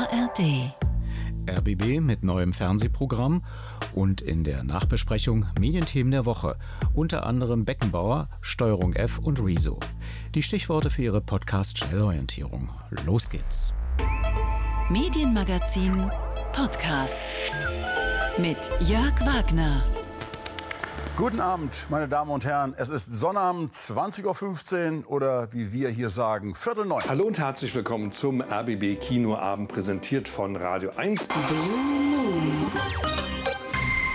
ARD. RBB mit neuem Fernsehprogramm und in der Nachbesprechung Medienthemen der Woche, unter anderem Beckenbauer, Steuerung F und Rezo. Die Stichworte für Ihre Podcast-Schnellorientierung. Los geht's. Medienmagazin Podcast mit Jörg Wagner. Guten Abend, meine Damen und Herren. Es ist Sonnabend, 20.15 Uhr oder wie wir hier sagen, Viertel neun. Hallo und herzlich willkommen zum RBB Kinoabend, präsentiert von Radio 1.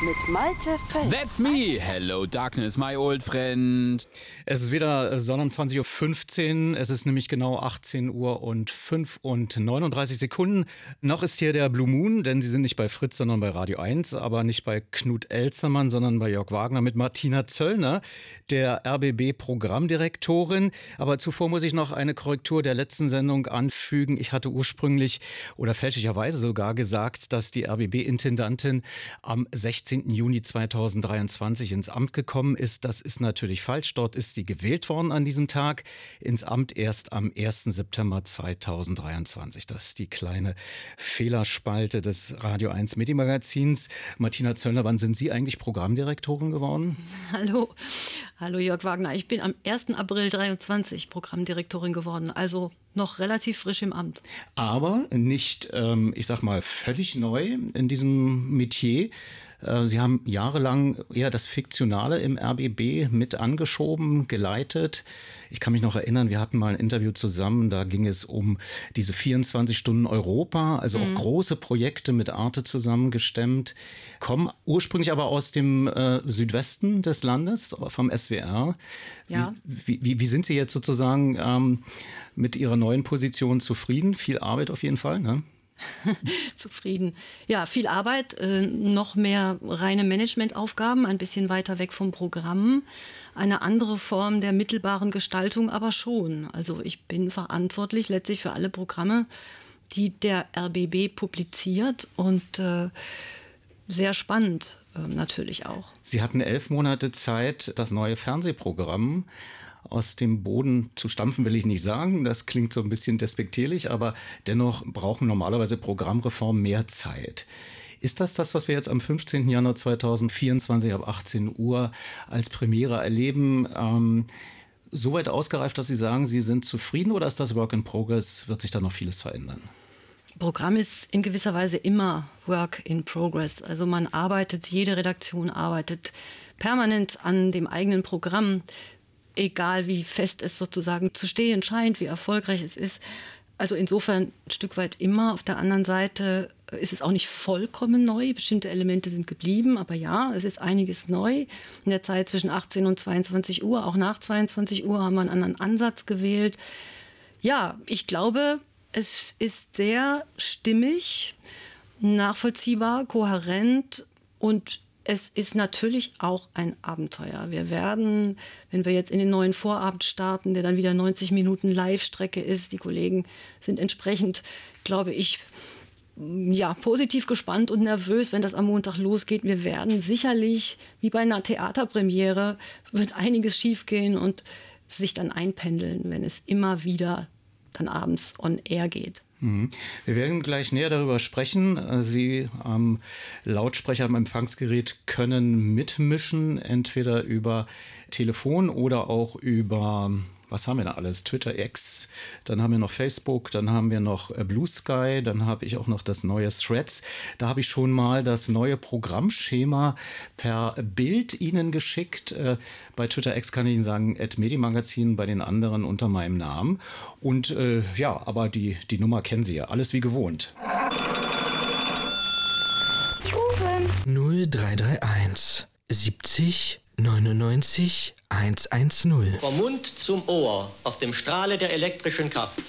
Mit Malte Fels. That's me. Hello, Darkness, my old friend. Es ist wieder Sonnabend 20.15 Uhr. Es ist nämlich genau 18 Uhr und 5 und 39 Sekunden. Noch ist hier der Blue Moon, denn sie sind nicht bei Fritz, sondern bei Radio 1, aber nicht bei Knut Elzermann, sondern bei Jörg Wagner mit Martina Zöllner, der RBB-Programmdirektorin. Aber zuvor muss ich noch eine Korrektur der letzten Sendung anfügen. Ich hatte ursprünglich oder fälschlicherweise sogar gesagt, dass die RBB-Intendantin am 16. Juni 2023 ins Amt gekommen ist. Das ist natürlich falsch. Dort ist sie gewählt worden an diesem Tag. Ins Amt erst am 1. September 2023. Das ist die kleine Fehlerspalte des Radio 1 Medienmagazins. Martina Zöllner, wann sind Sie eigentlich Programmdirektorin geworden? Hallo, hallo Jörg Wagner. Ich bin am 1. April 23 Programmdirektorin geworden, also noch relativ frisch im Amt. Aber nicht, ähm, ich sag mal, völlig neu in diesem Metier. Äh, Sie haben jahrelang eher das Fiktionale im RBB mit angeschoben, geleitet. Ich kann mich noch erinnern, wir hatten mal ein Interview zusammen, da ging es um diese 24 Stunden Europa, also auch große Projekte mit Arte zusammengestemmt, kommen ursprünglich aber aus dem äh, Südwesten des Landes, vom SWR. Ja. Wie, wie, wie sind Sie jetzt sozusagen ähm, mit Ihrer neuen Position zufrieden? Viel Arbeit auf jeden Fall, ne? Zufrieden. Ja, viel Arbeit, äh, noch mehr reine Managementaufgaben, ein bisschen weiter weg vom Programm. Eine andere Form der mittelbaren Gestaltung aber schon. Also ich bin verantwortlich letztlich für alle Programme, die der RBB publiziert und äh, sehr spannend äh, natürlich auch. Sie hatten elf Monate Zeit, das neue Fernsehprogramm aus dem Boden zu stampfen, will ich nicht sagen. Das klingt so ein bisschen despektierlich, aber dennoch brauchen normalerweise Programmreformen mehr Zeit. Ist das das, was wir jetzt am 15. Januar 2024 ab 18 Uhr als Premiere erleben? Ähm, so weit ausgereift, dass Sie sagen, Sie sind zufrieden oder ist das Work in Progress? Wird sich da noch vieles verändern? Programm ist in gewisser Weise immer Work in Progress. Also man arbeitet, jede Redaktion arbeitet permanent an dem eigenen Programm, egal wie fest es sozusagen zu stehen scheint, wie erfolgreich es ist. Also insofern ein Stück weit immer. Auf der anderen Seite ist es auch nicht vollkommen neu. Bestimmte Elemente sind geblieben, aber ja, es ist einiges neu. In der Zeit zwischen 18 und 22 Uhr, auch nach 22 Uhr, haben wir einen anderen Ansatz gewählt. Ja, ich glaube, es ist sehr stimmig, nachvollziehbar, kohärent und es ist natürlich auch ein Abenteuer. Wir werden, wenn wir jetzt in den neuen Vorabend starten, der dann wieder 90 Minuten Live-Strecke ist, die Kollegen sind entsprechend, glaube ich, ja, positiv gespannt und nervös, wenn das am Montag losgeht. Wir werden sicherlich, wie bei einer Theaterpremiere, wird einiges schiefgehen und sich dann einpendeln, wenn es immer wieder dann abends on air geht. Mhm. Wir werden gleich näher darüber sprechen. Äh, Sie am Lautsprecher am Empfangsgerät können mitmischen, entweder über Telefon oder auch über was haben wir da alles? Twitter X, dann haben wir noch Facebook, dann haben wir noch äh, Blue Sky, dann habe ich auch noch das neue Threads. Da habe ich schon mal das neue Programmschema per Bild Ihnen geschickt. Äh, Bei Twitter X kann ich Ihnen sagen, at Medimagazin, bei den anderen unter meinem Namen. Und äh, ja, aber die, die Nummer kennen Sie ja. Alles wie gewohnt. 0331 70 99 110. Vom Mund zum Ohr auf dem Strahle der elektrischen Kraft.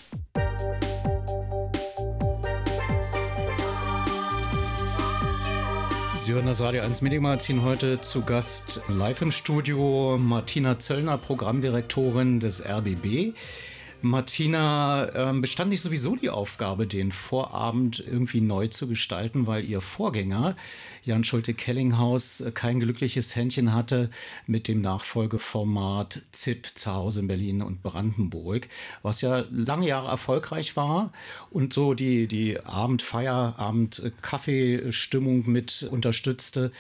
Sie hören das Radio 1 Medienmagazin heute zu Gast live im Studio Martina Zöllner, Programmdirektorin des RBB. Martina, ähm, bestand nicht sowieso die Aufgabe, den Vorabend irgendwie neu zu gestalten, weil ihr Vorgänger, Jan Schulte-Kellinghaus, äh, kein glückliches Händchen hatte mit dem Nachfolgeformat ZIP zu Hause in Berlin und Brandenburg, was ja lange Jahre erfolgreich war und so die, die Abendfeier, Abend-Kaffeestimmung mit unterstützte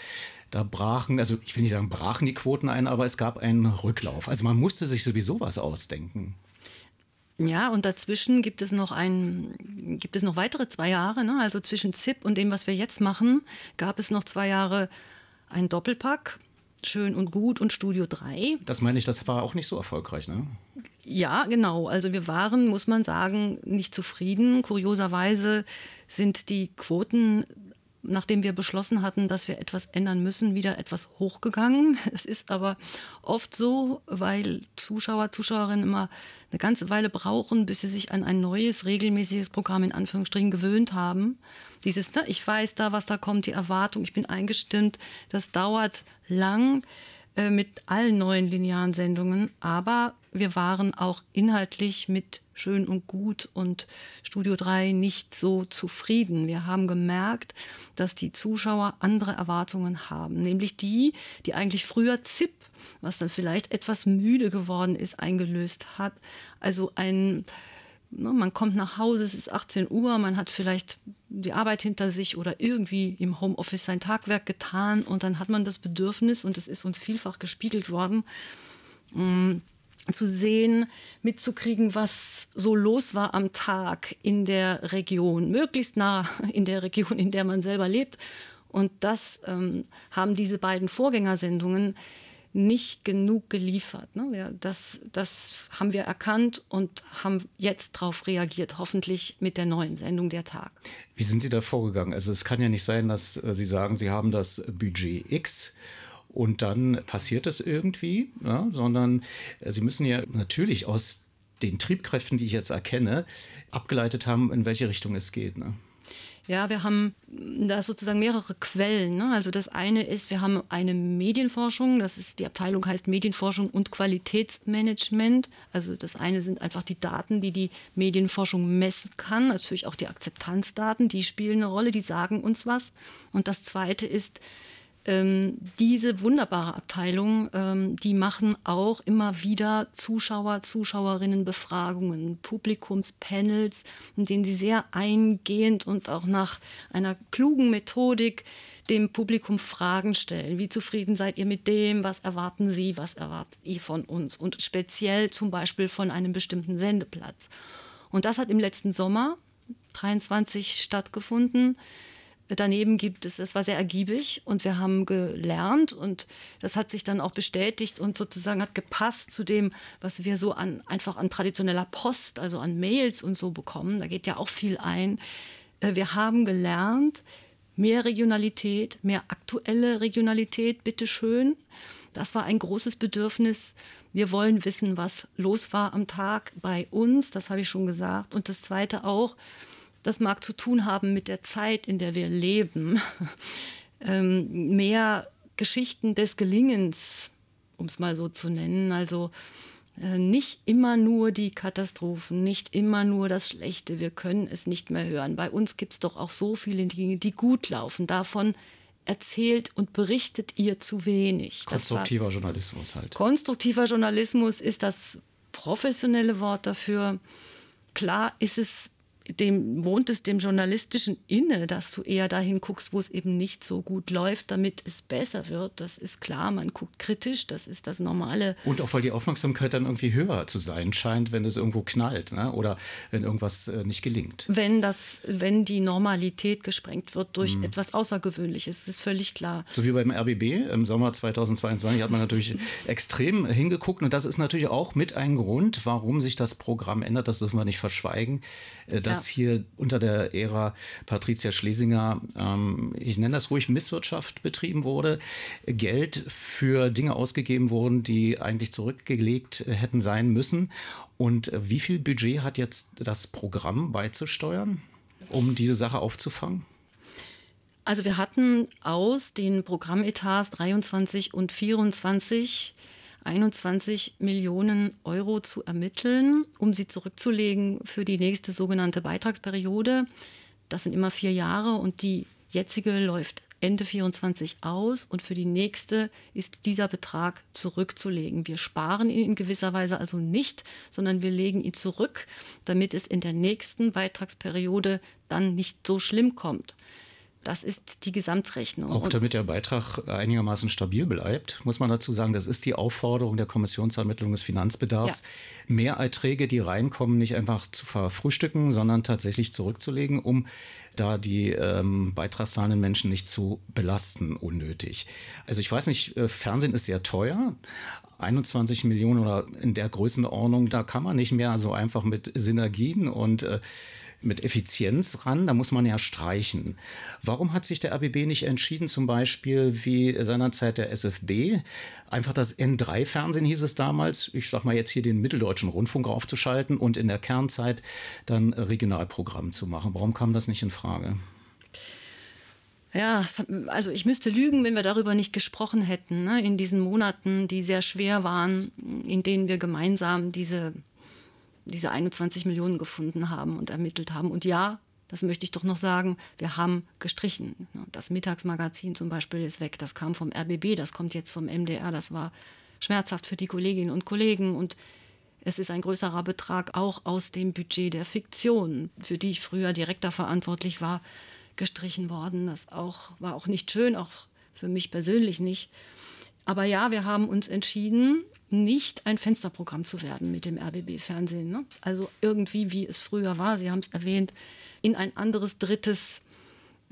da brachen, also ich will nicht sagen, brachen die Quoten ein, aber es gab einen Rücklauf. Also man musste sich sowieso was ausdenken. Ja, und dazwischen gibt es noch ein, gibt es noch weitere zwei Jahre. Ne? Also zwischen ZIP und dem, was wir jetzt machen, gab es noch zwei Jahre ein Doppelpack. Schön und gut und Studio 3. Das meine ich, das war auch nicht so erfolgreich, ne? Ja, genau. Also wir waren, muss man sagen, nicht zufrieden. Kurioserweise sind die Quoten nachdem wir beschlossen hatten, dass wir etwas ändern müssen, wieder etwas hochgegangen. Es ist aber oft so, weil Zuschauer, Zuschauerinnen immer eine ganze Weile brauchen, bis sie sich an ein neues, regelmäßiges Programm in Anführungsstrichen gewöhnt haben. Dieses, ne, ich weiß da, was da kommt, die Erwartung, ich bin eingestimmt, das dauert lang äh, mit allen neuen linearen Sendungen, aber wir waren auch inhaltlich mit Schön und Gut und Studio 3 nicht so zufrieden. Wir haben gemerkt, dass die Zuschauer andere Erwartungen haben, nämlich die, die eigentlich früher ZIP, was dann vielleicht etwas müde geworden ist, eingelöst hat. Also ein ne, man kommt nach Hause, es ist 18 Uhr, man hat vielleicht die Arbeit hinter sich oder irgendwie im Homeoffice sein Tagwerk getan und dann hat man das Bedürfnis, und es ist uns vielfach gespiegelt worden, mm, zu sehen, mitzukriegen, was so los war am Tag in der Region, möglichst nah in der Region, in der man selber lebt. Und das ähm, haben diese beiden Vorgängersendungen nicht genug geliefert. Ne? Das, das haben wir erkannt und haben jetzt darauf reagiert, hoffentlich mit der neuen Sendung der Tag. Wie sind Sie da vorgegangen? Also es kann ja nicht sein, dass äh, Sie sagen, Sie haben das Budget X und dann passiert das irgendwie, ja, sondern äh, sie müssen ja natürlich aus den Triebkräften, die ich jetzt erkenne, abgeleitet haben, in welche Richtung es geht. Ne? Ja, wir haben da sozusagen mehrere Quellen. Ne? Also das eine ist, wir haben eine Medienforschung, das ist die Abteilung heißt Medienforschung und Qualitätsmanagement. Also das eine sind einfach die Daten, die die Medienforschung messen kann, natürlich auch die Akzeptanzdaten, die spielen eine Rolle, die sagen uns was. Und das zweite ist ähm, diese wunderbare Abteilung, ähm, die machen auch immer wieder Zuschauer, Zuschauerinnenbefragungen, Publikumspanels, in denen sie sehr eingehend und auch nach einer klugen Methodik dem Publikum Fragen stellen. Wie zufrieden seid ihr mit dem? Was erwarten Sie? Was erwartet ihr von uns? Und speziell zum Beispiel von einem bestimmten Sendeplatz. Und das hat im letzten Sommer 23 stattgefunden. Daneben gibt es, es war sehr ergiebig und wir haben gelernt und das hat sich dann auch bestätigt und sozusagen hat gepasst zu dem, was wir so an, einfach an traditioneller Post, also an Mails und so bekommen. Da geht ja auch viel ein. Äh, wir haben gelernt, mehr Regionalität, mehr aktuelle Regionalität, bitteschön. Das war ein großes Bedürfnis. Wir wollen wissen, was los war am Tag bei uns, das habe ich schon gesagt. Und das Zweite auch, das mag zu tun haben mit der Zeit, in der wir leben. ähm, mehr Geschichten des Gelingens, um es mal so zu nennen. Also äh, nicht immer nur die Katastrophen, nicht immer nur das Schlechte. Wir können es nicht mehr hören. Bei uns gibt es doch auch so viele Dinge, die gut laufen. Davon erzählt und berichtet ihr zu wenig. Konstruktiver Journalismus halt. Konstruktiver Journalismus ist das professionelle Wort dafür. Klar ist es dem wohnt es dem Journalistischen inne, dass du eher dahin guckst, wo es eben nicht so gut läuft, damit es besser wird. Das ist klar, man guckt kritisch, das ist das Normale. Und auch weil die Aufmerksamkeit dann irgendwie höher zu sein scheint, wenn es irgendwo knallt ne? oder wenn irgendwas äh, nicht gelingt. Wenn, das, wenn die Normalität gesprengt wird durch mhm. etwas Außergewöhnliches, das ist völlig klar. So wie beim RBB im Sommer 2022 hat man natürlich extrem hingeguckt und das ist natürlich auch mit ein Grund, warum sich das Programm ändert, das dürfen wir nicht verschweigen. Äh, dass hier unter der Ära Patricia Schlesinger, ähm, ich nenne das ruhig Misswirtschaft betrieben wurde, Geld für Dinge ausgegeben wurden, die eigentlich zurückgelegt hätten sein müssen. Und wie viel Budget hat jetzt das Programm beizusteuern, um diese Sache aufzufangen? Also wir hatten aus den Programmetats 23 und 24 21 Millionen Euro zu ermitteln, um sie zurückzulegen für die nächste sogenannte Beitragsperiode. Das sind immer vier Jahre und die jetzige läuft Ende 24 aus und für die nächste ist dieser Betrag zurückzulegen. Wir sparen ihn in gewisser Weise also nicht, sondern wir legen ihn zurück, damit es in der nächsten Beitragsperiode dann nicht so schlimm kommt. Das ist die Gesamtrechnung. Auch damit der Beitrag einigermaßen stabil bleibt, muss man dazu sagen, das ist die Aufforderung der Kommission zur Ermittlung des Finanzbedarfs, ja. mehr Erträge, die reinkommen, nicht einfach zu verfrühstücken, sondern tatsächlich zurückzulegen, um da die ähm, beitragszahlenden Menschen nicht zu belasten unnötig. Also ich weiß nicht, äh, Fernsehen ist sehr teuer, 21 Millionen oder in der Größenordnung, da kann man nicht mehr so einfach mit Synergien und äh, mit Effizienz ran, da muss man ja streichen. Warum hat sich der RBB nicht entschieden, zum Beispiel wie seinerzeit der SFB, einfach das N3-Fernsehen hieß es damals, ich sag mal jetzt hier den mitteldeutschen Rundfunk aufzuschalten und in der Kernzeit dann Regionalprogramm zu machen? Warum kam das nicht in Frage? Ja, also ich müsste lügen, wenn wir darüber nicht gesprochen hätten, ne? in diesen Monaten, die sehr schwer waren, in denen wir gemeinsam diese diese 21 Millionen gefunden haben und ermittelt haben. Und ja, das möchte ich doch noch sagen, wir haben gestrichen. Das Mittagsmagazin zum Beispiel ist weg, das kam vom RBB, das kommt jetzt vom MDR, das war schmerzhaft für die Kolleginnen und Kollegen und es ist ein größerer Betrag auch aus dem Budget der Fiktion, für die ich früher direkter verantwortlich war, gestrichen worden. Das auch, war auch nicht schön, auch für mich persönlich nicht. Aber ja, wir haben uns entschieden, nicht ein Fensterprogramm zu werden mit dem RBB-Fernsehen. Ne? Also irgendwie, wie es früher war, Sie haben es erwähnt, in ein anderes drittes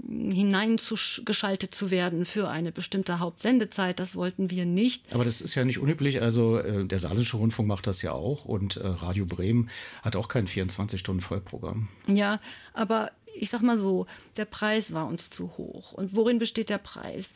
hm, hineingeschaltet zu werden für eine bestimmte Hauptsendezeit. Das wollten wir nicht. Aber das ist ja nicht unüblich. Also äh, der Saarländische Rundfunk macht das ja auch und äh, Radio Bremen hat auch kein 24-Stunden-Vollprogramm. Ja, aber ich sag mal so, der Preis war uns zu hoch. Und worin besteht der Preis?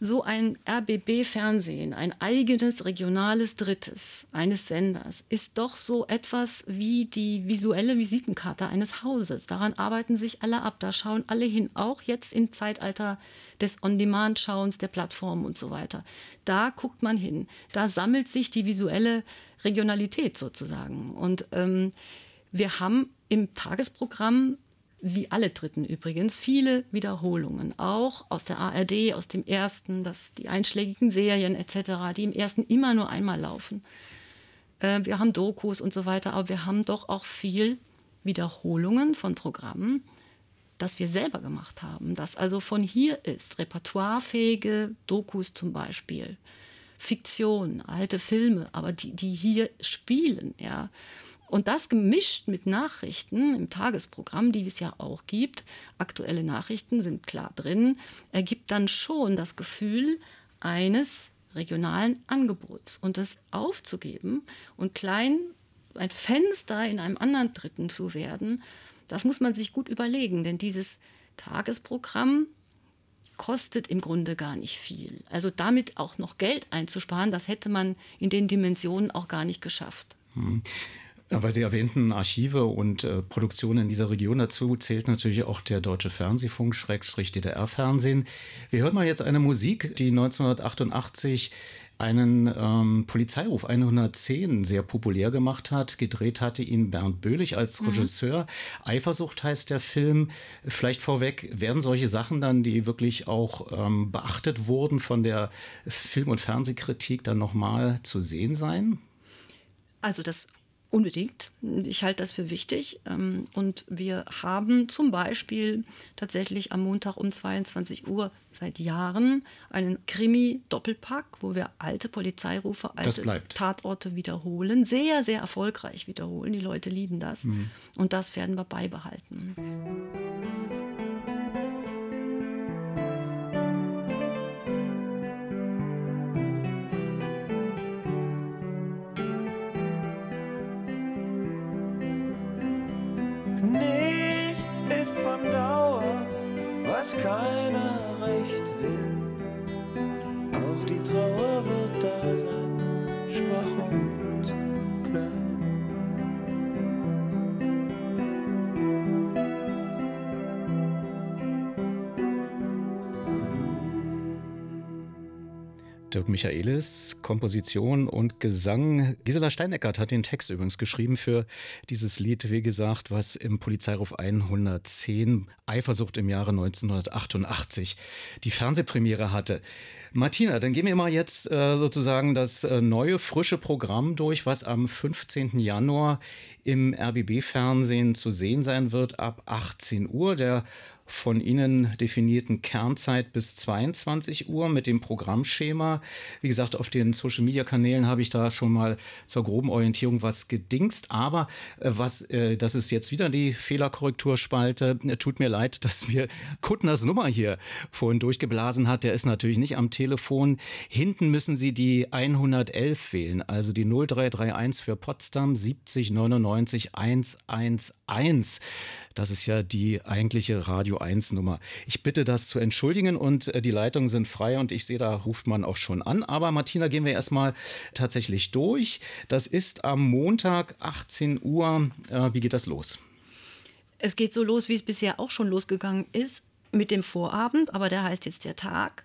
So ein RBB-Fernsehen, ein eigenes regionales Drittes eines Senders, ist doch so etwas wie die visuelle Visitenkarte eines Hauses. Daran arbeiten sich alle ab, da schauen alle hin, auch jetzt im Zeitalter des On-Demand-Schauens, der Plattformen und so weiter. Da guckt man hin, da sammelt sich die visuelle Regionalität sozusagen. Und ähm, wir haben im Tagesprogramm wie alle Dritten übrigens, viele Wiederholungen, auch aus der ARD, aus dem ersten, das, die einschlägigen Serien etc., die im ersten immer nur einmal laufen. Äh, wir haben Dokus und so weiter, aber wir haben doch auch viel Wiederholungen von Programmen, das wir selber gemacht haben, das also von hier ist, repertoirefähige Dokus zum Beispiel, Fiktion, alte Filme, aber die, die hier spielen, ja. Und das gemischt mit Nachrichten im Tagesprogramm, die es ja auch gibt, aktuelle Nachrichten sind klar drin, ergibt dann schon das Gefühl eines regionalen Angebots. Und das aufzugeben und klein ein Fenster in einem anderen Dritten zu werden, das muss man sich gut überlegen, denn dieses Tagesprogramm kostet im Grunde gar nicht viel. Also damit auch noch Geld einzusparen, das hätte man in den Dimensionen auch gar nicht geschafft. Weil Sie erwähnten Archive und äh, Produktionen in dieser Region dazu zählt natürlich auch der Deutsche Fernsehfunk, Schrägstrich DDR-Fernsehen. Wir hören mal jetzt eine Musik, die 1988 einen ähm, Polizeiruf 110 sehr populär gemacht hat. Gedreht hatte ihn Bernd Böhlich als mhm. Regisseur. Eifersucht heißt der Film. Vielleicht vorweg, werden solche Sachen dann, die wirklich auch ähm, beachtet wurden von der Film- und Fernsehkritik, dann nochmal zu sehen sein? Also das Unbedingt. Ich halte das für wichtig. Ähm, und wir haben zum Beispiel tatsächlich am Montag um 22 Uhr seit Jahren einen Krimi-Doppelpack, wo wir alte Polizeirufe, alte Tatorte wiederholen. Sehr, sehr erfolgreich wiederholen. Die Leute lieben das. Mhm. Und das werden wir beibehalten. Ist von Dauer, was keiner recht will. Auch die Trauer wird Dirk Michaelis, Komposition und Gesang. Gisela Steineckert hat den Text übrigens geschrieben für dieses Lied, wie gesagt, was im Polizeiruf 110 Eifersucht im Jahre 1988 die Fernsehpremiere hatte. Martina, dann gehen wir mal jetzt äh, sozusagen das äh, neue, frische Programm durch, was am 15. Januar im RBB-Fernsehen zu sehen sein wird ab 18 Uhr. Der von Ihnen definierten Kernzeit bis 22 Uhr mit dem Programmschema. Wie gesagt, auf den Social-Media-Kanälen habe ich da schon mal zur groben Orientierung was gedingst. Aber äh, was, äh, das ist jetzt wieder die Fehlerkorrekturspalte. Äh, tut mir leid, dass mir Kuttners Nummer hier vorhin durchgeblasen hat. Der ist natürlich nicht am Telefon. Hinten müssen Sie die 111 wählen, also die 0331 für Potsdam 70 99 111. Das ist ja die eigentliche Radio 1 Nummer. Ich bitte das zu entschuldigen und äh, die Leitungen sind frei und ich sehe, da ruft man auch schon an. Aber Martina, gehen wir erstmal tatsächlich durch. Das ist am Montag 18 Uhr. Äh, wie geht das los? Es geht so los, wie es bisher auch schon losgegangen ist, mit dem Vorabend, aber der heißt jetzt der Tag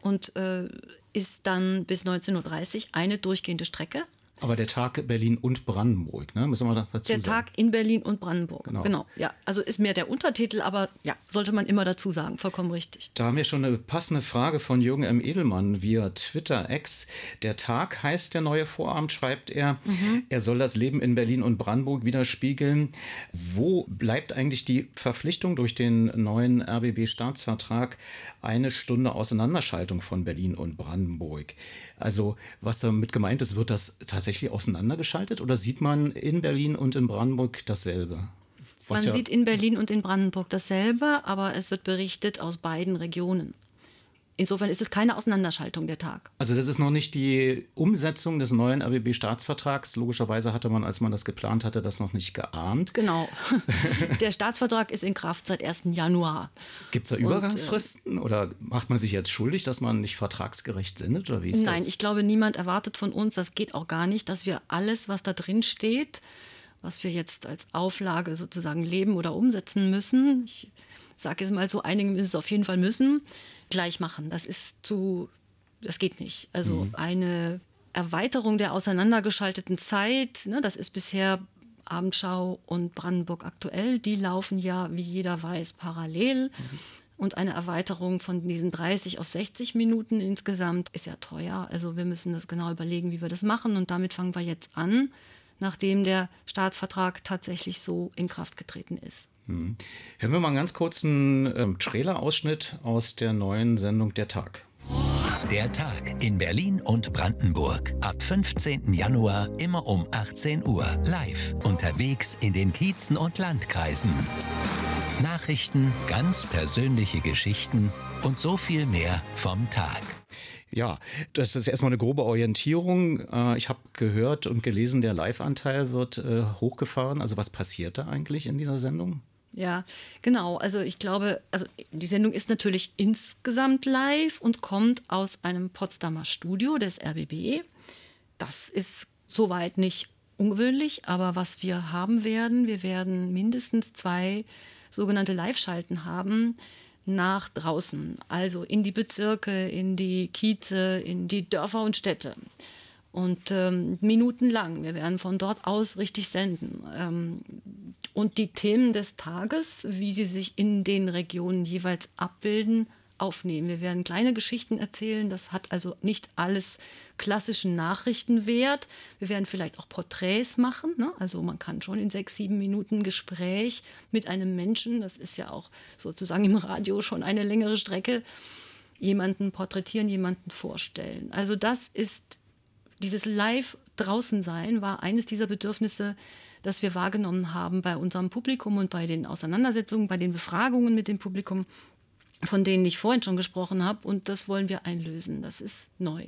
und äh, ist dann bis 19.30 Uhr eine durchgehende Strecke. Aber der Tag Berlin und Brandenburg, ne? Müssen wir dazu der sagen. Der Tag in Berlin und Brandenburg. Genau. genau. Ja, also ist mehr der Untertitel, aber ja, sollte man immer dazu sagen. Vollkommen richtig. Da haben wir schon eine passende Frage von Jürgen M. Edelmann via Twitter X. Der Tag heißt der neue Vorabend, schreibt er. Mhm. Er soll das Leben in Berlin und Brandenburg widerspiegeln. Wo bleibt eigentlich die Verpflichtung durch den neuen RBB-Staatsvertrag eine Stunde Auseinanderschaltung von Berlin und Brandenburg? Also, was damit gemeint ist, wird das tatsächlich auseinandergeschaltet oder sieht man in Berlin und in Brandenburg dasselbe? Was man ja sieht in Berlin und in Brandenburg dasselbe, aber es wird berichtet aus beiden Regionen. Insofern ist es keine Auseinanderschaltung der Tag. Also das ist noch nicht die Umsetzung des neuen RBB-Staatsvertrags. Logischerweise hatte man, als man das geplant hatte, das noch nicht geahnt. Genau. der Staatsvertrag ist in Kraft seit 1. Januar. Gibt es da Übergangsfristen Und, äh, oder macht man sich jetzt schuldig, dass man nicht vertragsgerecht sendet? Oder wie ist Nein, das? ich glaube, niemand erwartet von uns, das geht auch gar nicht, dass wir alles, was da drin steht, was wir jetzt als Auflage sozusagen leben oder umsetzen müssen, ich sage es mal so, einigen müssen es auf jeden Fall müssen, gleich machen. Das ist zu, das geht nicht. Also mhm. eine Erweiterung der auseinandergeschalteten Zeit, ne, das ist bisher Abendschau und Brandenburg aktuell, die laufen ja, wie jeder weiß, parallel. Mhm. Und eine Erweiterung von diesen 30 auf 60 Minuten insgesamt ist ja teuer. Also wir müssen das genau überlegen, wie wir das machen. Und damit fangen wir jetzt an, nachdem der Staatsvertrag tatsächlich so in Kraft getreten ist. Hm. Hören wir mal einen ganz kurzen ähm, Trailer-Ausschnitt aus der neuen Sendung Der Tag. Der Tag in Berlin und Brandenburg. Ab 15. Januar immer um 18 Uhr. Live unterwegs in den Kiezen und Landkreisen. Nachrichten, ganz persönliche Geschichten und so viel mehr vom Tag. Ja, das ist erstmal eine grobe Orientierung. Äh, ich habe gehört und gelesen, der Live-Anteil wird äh, hochgefahren. Also was passiert da eigentlich in dieser Sendung? Ja, genau. Also ich glaube, also die Sendung ist natürlich insgesamt live und kommt aus einem Potsdamer Studio des RBB. Das ist soweit nicht ungewöhnlich, aber was wir haben werden, wir werden mindestens zwei sogenannte Live-Schalten haben nach draußen, also in die Bezirke, in die Kieze, in die Dörfer und Städte und ähm, minutenlang. Wir werden von dort aus richtig senden. Ähm, und die Themen des Tages, wie sie sich in den Regionen jeweils abbilden, aufnehmen. Wir werden kleine Geschichten erzählen. Das hat also nicht alles klassischen Nachrichtenwert. Wir werden vielleicht auch Porträts machen. Ne? Also man kann schon in sechs, sieben Minuten Gespräch mit einem Menschen, das ist ja auch sozusagen im Radio schon eine längere Strecke, jemanden porträtieren, jemanden vorstellen. Also das ist dieses Live draußen sein war eines dieser Bedürfnisse, das wir wahrgenommen haben bei unserem Publikum und bei den Auseinandersetzungen, bei den Befragungen mit dem Publikum, von denen ich vorhin schon gesprochen habe. Und das wollen wir einlösen. Das ist neu.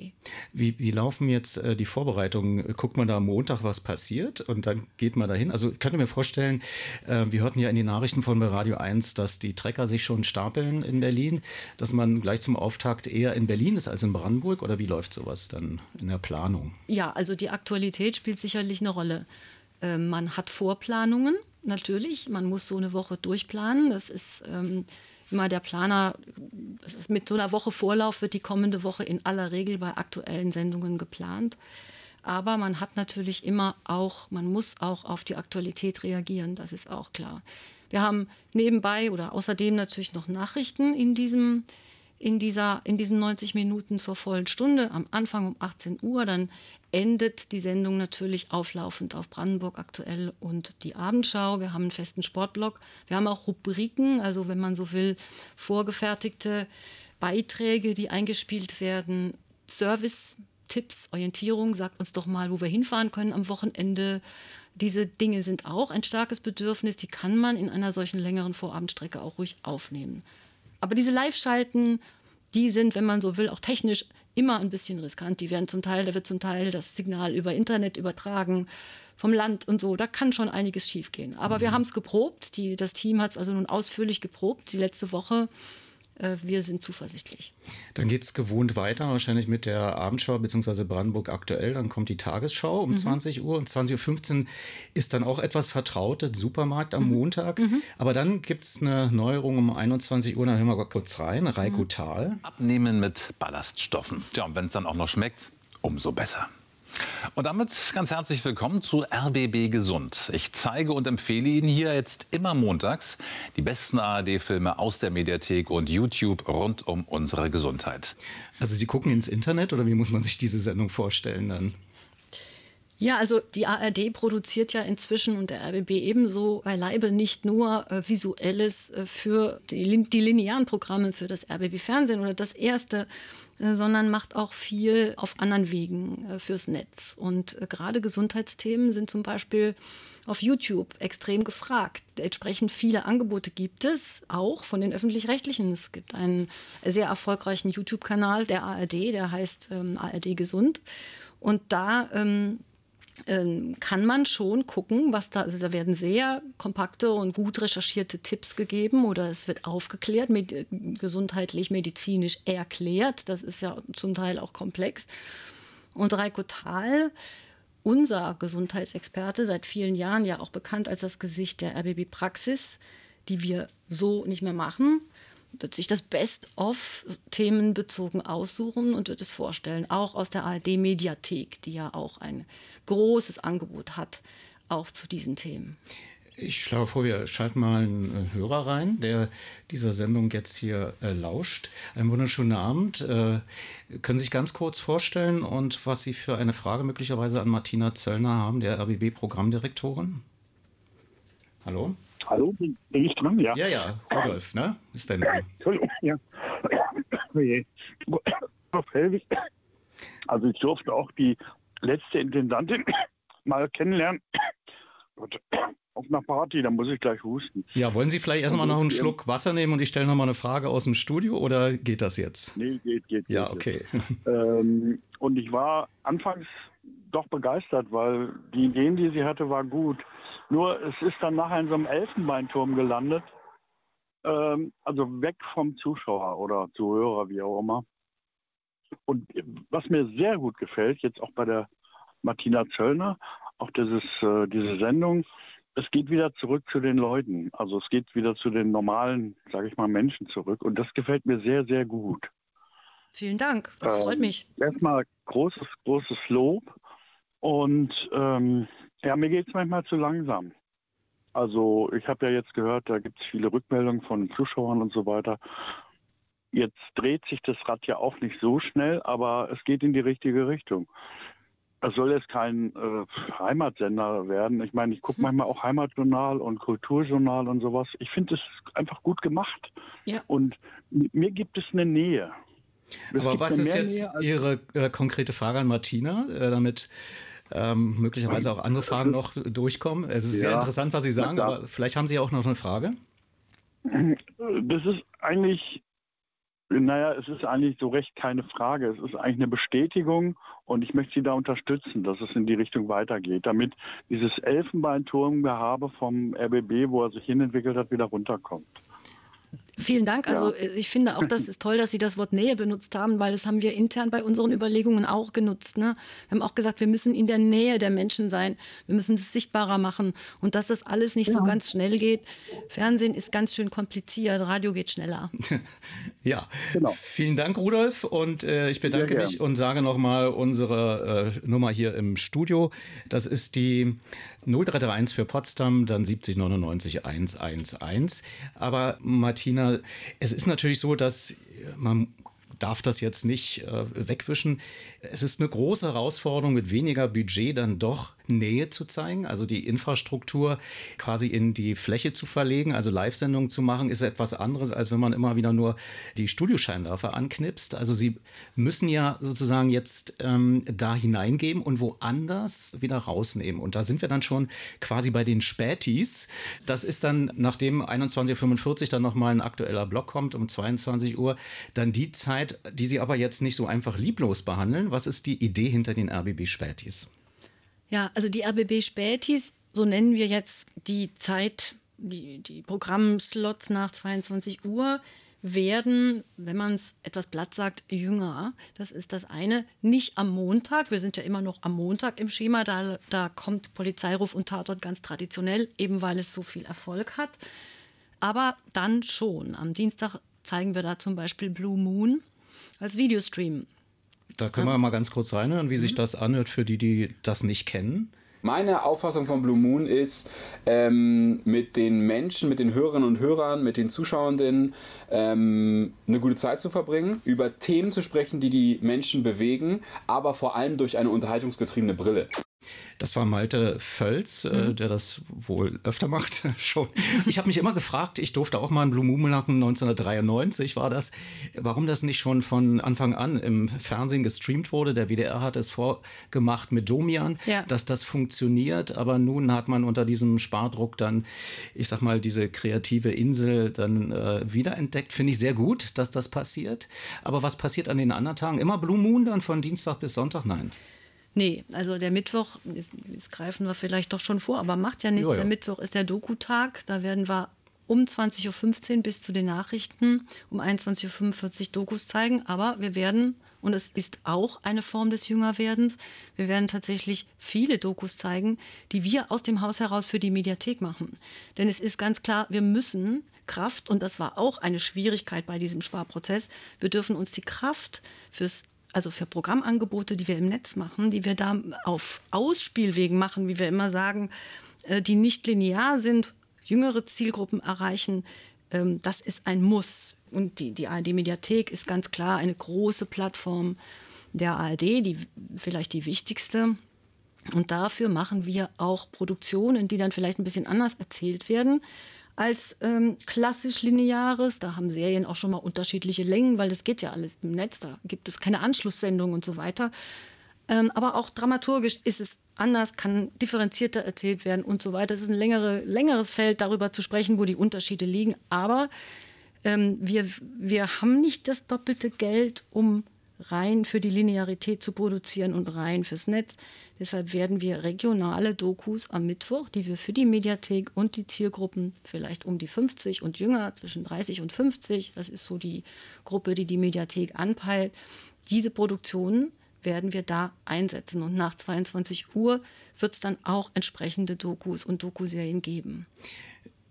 Wie, wie laufen jetzt äh, die Vorbereitungen? Guckt man da am Montag, was passiert und dann geht man dahin? Also ich könnte mir vorstellen, äh, wir hörten ja in den Nachrichten von Radio 1, dass die Trecker sich schon stapeln in Berlin, dass man gleich zum Auftakt eher in Berlin ist als in Brandenburg oder wie läuft sowas dann in der Planung? Ja, also die Aktualität spielt sicherlich eine Rolle. Äh, man hat Vorplanungen, natürlich. Man muss so eine Woche durchplanen. Das ist ähm, immer der Planer, mit so einer Woche Vorlauf wird die kommende Woche in aller Regel bei aktuellen Sendungen geplant. Aber man hat natürlich immer auch, man muss auch auf die Aktualität reagieren, das ist auch klar. Wir haben nebenbei oder außerdem natürlich noch Nachrichten in diesem in, dieser, in diesen 90 Minuten zur vollen Stunde, am Anfang um 18 Uhr. Dann endet die Sendung natürlich auflaufend auf Brandenburg aktuell und die Abendschau. Wir haben einen festen Sportblock. Wir haben auch Rubriken, also wenn man so will, vorgefertigte Beiträge, die eingespielt werden. Service, Tipps, Orientierung, sagt uns doch mal, wo wir hinfahren können am Wochenende. Diese Dinge sind auch ein starkes Bedürfnis, die kann man in einer solchen längeren Vorabendstrecke auch ruhig aufnehmen. Aber diese Live-Schalten, die sind, wenn man so will, auch technisch immer ein bisschen riskant. Die werden zum Teil, da wird zum Teil das Signal über Internet übertragen vom Land und so. Da kann schon einiges schiefgehen. Aber mhm. wir haben es geprobt. Die, das Team hat es also nun ausführlich geprobt die letzte Woche. Äh, wir sind zuversichtlich. Dann geht es gewohnt weiter, wahrscheinlich mit der Abendschau bzw. Brandenburg aktuell. Dann kommt die Tagesschau um mhm. 20 Uhr und 20.15 Uhr ist dann auch etwas vertrautet, Supermarkt am mhm. Montag. Mhm. Aber dann gibt es eine Neuerung um 21 Uhr, da hören wir kurz rein. Reiko mhm. Tal. Abnehmen mit Ballaststoffen. Tja, und wenn es dann auch noch schmeckt, umso besser. Und damit ganz herzlich willkommen zu RBB Gesund. Ich zeige und empfehle Ihnen hier jetzt immer montags die besten ARD-Filme aus der Mediathek und YouTube rund um unsere Gesundheit. Also Sie gucken ins Internet oder wie muss man sich diese Sendung vorstellen dann? Ja, also die ARD produziert ja inzwischen und der RBB ebenso beileibe nicht nur äh, visuelles äh, für die, die linearen Programme für das RBB Fernsehen oder das erste äh, sondern macht auch viel auf anderen Wegen äh, fürs Netz. Und äh, gerade Gesundheitsthemen sind zum Beispiel auf YouTube extrem gefragt. Entsprechend viele Angebote gibt es, auch von den öffentlich-rechtlichen. Es gibt einen sehr erfolgreichen YouTube-Kanal der ARD, der heißt ähm, ARD Gesund. Und da ähm, kann man schon gucken, was da, also da werden sehr kompakte und gut recherchierte Tipps gegeben oder es wird aufgeklärt, med gesundheitlich, medizinisch erklärt. Das ist ja zum Teil auch komplex. Und Reiko Thal, unser Gesundheitsexperte, seit vielen Jahren ja auch bekannt als das Gesicht der RBB-Praxis, die wir so nicht mehr machen, wird sich das Best-of themenbezogen aussuchen und wird es vorstellen, auch aus der ARD-Mediathek, die ja auch ein großes Angebot hat, auch zu diesen Themen. Ich schlage vor, wir schalten mal einen äh, Hörer rein, der dieser Sendung jetzt hier äh, lauscht. Einen wunderschönen Abend. Äh, können Sie sich ganz kurz vorstellen und was Sie für eine Frage möglicherweise an Martina Zöllner haben, der RBB-Programmdirektorin? Hallo? Hallo, bin ich dran? Ja, ja, ja Rudolf, ne? Ist dein Name. Entschuldigung, ja. Also ich durfte auch die letzte Intendantin mal kennenlernen. auf einer Party, da muss ich gleich husten. Ja, wollen Sie vielleicht erstmal noch einen Schluck Wasser nehmen und ich stelle nochmal eine Frage aus dem Studio oder geht das jetzt? Nee, geht, geht. Ja, okay. Ähm, und ich war anfangs doch begeistert, weil die Ideen, die sie hatte, war gut. Nur es ist dann nachher in so einem Elfenbeinturm gelandet. Ähm, also weg vom Zuschauer oder Zuhörer, wie auch immer. Und was mir sehr gut gefällt, jetzt auch bei der Martina Zöllner, auch dieses, äh, diese Sendung, es geht wieder zurück zu den Leuten. Also es geht wieder zu den normalen, sage ich mal, Menschen zurück. Und das gefällt mir sehr, sehr gut. Vielen Dank, das ähm, freut mich. Erstmal großes, großes Lob. Und ähm, ja, mir geht es manchmal zu langsam. Also ich habe ja jetzt gehört, da gibt es viele Rückmeldungen von Zuschauern und so weiter. Jetzt dreht sich das Rad ja auch nicht so schnell, aber es geht in die richtige Richtung. Es soll jetzt kein äh, Heimatsender werden. Ich meine, ich gucke hm. manchmal auch Heimatjournal und Kulturjournal und sowas. Ich finde es einfach gut gemacht. Ja. Und mir gibt es eine Nähe. Es Aber was ist jetzt Ihre äh, konkrete Frage an Martina, äh, damit ähm, möglicherweise auch andere Fragen noch durchkommen? Es ist ja. sehr interessant, was Sie sagen, aber vielleicht haben Sie auch noch eine Frage. Das ist eigentlich naja, es ist eigentlich so recht keine Frage. Es ist eigentlich eine Bestätigung und ich möchte Sie da unterstützen, dass es in die Richtung weitergeht, damit dieses Elfenbeinturmgehabe vom RBB, wo er sich hinentwickelt hat, wieder runterkommt. Vielen Dank. Also Ja. äh, ich finde auch, das ist toll, dass Sie das Wort Nähe benutzt haben, weil das haben wir intern bei unseren Überlegungen auch genutzt. Ne? Wir haben auch gesagt, wir müssen in der Nähe der Menschen sein. Wir müssen es sichtbarer machen und dass das alles nicht so Ja. ganz schnell geht. Fernsehen ist ganz schön kompliziert, Radio geht schneller. Ja, vielen Dank, Rudolf. Und äh, ich bedanke mich und sage nochmal unsere äh, Nummer hier im Studio. Das ist die 0331 für Potsdam, dann 7099 111. Aber Martina, es ist natürlich so, dass man darf das jetzt nicht äh, wegwischen. Es ist eine große Herausforderung, mit weniger Budget dann doch Nähe zu zeigen, also die Infrastruktur quasi in die Fläche zu verlegen, also Live-Sendungen zu machen, ist etwas anderes, als wenn man immer wieder nur die Studioscheinwerfer anknipst. Also sie müssen ja sozusagen jetzt ähm, da hineingeben und woanders wieder rausnehmen. Und da sind wir dann schon quasi bei den Spätis. Das ist dann, nachdem 21.45 Uhr dann nochmal ein aktueller Block kommt, um 22 Uhr, dann die Zeit, die sie aber jetzt nicht so einfach lieblos behandeln. Was ist die Idee hinter den RBB Spätis? Ja, also die RBB Spätis, so nennen wir jetzt die Zeit, die, die Programmslots nach 22 Uhr, werden, wenn man es etwas platt sagt, jünger. Das ist das eine. Nicht am Montag. Wir sind ja immer noch am Montag im Schema. Da, da kommt Polizeiruf und Tatort ganz traditionell, eben weil es so viel Erfolg hat. Aber dann schon. Am Dienstag zeigen wir da zum Beispiel Blue Moon als Videostream. Da können wir mal ganz kurz reinhören, wie sich das anhört für die, die das nicht kennen. Meine Auffassung von Blue Moon ist, ähm, mit den Menschen, mit den Hörerinnen und Hörern, mit den Zuschauenden ähm, eine gute Zeit zu verbringen, über Themen zu sprechen, die die Menschen bewegen, aber vor allem durch eine unterhaltungsgetriebene Brille. Das war Malte Völz, äh, der das wohl öfter macht schon. Ich habe mich immer gefragt, ich durfte auch mal einen Blue Moon machen, 1993 war das, warum das nicht schon von Anfang an im Fernsehen gestreamt wurde. Der WDR hat es vorgemacht mit Domian, Ja. dass das funktioniert, aber nun hat man unter diesem Spardruck dann, ich sag mal, diese kreative Insel dann äh, wiederentdeckt. Finde ich sehr gut, dass das passiert. Aber was passiert an den anderen Tagen? Immer Blue Moon dann von Dienstag bis Sonntag? Nein. Nee, also der Mittwoch, jetzt, greifen wir vielleicht doch schon vor, aber macht ja nichts. Ja. Der Mittwoch ist der Doku-Tag. Da werden wir um 20.15 Uhr bis zu den Nachrichten um 21.45 Uhr Dokus zeigen. Aber wir werden, und es ist auch eine Form des Jüngerwerdens, wir werden tatsächlich viele Dokus zeigen, die wir aus dem Haus heraus für die Mediathek machen. Denn es ist ganz klar, wir müssen Kraft, und das war auch eine Schwierigkeit bei diesem Sparprozess, wir dürfen uns die Kraft fürs also für Programmangebote, die wir im Netz machen, die wir da auf Ausspielwegen machen, wie wir immer sagen, äh, die nicht linear sind, jüngere Zielgruppen erreichen, ähm, das ist ein Muss. Und die, die ARD-Mediathek ist ganz klar eine große Plattform der ARD, die vielleicht die wichtigste. Und dafür machen wir auch Produktionen, die dann vielleicht ein bisschen anders erzählt werden als ähm, klassisch lineares. Da haben Serien auch schon mal unterschiedliche Längen, weil das geht ja alles im Netz. Da gibt es keine Anschlusssendung und so weiter. Ähm, aber auch dramaturgisch ist es anders, kann differenzierter erzählt werden und so weiter. Es ist ein längere, längeres Feld, darüber zu sprechen, wo die Unterschiede liegen. Aber ähm, wir, wir haben nicht das doppelte Geld, um rein für die Linearität zu produzieren und rein fürs Netz. Deshalb werden wir regionale Dokus am Mittwoch, die wir für die Mediathek und die Zielgruppen vielleicht um die 50 und jünger, zwischen 30 und 50, das ist so die Gruppe, die die Mediathek anpeilt, diese Produktionen werden wir da einsetzen. Und nach 22 Uhr wird es dann auch entsprechende Dokus und Dokuserien geben.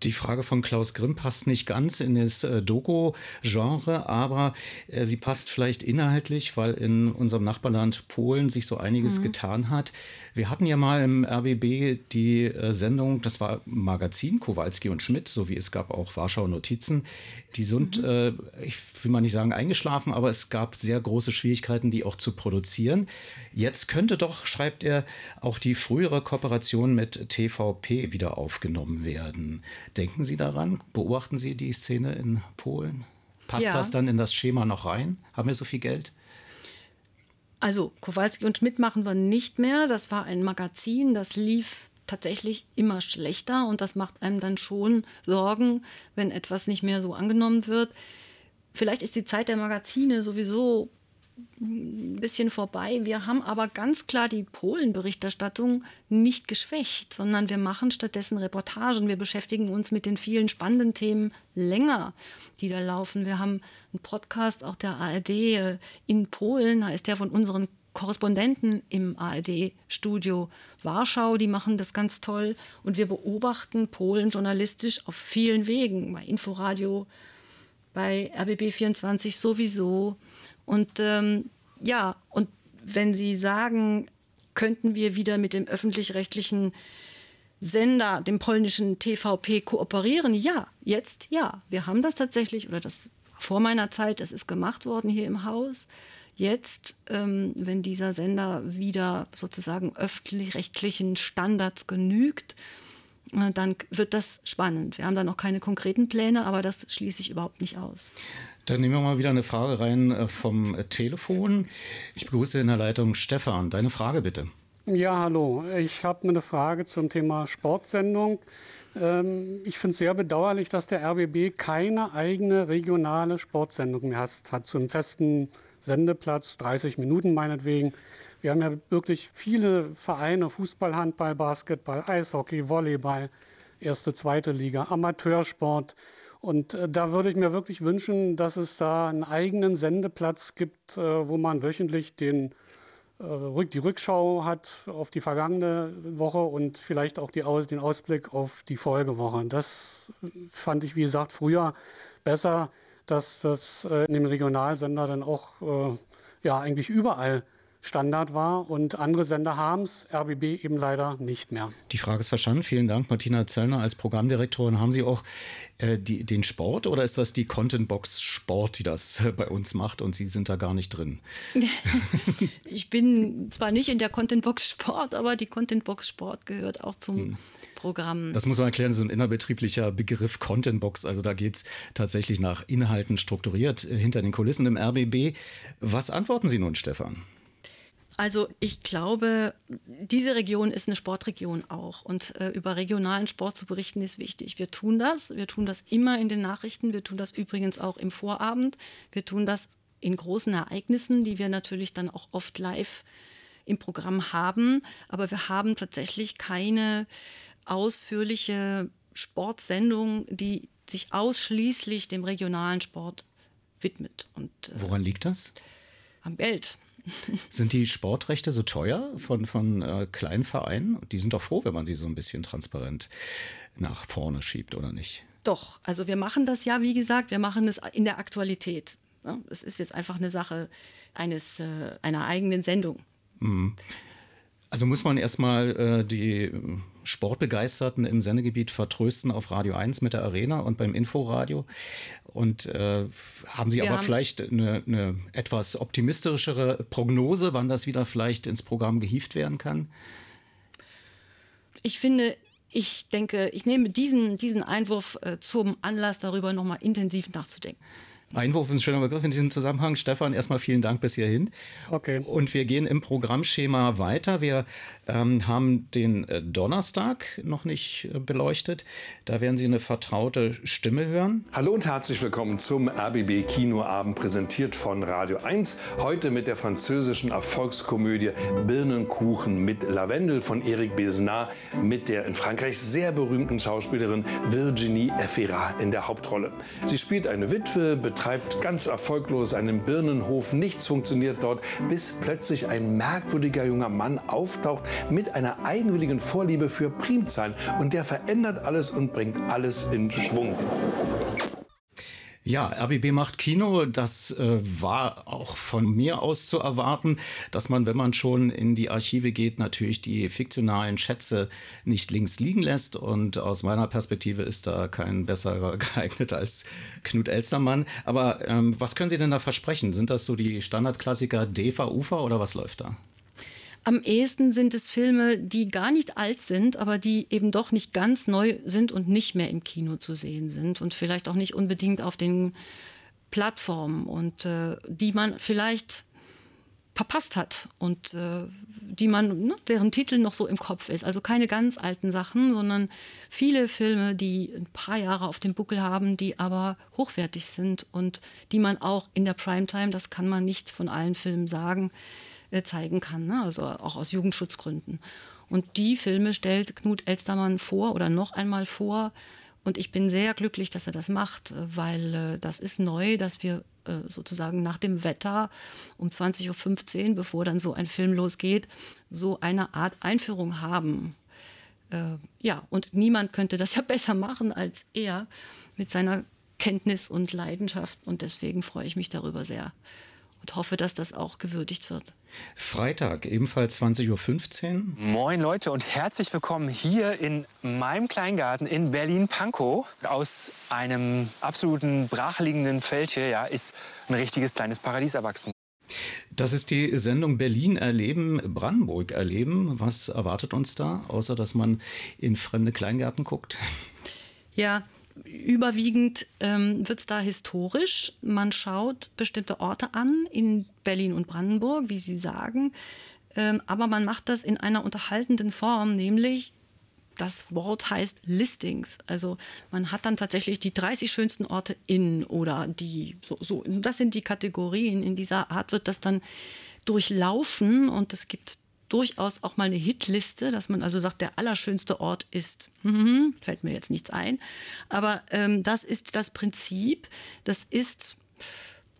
Die Frage von Klaus Grimm passt nicht ganz in das äh, Doku-Genre, aber äh, sie passt vielleicht inhaltlich, weil in unserem Nachbarland Polen sich so einiges Mhm. getan hat. Wir hatten ja mal im RBB die äh, Sendung, das war Magazin, Kowalski und Schmidt, so wie es gab auch Warschau Notizen. Die sind, äh, ich will mal nicht sagen eingeschlafen, aber es gab sehr große Schwierigkeiten, die auch zu produzieren. Jetzt könnte doch, schreibt er, auch die frühere Kooperation mit TVP wieder aufgenommen werden. Denken Sie daran? Beobachten Sie die Szene in Polen? Passt Ja. das dann in das Schema noch rein? Haben wir so viel Geld? Also Kowalski und Schmidt machen wir nicht mehr. Das war ein Magazin, das lief tatsächlich immer schlechter und das macht einem dann schon Sorgen, wenn etwas nicht mehr so angenommen wird. Vielleicht ist die Zeit der Magazine sowieso ein bisschen vorbei. Wir haben aber ganz klar die Polen-Berichterstattung nicht geschwächt, sondern wir machen stattdessen Reportagen. Wir beschäftigen uns mit den vielen spannenden Themen länger, die da laufen. Wir haben einen Podcast auch der ARD äh, in Polen, da ist der von unseren Korrespondenten im ARD-Studio Warschau, die machen das ganz toll. Und wir beobachten Polen journalistisch auf vielen Wegen, bei Inforadio, bei RBB24 sowieso. Und ähm, ja, und wenn Sie sagen, könnten wir wieder mit dem öffentlich-rechtlichen Sender, dem polnischen TVP, kooperieren? Ja, jetzt ja. Wir haben das tatsächlich, oder das vor meiner Zeit, es ist gemacht worden hier im Haus. Jetzt, ähm, wenn dieser Sender wieder sozusagen öffentlich-rechtlichen Standards genügt, dann wird das spannend. Wir haben da noch keine konkreten Pläne, aber das schließe ich überhaupt nicht aus. Dann nehmen wir mal wieder eine Frage rein äh, vom Telefon. Ich begrüße in der Leitung Stefan. Deine Frage bitte. Ja, hallo. Ich habe eine Frage zum Thema Sportsendung. Ähm, ich finde es sehr bedauerlich, dass der RBB keine eigene regionale Sportsendung mehr hat, hat so einen festen Sendeplatz, 30 Minuten meinetwegen. Wir haben ja wirklich viele Vereine, Fußball, Handball, Basketball, Eishockey, Volleyball, erste, zweite Liga, Amateursport. Und äh, da würde ich mir wirklich wünschen, dass es da einen eigenen Sendeplatz gibt, äh, wo man wöchentlich den, äh, die Rückschau hat auf die vergangene Woche und vielleicht auch die, den Ausblick auf die Folgewoche. Das fand ich, wie gesagt, früher besser, dass das in dem Regionalsender dann auch ja, eigentlich überall Standard war und andere Sender haben es, RBB eben leider nicht mehr. Die Frage ist verstanden. Vielen Dank, Martina Zöllner als Programmdirektorin. Haben Sie auch äh, die, den Sport oder ist das die Content Box Sport, die das äh, bei uns macht und Sie sind da gar nicht drin? ich bin zwar nicht in der Content Box Sport, aber die Content Box Sport gehört auch zum hm. Programm. Das muss man erklären, so ein innerbetrieblicher Begriff Content Box. Also da geht es tatsächlich nach Inhalten strukturiert äh, hinter den Kulissen im RBB. Was antworten Sie nun, Stefan? Also ich glaube, diese Region ist eine Sportregion auch. Und äh, über regionalen Sport zu berichten ist wichtig. Wir tun das. Wir tun das immer in den Nachrichten. Wir tun das übrigens auch im Vorabend. Wir tun das in großen Ereignissen, die wir natürlich dann auch oft live im Programm haben. Aber wir haben tatsächlich keine ausführliche Sportsendung, die sich ausschließlich dem regionalen Sport widmet. Und, äh, Woran liegt das? Am Geld. Sind die Sportrechte so teuer von, von äh, kleinen Vereinen? Die sind doch froh, wenn man sie so ein bisschen transparent nach vorne schiebt, oder nicht? Doch, also wir machen das ja, wie gesagt, wir machen es in der Aktualität. Es ist jetzt einfach eine Sache eines, äh, einer eigenen Sendung. Mhm. Also muss man erstmal äh, die Sportbegeisterten im Sendegebiet vertrösten auf Radio 1 mit der Arena und beim Inforadio. Und äh, haben Sie Wir aber haben vielleicht eine, eine, etwas optimistischere Prognose, wann das wieder vielleicht ins Programm gehievt werden kann? Ich finde, ich denke, ich nehme diesen, diesen Einwurf äh, zum Anlass, darüber nochmal intensiv nachzudenken. Einwurf ist ein schöner Begriff in diesem Zusammenhang. Stefan, erstmal vielen Dank bis hierhin. Okay. Und wir gehen im Programmschema weiter. Wir ähm, haben den äh, Donnerstag noch nicht äh, beleuchtet. Da werden Sie eine vertraute Stimme hören. Hallo und herzlich willkommen zum RBB Kinoabend, präsentiert von Radio 1. Heute mit der französischen Erfolgskomödie Birnenkuchen mit Lavendel von Eric Besnard mit der in Frankreich sehr berühmten Schauspielerin Virginie Efira in der Hauptrolle. Sie spielt eine Witwe, betreibt ganz erfolglos einen Birnenhof. Nichts funktioniert dort, bis plötzlich ein merkwürdiger junger Mann auftaucht mit einer eigenwilligen Vorliebe für Primzahlen. Und der verändert alles und bringt alles in Schwung. Ja, RBB macht Kino. Das äh, war auch von mir aus zu erwarten, dass man, wenn man schon in die Archive geht, natürlich die fiktionalen Schätze nicht links liegen lässt. Und aus meiner Perspektive ist da kein besserer geeignet als Knut Elstermann. Aber ähm, was können Sie denn da versprechen? Sind das so die Standardklassiker DEFA, UFA oder was läuft da? Am ehesten sind es Filme, die gar nicht alt sind, aber die eben doch nicht ganz neu sind und nicht mehr im Kino zu sehen sind und vielleicht auch nicht unbedingt auf den Plattformen und äh, die man vielleicht verpasst hat und äh, die man, ne, deren Titel noch so im Kopf ist. Also keine ganz alten Sachen, sondern viele Filme, die ein paar Jahre auf dem Buckel haben, die aber hochwertig sind und die man auch in der Primetime, das kann man nicht von allen Filmen sagen, zeigen kann. Ne? Also auch aus Jugendschutzgründen. Und die Filme stellt Knut Elstermann vor oder noch einmal vor. Und ich bin sehr glücklich, dass er das macht, weil äh, das ist neu, dass wir äh, sozusagen nach dem Wetter um 20.15 Uhr, bevor dann so ein Film losgeht, so eine Art Einführung haben. Äh, ja, und niemand könnte das ja besser machen als er mit seiner Kenntnis und Leidenschaft. Und deswegen freue ich mich darüber sehr und hoffe, dass das auch gewürdigt wird. Freitag, ebenfalls 20.15 Uhr. Moin Leute und herzlich willkommen hier in meinem Kleingarten in Berlin-Pankow. Aus einem absoluten brachliegenden Feld hier ja, ist ein richtiges kleines Paradies erwachsen. Das ist die Sendung Berlin erleben, Brandenburg erleben. Was erwartet uns da, außer dass man in fremde Kleingärten guckt? Ja, Überwiegend ähm, wird es da historisch. Man schaut bestimmte Orte an in Berlin und Brandenburg, wie Sie sagen. Ähm, aber man macht das in einer unterhaltenden Form, nämlich das Wort heißt Listings. Also man hat dann tatsächlich die 30 schönsten Orte in oder die so, so. Das sind die Kategorien. In dieser Art wird das dann durchlaufen und es gibt durchaus auch mal eine Hitliste, dass man also sagt, der allerschönste Ort ist, mhm, fällt mir jetzt nichts ein. Aber ähm, das ist das Prinzip. Das ist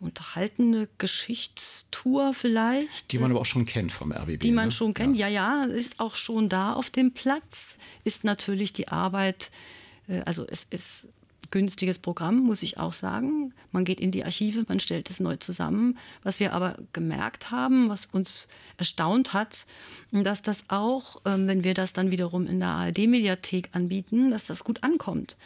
unterhaltende Geschichtstour vielleicht. Die man aber auch schon kennt vom RBB. Die man ne? schon kennt, ja. ja, ja, ist auch schon da auf dem Platz. Ist natürlich die Arbeit, äh, also es ist günstiges Programm, muss ich auch sagen. Man geht in die Archive, man stellt es neu zusammen. Was wir aber gemerkt haben, was uns erstaunt hat, dass das auch, ähm, wenn wir das dann wiederum in der ARD-Mediathek anbieten, dass das gut ankommt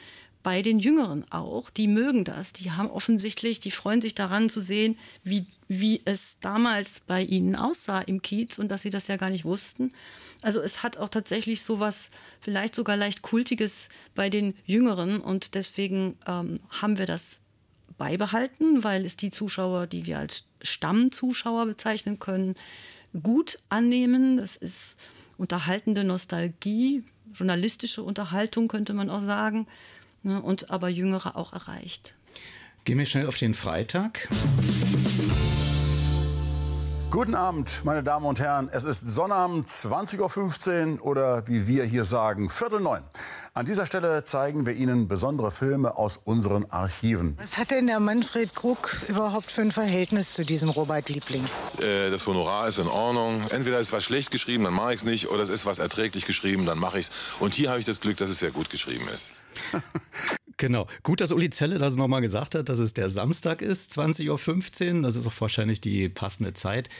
bei den Jüngeren auch, die mögen das. Die haben offensichtlich, die freuen sich daran zu sehen, wie, wie es damals bei ihnen aussah im Kiez und dass sie das ja gar nicht wussten. Also es hat auch tatsächlich so was, vielleicht sogar leicht Kultiges bei den Jüngeren und deswegen ähm, haben wir das beibehalten, weil es die Zuschauer, die wir als Stammzuschauer bezeichnen können, gut annehmen. Das ist unterhaltende Nostalgie, journalistische Unterhaltung könnte man auch sagen ne, und aber Jüngere auch erreicht. Gehen wir schnell auf den Freitag. Guten Abend, meine Damen und Herren. Es ist Sonnabend 20.15 Uhr oder wie wir hier sagen, Viertel neun. An dieser Stelle zeigen wir Ihnen besondere Filme aus unseren Archiven. Was hat denn der Manfred Krug überhaupt für ein Verhältnis zu diesem Robert Liebling? Äh, das Honorar ist in Ordnung. Entweder ist was schlecht geschrieben, dann mache ich es nicht, oder es ist was erträglich geschrieben, dann mache ich es. Und hier habe ich das Glück, dass es sehr gut geschrieben ist. Genau. Gut, dass Uli Zelle das nochmal gesagt hat, dass es der Samstag ist, 20.15 Uhr. Das ist auch wahrscheinlich die passende Zeit.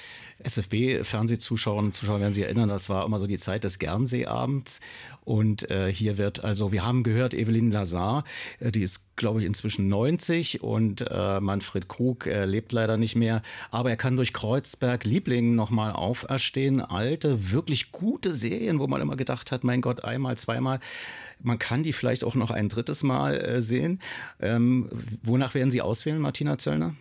SFB-Fernsehzuschauerinnen und Zuschauer werden sich erinnern, das war immer so die Zeit des Gernseeabends. Und äh, hier wird, also wir haben gehört, Evelyn Lazar, äh, die ist, glaube ich, inzwischen 90 und äh, Manfred Krug äh, lebt leider nicht mehr. Aber er kann durch Kreuzberg Lieblingen nochmal auferstehen. Alte, wirklich gute Serien, wo man immer gedacht hat, mein Gott, einmal, zweimal. Man kann die vielleicht auch noch ein drittes Mal äh, sehen. Ähm, wonach werden Sie auswählen, Martina Zöllner?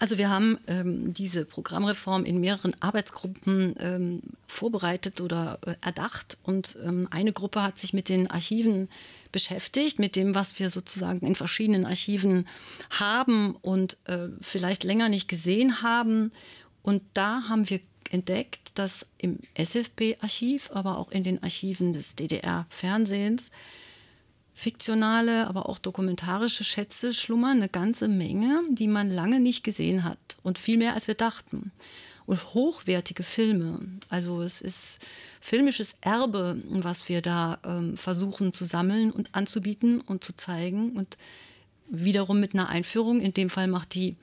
Also wir haben ähm, diese Programmreform in mehreren Arbeitsgruppen ähm, vorbereitet oder äh, erdacht. Und ähm, eine Gruppe hat sich mit den Archiven beschäftigt, mit dem, was wir sozusagen in verschiedenen Archiven haben und äh, vielleicht länger nicht gesehen haben. Und da haben wir entdeckt, dass im SFB-Archiv, aber auch in den Archiven des DDR-Fernsehens fiktionale, aber auch dokumentarische Schätze schlummern, eine ganze Menge, die man lange nicht gesehen hat und viel mehr als wir dachten. Und hochwertige Filme, also es ist filmisches Erbe, was wir da ähm, versuchen zu sammeln und anzubieten und zu zeigen und wiederum mit einer Einführung. In dem Fall macht die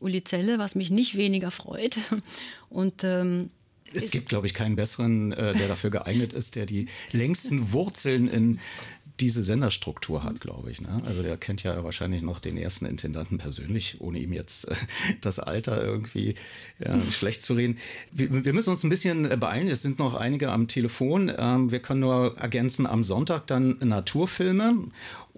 Uli Zelle, was mich nicht weniger freut. Und ähm, es gibt, glaube ich, keinen besseren, äh, der dafür geeignet ist, der die längsten Wurzeln in diese Senderstruktur hat, glaube ich. Ne? Also der kennt ja wahrscheinlich noch den ersten Intendanten persönlich, ohne ihm jetzt äh, das Alter irgendwie ja, schlecht zu reden. Wir, wir, müssen uns ein bisschen äh, beeilen. Es sind noch einige am Telefon. Ähm, wir können nur ergänzen, am Sonntag dann Naturfilme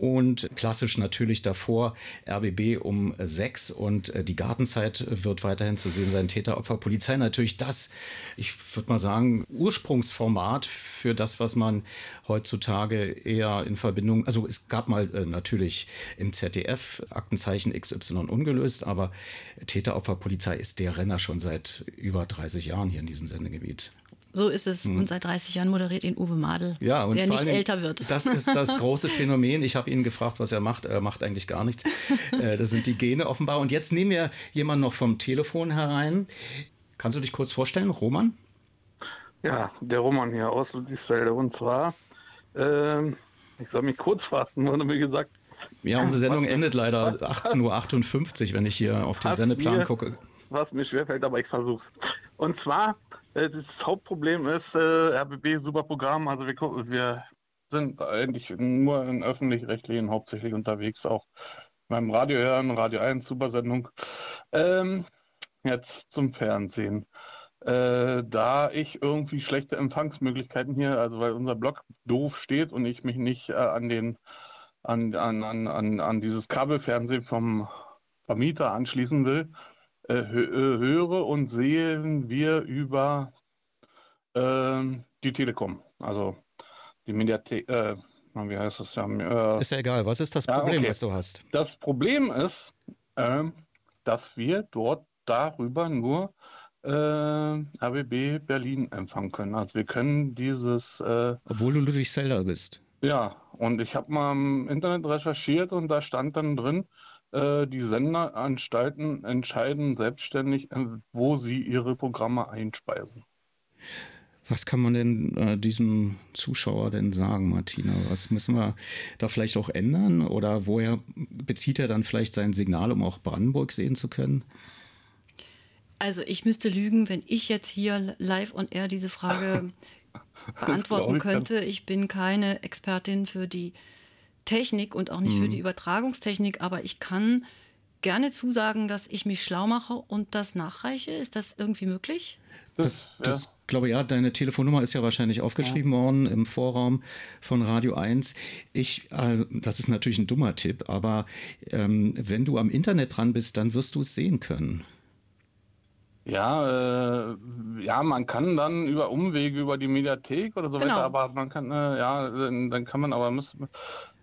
und klassisch natürlich davor RBB um sechs und äh, die Gartenzeit wird weiterhin zu sehen sein. Täter, Opfer, Polizei natürlich das, ich würde mal sagen, Ursprungsformat für das, was man heutzutage eher in Verbindung, also es gab mal äh, natürlich im ZDF Aktenzeichen XY ungelöst, aber Täter, Opfer, Polizei ist der Renner schon seit über 30 Jahren hier in diesem Sendegebiet. So ist es. Mhm. Und seit 30 Jahren moderiert ihn Uwe Madel, ja, und der nicht älter wird. Das ist das große Phänomen. Ich habe ihn gefragt, was er macht. Er macht eigentlich gar nichts. Äh, das sind die Gene offenbar. Und jetzt nehmen wir jemanden noch vom Telefon herein. Kannst du dich kurz vorstellen, Roman? Ja, der Roman hier aus Ludwigsfelde. Und zwar, ähm, ich soll mich kurz fassen, wurde mir gesagt. Ja, unsere Sendung endet leider 18.58 Uhr, wenn ich hier auf den Sendeplan mir, gucke. Was mir schwerfällt, aber ich versuch's. Und zwar äh, das Hauptproblem ist äh, RBB super Programm. Also wir, wir sind eigentlich nur in öffentlich-rechtlichen hauptsächlich unterwegs, auch beim Radio hören, Radio 1, super Sendung. Ähm, jetzt zum Fernsehen. Äh, da ich irgendwie schlechte Empfangsmöglichkeiten hier, also weil unser Blog doof steht und ich mich nicht äh, an den an, an, an, an dieses Kabelfernsehen vom Vermieter anschließen will, äh, höre und sehen wir über äh, die Telekom, also die Mediathek, äh, wie heißt das ja? ist ja egal, was ist das Problem, ja, okay. was du hast? Das Problem ist, ähm, dass wir dort darüber nur äh, ABB Berlin empfangen können. Also wir können dieses... Äh, Obwohl du Ludwigsfelder bist. Ja, und ich habe mal im Internet recherchiert und da stand dann drin, äh, die Senderanstalten entscheiden selbstständig, äh, wo sie ihre Programme einspeisen. Was kann man denn äh, diesem Zuschauer denn sagen, Martina? Was müssen wir da vielleicht auch ändern? Oder woher bezieht er dann vielleicht sein Signal, um auch Brandenburg sehen zu können? Also ich müsste lügen, wenn ich jetzt hier live on air diese Frage beantworten ich könnte. Ich bin keine Expertin für die Technik und auch nicht mhm. für die Übertragungstechnik, aber ich kann gerne zusagen, dass ich mich schlau mache und das nachreiche. Ist das irgendwie möglich? Das, das ja. glaube ja, deine Telefonnummer ist ja wahrscheinlich aufgeschrieben ja. worden im Vorraum von Radio 1. Ich, also, das ist natürlich ein dummer Tipp, aber ähm, wenn du am Internet dran bist, dann wirst du es sehen können. Ja, äh, ja, man kann dann über Umwege über die Mediathek oder so genau. weiter, aber man kann, äh, ja, dann, kann man aber muss,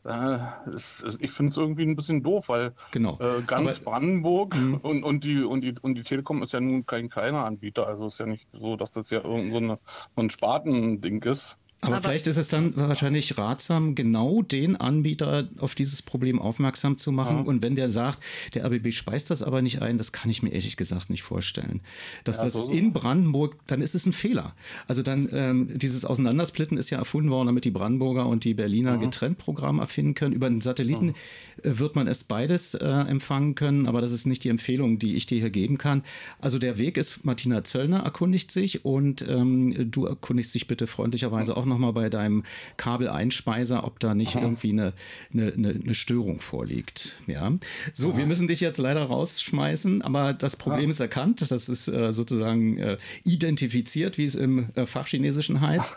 ich finde es irgendwie ein bisschen doof, weil genau. äh, ganz Aber, Brandenburg mhm. und, und, die, und, die, und die Telekom ist ja nun kein kleiner Anbieter. Also ist ja nicht so, dass das ja irgend so, eine, so ein Spartending ist. Aber, Aber, vielleicht ist es dann wahrscheinlich ratsam, genau den Anbieter auf dieses Problem aufmerksam zu machen. Ja. Und wenn der sagt, der ABB speist das aber nicht ein, das kann ich mir ehrlich gesagt nicht vorstellen. Dass ja, das so. in Brandenburg, dann ist es ein Fehler. Also dann, ähm, dieses Auseinandersplitten ist ja erfunden worden, damit die Brandenburger und die Berliner ja. getrennt Programm erfinden können. Über den Satelliten äh, wird man es beides äh, empfangen können, aber das ist nicht die Empfehlung, die ich dir hier geben kann. Also der Weg ist, Martina Zöllner erkundigt sich und ähm, du erkundigst dich bitte freundlicherweise auch nochmal bei deinem Kabeleinspeiser, ob da nicht Aha. irgendwie eine, eine, eine, Störung vorliegt. Ja. So, Aha. wir müssen dich jetzt leider rausschmeißen, aber das Problem ja. ist erkannt. Das ist äh, sozusagen äh, identifiziert, wie es im äh, Fachchinesischen heißt.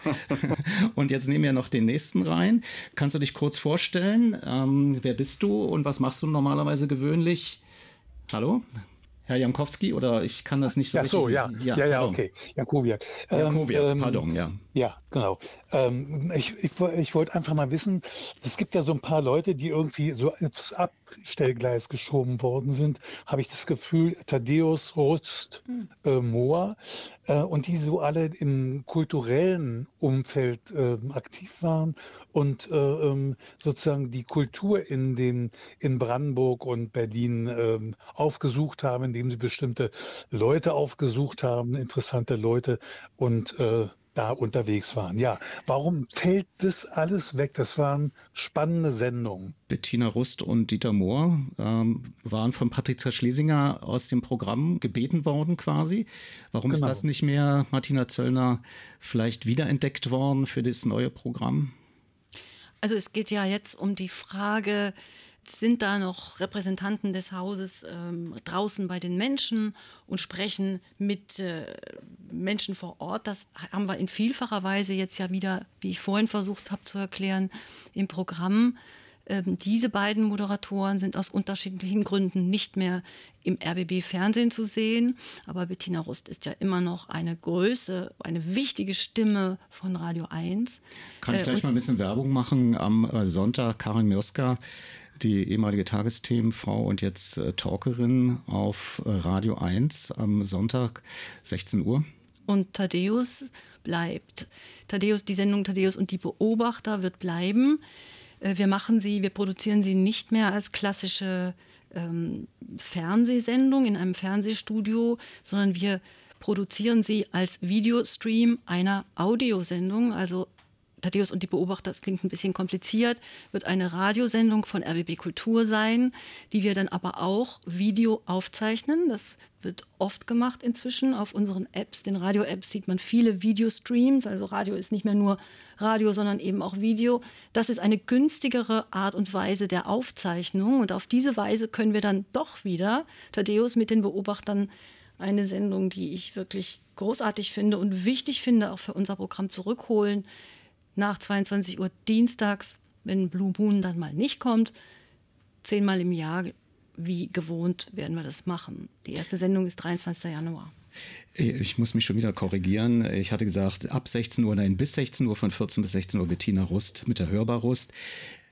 und jetzt nehmen wir noch den nächsten rein. Kannst du dich kurz vorstellen? Ähm, wer bist du und was machst du normalerweise gewöhnlich? Hallo? Herr Jankowski, oder ich kann das nicht so ja, so, ja, ja, ja, ja okay. Jankowiak. Jankowiak, ähm, pardon, ja. Ja, genau. Ähm, ich ich, ich wollte einfach mal wissen, es gibt ja so ein paar Leute, die irgendwie so ins Abstellgleis geschoben worden sind, habe ich das Gefühl, Thaddeus, Rust, hm. äh, Mohr, äh, und die so alle im kulturellen Umfeld äh, aktiv waren und äh, ähm, sozusagen die Kultur in, den, in Brandenburg und Berlin ähm, aufgesucht haben, indem sie bestimmte Leute aufgesucht haben, interessante Leute und äh, da unterwegs waren. Ja, warum fällt das alles weg? Das waren spannende Sendungen. Bettina Rust und Dieter Mohr ähm, waren von Patricia Schlesinger aus dem Programm gebeten worden quasi. Warum genau. ist das nicht mehr, Martina Zöllner, vielleicht wiederentdeckt worden für das neue Programm? Also es geht ja jetzt um die Frage, sind da noch Repräsentanten des Hauses ähm, draußen bei den Menschen und sprechen mit äh, Menschen vor Ort. Das haben wir in vielfacher Weise jetzt ja wieder, wie ich vorhin versucht habe zu erklären, im Programm. Ähm, diese beiden Moderatoren sind aus unterschiedlichen Gründen nicht mehr im RBB-Fernsehen zu sehen. Aber Bettina Rust ist ja immer noch eine Größe, eine wichtige Stimme von Radio 1. Kann ich Äh, gleich und- mal ein bisschen Werbung machen? Am äh, Sonntag Karin Mioska, die ehemalige Tagesthemenfrau und jetzt äh, Talkerin auf äh, Radio 1 am Sonntag 16 Uhr. Und Thaddeus bleibt. Thaddeus, die Sendung Thaddeus und die Beobachter wird bleiben. Äh, Wir machen sie, wir produzieren sie nicht mehr als klassische ähm, Fernsehsendung in einem Fernsehstudio, sondern wir produzieren sie als Videostream einer Audiosendung. Also Thaddeus und die Beobachter, das klingt ein bisschen kompliziert, wird eine Radiosendung von RBB Kultur sein, die wir dann aber auch Video aufzeichnen. Das wird oft gemacht inzwischen auf unseren Apps. Den Radio-Apps sieht man viele Videostreams. Also Radio ist nicht mehr nur Radio, sondern eben auch Video. Das ist eine günstigere Art und Weise der Aufzeichnung. Und auf diese Weise können wir dann doch wieder Thaddeus mit den Beobachtern eine Sendung, die ich wirklich großartig finde und wichtig finde, auch für unser Programm zurückholen. Nach 22 Uhr dienstags, wenn Blue Moon dann mal nicht kommt, zehnmal im Jahr, wie gewohnt, werden wir das machen. Die erste Sendung ist 23. Januar. Ich muss mich schon wieder korrigieren. Ich hatte gesagt, ab 16 Uhr, nein, bis 16 Uhr, von 14 bis 16 Uhr Bettina Rust mit der Hörbar-Rust.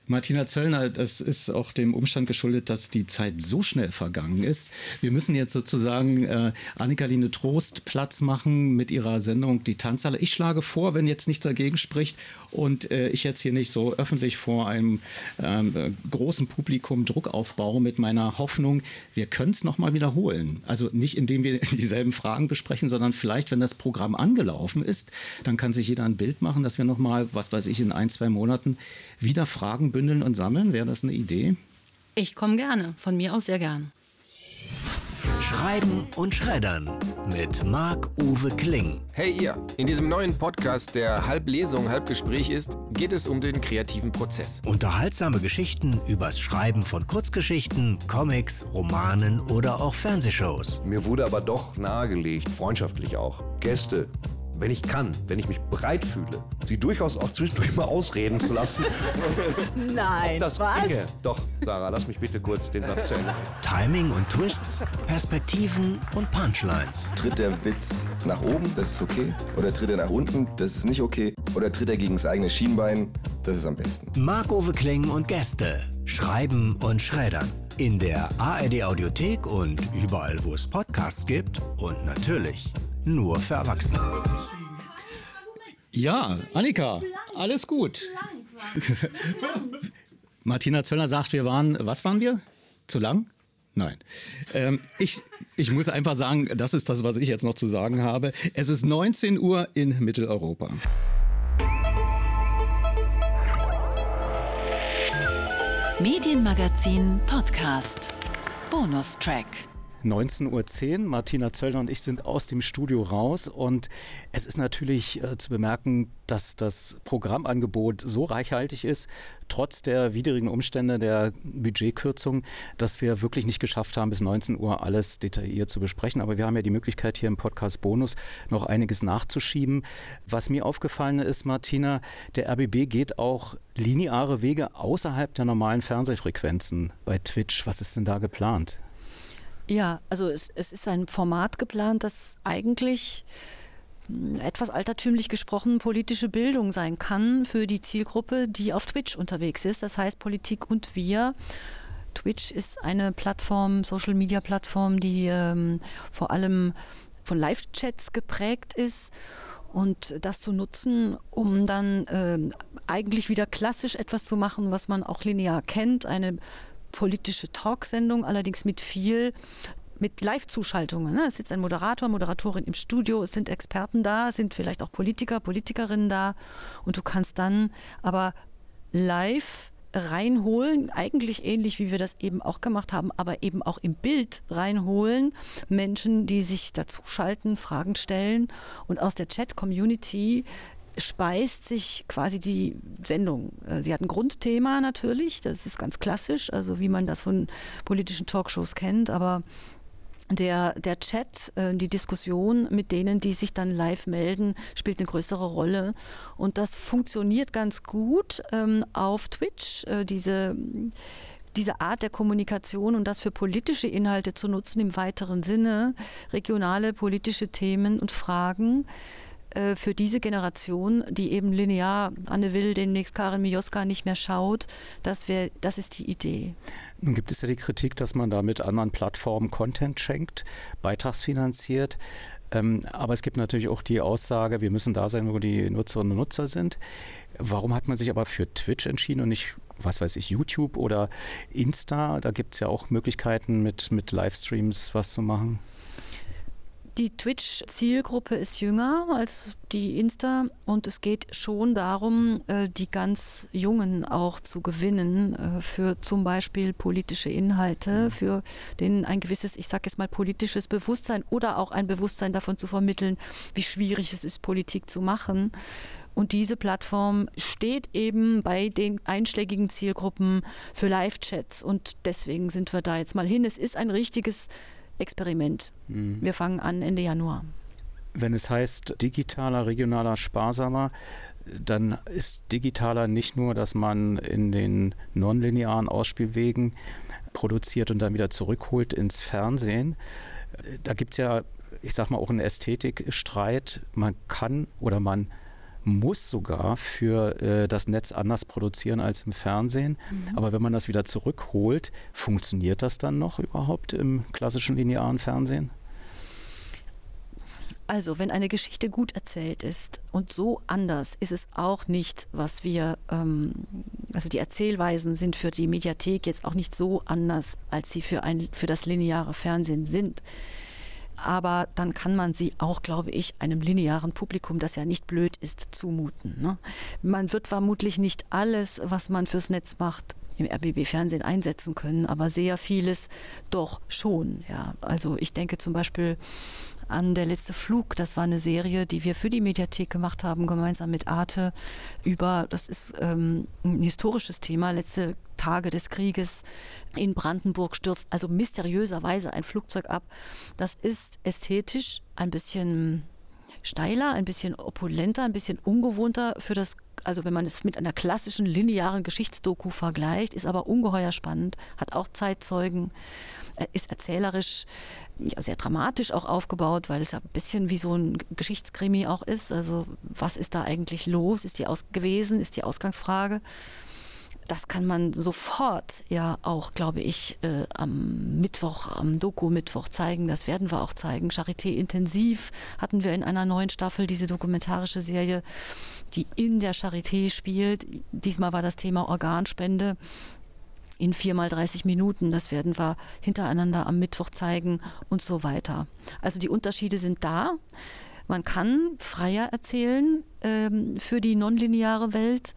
Martina Zöllner, das ist auch dem Umstand geschuldet, dass die Zeit so schnell vergangen ist. Wir müssen jetzt sozusagen äh, Annika-Line Trost Platz machen mit ihrer Sendung Die Tanzhalle. Ich schlage vor, wenn jetzt nichts dagegen spricht und äh, ich jetzt hier nicht so öffentlich vor einem ähm, äh, großen Publikum Druck aufbaue mit meiner Hoffnung, wir können es nochmal wiederholen. Also nicht indem wir dieselben Fragen besprechen, sondern vielleicht, wenn das Programm angelaufen ist, dann kann sich jeder ein Bild machen, dass wir nochmal, was weiß ich, in ein, zwei Monaten wieder Fragen bündeln und sammeln. Wäre das eine Idee? Ich komme gerne, von mir aus sehr gern. Schreiben und Schreddern mit Marc-Uwe Kling. Hey ihr, in diesem neuen Podcast, der halb Lesung, halb Gespräch ist, geht es um den kreativen Prozess. Unterhaltsame Geschichten übers Schreiben von Kurzgeschichten, Comics, Romanen oder auch Fernsehshows. Mir wurde aber doch nahegelegt, freundschaftlich auch, Gäste, wenn ich kann, wenn ich mich bereit fühle, sie durchaus auch zwischendurch mal ausreden zu lassen. Nein, Ob das was? ginge. Doch, Sarah, lass mich bitte kurz den Satz zu Ende. Timing und Twists, Perspektiven und Punchlines. Tritt der Witz nach oben, das ist okay. Oder tritt er nach unten, das ist nicht okay. Oder tritt er gegen das eigene Schienbein, das ist am besten. Marc-Uwe Kling und Gäste. Schreiben und Schreddern. In der ARD Audiothek und überall, wo es Podcasts gibt. Und natürlich nur für Erwachsene. Ja, Annika, alles gut. Martina Zöllner sagt, wir waren, was waren wir? Zu lang? Nein. Ähm, ich, ich muss einfach sagen, das ist das, was ich jetzt noch zu sagen habe. Es ist 19 Uhr in Mitteleuropa. Medienmagazin Podcast. Bonustrack. 19.10 Uhr. Martina Zöllner und ich sind aus dem Studio raus und es ist natürlich äh, zu bemerken, dass das Programmangebot so reichhaltig ist, trotz der widrigen Umstände der Budgetkürzung, dass wir wirklich nicht geschafft haben, bis 19 Uhr alles detailliert zu besprechen. Aber wir haben ja die Möglichkeit, hier im Podcast Bonus noch einiges nachzuschieben. Was mir aufgefallen ist, Martina, der RBB geht auch lineare Wege außerhalb der normalen Fernsehfrequenzen bei Twitch. Was ist denn da geplant? Ja, also es, es ist ein Format geplant, das eigentlich mh, etwas altertümlich gesprochen politische Bildung sein kann für die Zielgruppe, die auf Twitch unterwegs ist. Das heißt Politik und wir. Twitch ist eine Plattform, Social-Media-Plattform, die ähm, vor allem von Live-Chats geprägt ist und das zu nutzen, um dann ähm, eigentlich wieder klassisch etwas zu machen, was man auch linear kennt, eine politische Talksendung, allerdings mit viel mit Live-Zuschaltungen. Ne? Es sitzt ein Moderator, Moderatorin im Studio, es sind Experten da, es sind vielleicht auch Politiker, Politikerinnen da und du kannst dann aber live reinholen, eigentlich ähnlich wie wir das eben auch gemacht haben, aber eben auch im Bild reinholen, Menschen, die sich dazuschalten, Fragen stellen und aus der Chat-Community speist sich quasi die Sendung. Äh, Sie hat ein Grundthema natürlich, das ist ganz klassisch, also wie man das von politischen Talkshows kennt, aber der, der Chat, äh, die Diskussion mit denen, die sich dann live melden, spielt eine größere Rolle. Und das funktioniert ganz gut ähm, auf Twitch. Äh, diese diese Art der Kommunikation und das für politische Inhalte zu nutzen im weiteren Sinne, regionale politische Themen und Fragen äh, für diese Generation, die eben linear Anne Will, demnächst Karin Mioska nicht mehr schaut, das, wär, das ist die Idee. Nun gibt es ja die Kritik, dass man damit anderen Plattformen Content schenkt, beitragsfinanziert. Ähm, aber es gibt natürlich auch die Aussage, wir müssen da sein, wo die Nutzerinnen und Nutzer sind. Warum hat man sich aber für Twitch entschieden und nicht, was weiß ich, YouTube oder Insta? Da gibt es ja auch Möglichkeiten, mit, mit Livestreams was zu machen. Die Twitch-Zielgruppe ist jünger als die Insta und es geht schon darum, äh, die ganz Jungen auch zu gewinnen äh, für zum Beispiel politische Inhalte, mhm. für denen ein gewisses, ich sage jetzt mal, politisches Bewusstsein oder auch ein Bewusstsein davon zu vermitteln, wie schwierig es ist, Politik zu machen. Und diese Plattform steht eben bei den einschlägigen Zielgruppen für Live-Chats und deswegen sind wir da jetzt mal hin. Es ist ein richtiges Experiment. Mhm. Wir fangen an Ende Januar. Wenn es heißt digitaler, regionaler, sparsamer, dann ist digitaler nicht nur, dass man in den nonlinearen Ausspielwegen produziert und dann wieder zurückholt ins Fernsehen. Da gibt es ja, ich sag mal, auch einen Ästhetikstreit. Man kann oder man muss sogar für äh, das Netz anders produzieren als im Fernsehen. Mhm. Aber wenn man das wieder zurückholt, funktioniert das dann noch überhaupt im klassischen linearen Fernsehen? Also, wenn eine Geschichte gut erzählt ist und so anders ist es auch nicht, was wir, ähm, also die Erzählweisen sind für die Mediathek jetzt auch nicht so anders, als sie für, ein, für das lineare Fernsehen sind aber dann kann man sie auch, glaube ich, einem linearen Publikum, das ja nicht blöd ist, zumuten. Ne? Man wird vermutlich nicht alles, was man fürs Netz macht, im RBB-Fernsehen einsetzen können, aber sehr vieles doch schon. Ja. Also ich denke zum Beispiel an Der letzte Flug. Das war eine Serie, die wir für die Mediathek gemacht haben, gemeinsam mit Arte, über, das ist ähm, ein historisches Thema, letzte Tage des Krieges in Brandenburg stürzt also mysteriöserweise ein Flugzeug ab. Das ist ästhetisch ein bisschen steiler, ein bisschen opulenter, ein bisschen ungewohnter für das, also wenn man es mit einer klassischen linearen Geschichtsdoku vergleicht, ist aber ungeheuer spannend, hat auch Zeitzeugen, äh, ist erzählerisch ja, sehr dramatisch auch aufgebaut, weil es ja ein bisschen wie so ein Geschichtskrimi auch ist. Also was ist da eigentlich los? Ist die aus gewesen? Ist die Ausgangsfrage? das kann man sofort ja auch, glaube ich, äh, am Mittwoch, am Doku-Mittwoch zeigen. Das werden wir auch zeigen. Charité Intensiv hatten wir in einer neuen Staffel, diese dokumentarische Serie, die in der Charité spielt. Diesmal war das Thema Organspende in viermal 30 Minuten. Das werden wir hintereinander am Mittwoch zeigen und so weiter. Also die Unterschiede sind da. Man kann freier erzählen ähm, für die nonlineare Welt.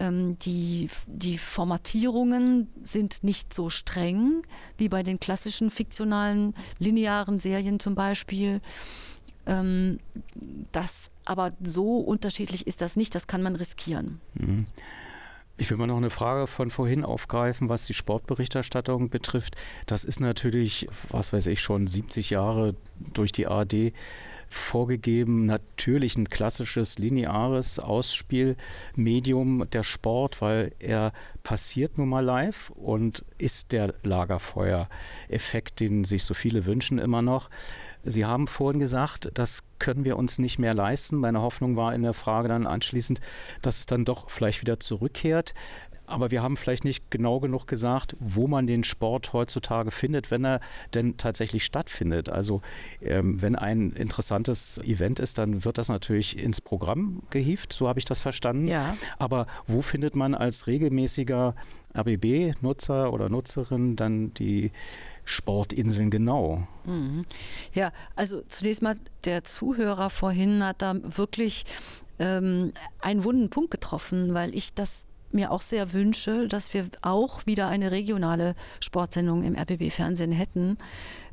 Ähm, die, die Formatierungen sind nicht so streng wie bei den klassischen fiktionalen linearen Serien zum Beispiel. Ähm, das aber so unterschiedlich ist das nicht, das kann man riskieren. Mhm. Ich will mal noch eine Frage von vorhin aufgreifen, was die Sportberichterstattung betrifft. Das ist natürlich, was weiß ich, schon 70 Jahre durch die ARD vorgegeben. Natürlich ein klassisches lineares Ausspielmedium der Sport, weil er passiert nun mal live und ist der Lagerfeuer-Effekt, den sich so viele wünschen immer noch. Sie haben vorhin gesagt, das können wir uns nicht mehr leisten. Meine Hoffnung war in der Frage dann anschließend, dass es dann doch vielleicht wieder zurückkehrt. Aber wir haben vielleicht nicht genau genug gesagt, wo man den Sport heutzutage findet, wenn er denn tatsächlich stattfindet. Also ähm, wenn ein interessantes Event ist, dann wird das natürlich ins Programm gehievt, so habe ich das verstanden. Ja. Aber wo findet man als regelmäßiger RBB-Nutzer oder Nutzerin dann die Sportinseln genau? Mhm. Ja, also zunächst mal der Zuhörer vorhin hat da wirklich ähm, einen wunden Punkt getroffen, weil ich das mir auch sehr wünsche, dass wir auch wieder eine regionale Sportsendung im RBB-Fernsehen hätten.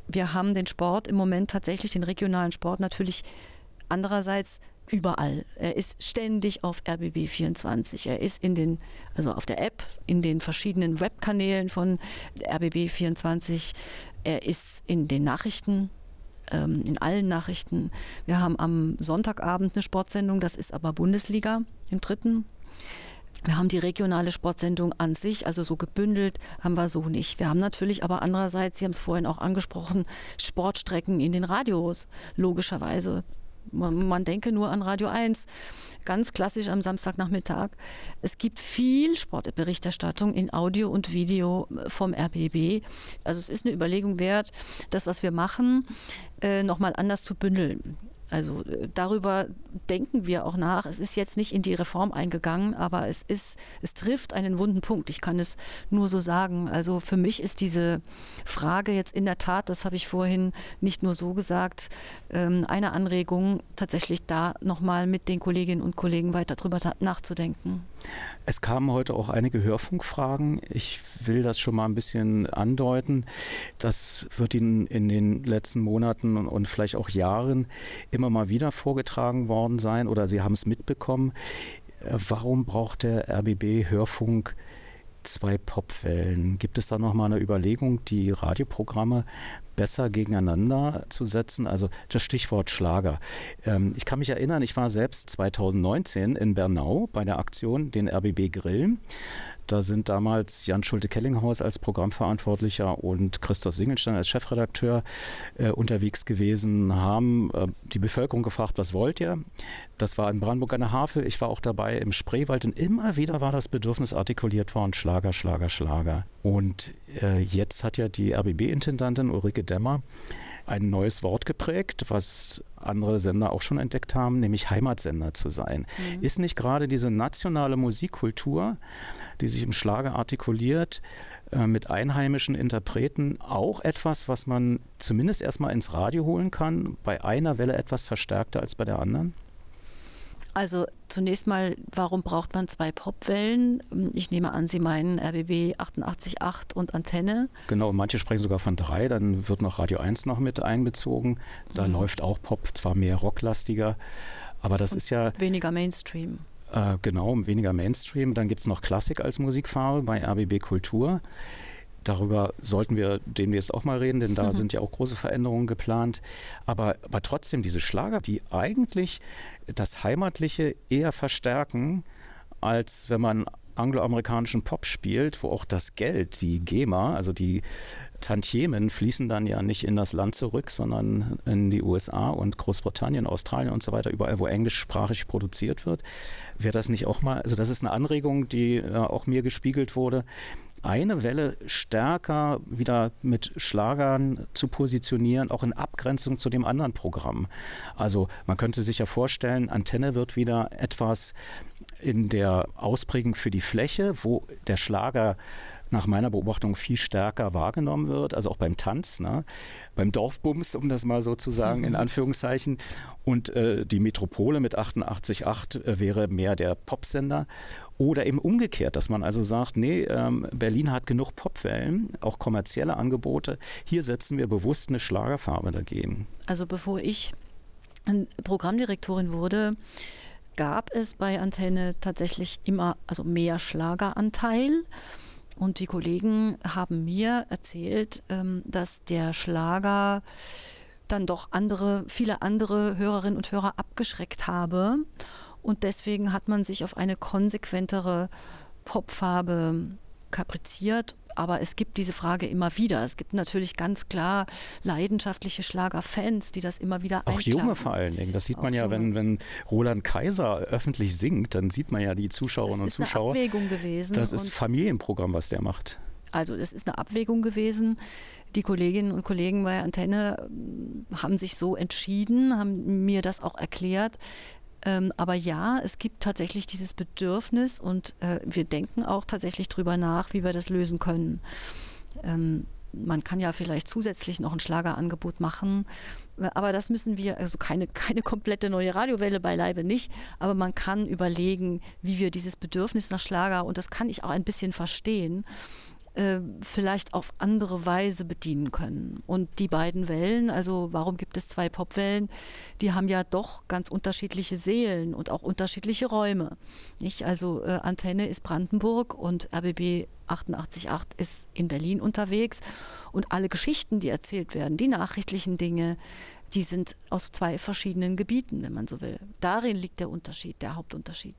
Wir haben den Sport im Moment tatsächlich, den regionalen Sport natürlich andererseits überall. Er ist ständig auf RBB 24. Er ist in den, also auf der App, in den verschiedenen Webkanälen von RBB 24. Er ist in den Nachrichten, ähm, in allen Nachrichten. Wir haben am Sonntagabend eine Sportsendung, das ist aber Bundesliga im dritten. Wir haben die regionale Sportsendung an sich, also so gebündelt, haben wir so nicht. Wir haben natürlich aber andererseits, Sie haben es vorhin auch angesprochen, Sportstrecken in den Radios, logischerweise. Man, man, denke nur an Radio 1, ganz klassisch am Samstagnachmittag. Es gibt viel Sportberichterstattung in Audio und Video vom RBB. Also es ist eine Überlegung wert, das, was wir machen, äh, nochmal anders zu bündeln. Also äh, darüber denken wir auch nach. Es ist jetzt nicht in die Reform eingegangen, aber es ist, es trifft einen wunden Punkt. Ich kann es nur so sagen. Also für mich ist diese Frage jetzt in der Tat, das habe ich vorhin nicht nur so gesagt, ähm, eine Anregung, tatsächlich da nochmal mit den Kolleginnen und Kollegen weiter drüber nachzudenken. Es kamen heute auch einige Hörfunkfragen. Ich will das schon mal ein bisschen andeuten. Das wird Ihnen in den letzten Monaten und vielleicht auch Jahren immer mal wieder vorgetragen worden sein oder Sie haben es mitbekommen. Warum braucht der RBB Hörfunk zwei Popwellen? Gibt es da noch mal eine Überlegung, die Radioprogramme besser gegeneinander zu setzen? Also das Stichwort Schlager. Ähm, ich kann mich erinnern, ich war selbst 2019 in Bernau bei der Aktion den RBB Grill. Da sind damals Jan Schulte-Kellinghaus als Programmverantwortlicher und Christoph Singelstein als Chefredakteur äh, unterwegs gewesen, haben äh, die Bevölkerung gefragt, was wollt ihr? Das war in Brandenburg an der Havel. Ich war auch dabei im Spreewald und immer wieder war das Bedürfnis artikuliert worden, Schlager, Schlager, Schlager. Und äh, jetzt hat ja die RBB-Intendantin Ulrike Dämmer ein neues Wort geprägt, was andere Sender auch schon entdeckt haben, nämlich Heimatsender zu sein. Mhm. Ist nicht gerade diese nationale Musikkultur, die sich im Schlager artikuliert, äh, mit einheimischen Interpreten auch etwas, was man zumindest erstmal ins Radio holen kann, bei einer Welle etwas verstärkter als bei der anderen? Also zunächst mal, warum braucht man zwei Popwellen? Ich nehme an, Sie meinen RBB 88.8 und Antenne. Genau, manche sprechen sogar von drei, dann wird noch Radio 1 noch mit einbezogen. Da mhm. läuft auch Pop, zwar mehr rocklastiger, aber das und ist ja... Weniger Mainstream. Äh, genau, weniger Mainstream. Dann gibt es noch Klassik als Musikfarbe bei RBB Kultur. Darüber sollten wir demnächst auch mal reden, denn da mhm. sind ja auch große Veränderungen geplant. Aber, aber trotzdem diese Schlager, die eigentlich das Heimatliche eher verstärken, als wenn man angloamerikanischen Pop spielt, wo auch das Geld, die GEMA, also die Tantiemen, fließen dann ja nicht in das Land zurück, sondern in die USA und Großbritannien, Australien und so weiter, überall, wo englischsprachig produziert wird. Wäre das nicht auch mal, also das ist eine Anregung, die äh, auch mir gespiegelt wurde, eine Welle stärker wieder mit Schlagern zu positionieren, auch in Abgrenzung zu dem anderen Programm. Also man könnte sich ja vorstellen, Antenne wird wieder etwas in der Ausprägung für die Fläche, wo der Schlager nach meiner Beobachtung viel stärker wahrgenommen wird, also auch beim Tanz, ne? beim Dorfbums, um das mal so zu sagen, in Anführungszeichen. Und äh, die Metropole mit 88.8 äh, wäre mehr der Popsender. Oder eben umgekehrt, dass man also sagt, nee, ähm, Berlin hat genug Popwellen, auch kommerzielle Angebote. Hier setzen wir bewusst eine Schlagerfarbe dagegen. Also bevor ich Programmdirektorin wurde, gab es bei Antenne tatsächlich immer also mehr Schlageranteil. Und die Kollegen haben mir erzählt, ähm, dass der Schlager dann doch andere, viele andere Hörerinnen und Hörer abgeschreckt habe. Und deswegen hat man sich auf eine konsequentere Popfarbe kapriziert aber es gibt diese Frage immer wieder. Es gibt natürlich ganz klar leidenschaftliche Schlagerfans, die das immer wieder Auch einklagen. junge vor allen Dingen. Das sieht Auch man ja, wenn, wenn Roland Kaiser öffentlich singt, dann sieht man ja die Zuschauerinnen und Zuschauer. Das ist eine Abwägung gewesen. Das ist Familienprogramm, was der macht. Also das ist eine Abwägung gewesen. Die Kolleginnen und Kollegen bei Antenne haben sich so entschieden, haben mir das auch erklärt. Ähm, aber ja, es gibt tatsächlich dieses Bedürfnis und äh, wir denken auch tatsächlich darüber nach, wie wir das lösen können. Ähm, man kann ja vielleicht zusätzlich noch ein Schlagerangebot machen, aber das müssen wir, also keine, keine komplette neue Radiowelle beileibe nicht, aber man kann überlegen, wie wir dieses Bedürfnis nach Schlager, und das kann ich auch ein bisschen verstehen, äh, vielleicht auf andere Weise bedienen können. Und die beiden Wellen, also warum gibt es zwei Popwellen, die haben ja doch ganz unterschiedliche Seelen und auch unterschiedliche Räume. Nicht? Also äh, Antenne ist Brandenburg und RBB 88.8 ist in Berlin unterwegs und alle Geschichten, die erzählt werden, die nachrichtlichen Dinge, die sind aus zwei verschiedenen Gebieten, wenn man so will. Darin liegt der Unterschied, der Hauptunterschied.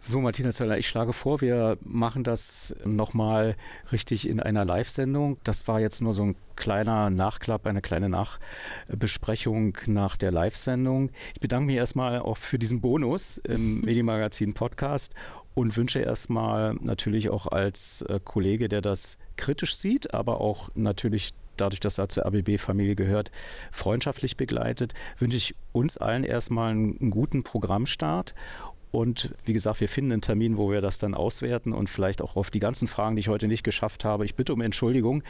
So, Martina Zöller, ich schlage vor, wir machen das nochmal richtig in einer Live-Sendung. Das war jetzt nur so ein kleiner Nachklapp, eine kleine Nachbesprechung nach der Live-Sendung. Ich bedanke mich erstmal auch für diesen Bonus im Medienmagazin Podcast und wünsche erstmal natürlich auch als äh, Kollege, der das kritisch sieht, aber auch natürlich dadurch, dass er zur RBB-Familie gehört, freundschaftlich begleitet, wünsche ich uns allen erstmal einen, einen guten Programmstart und wie gesagt, wir finden einen Termin, wo wir das dann auswerten und vielleicht auch auf die ganzen Fragen, die ich heute nicht geschafft habe. Ich bitte um Entschuldigung,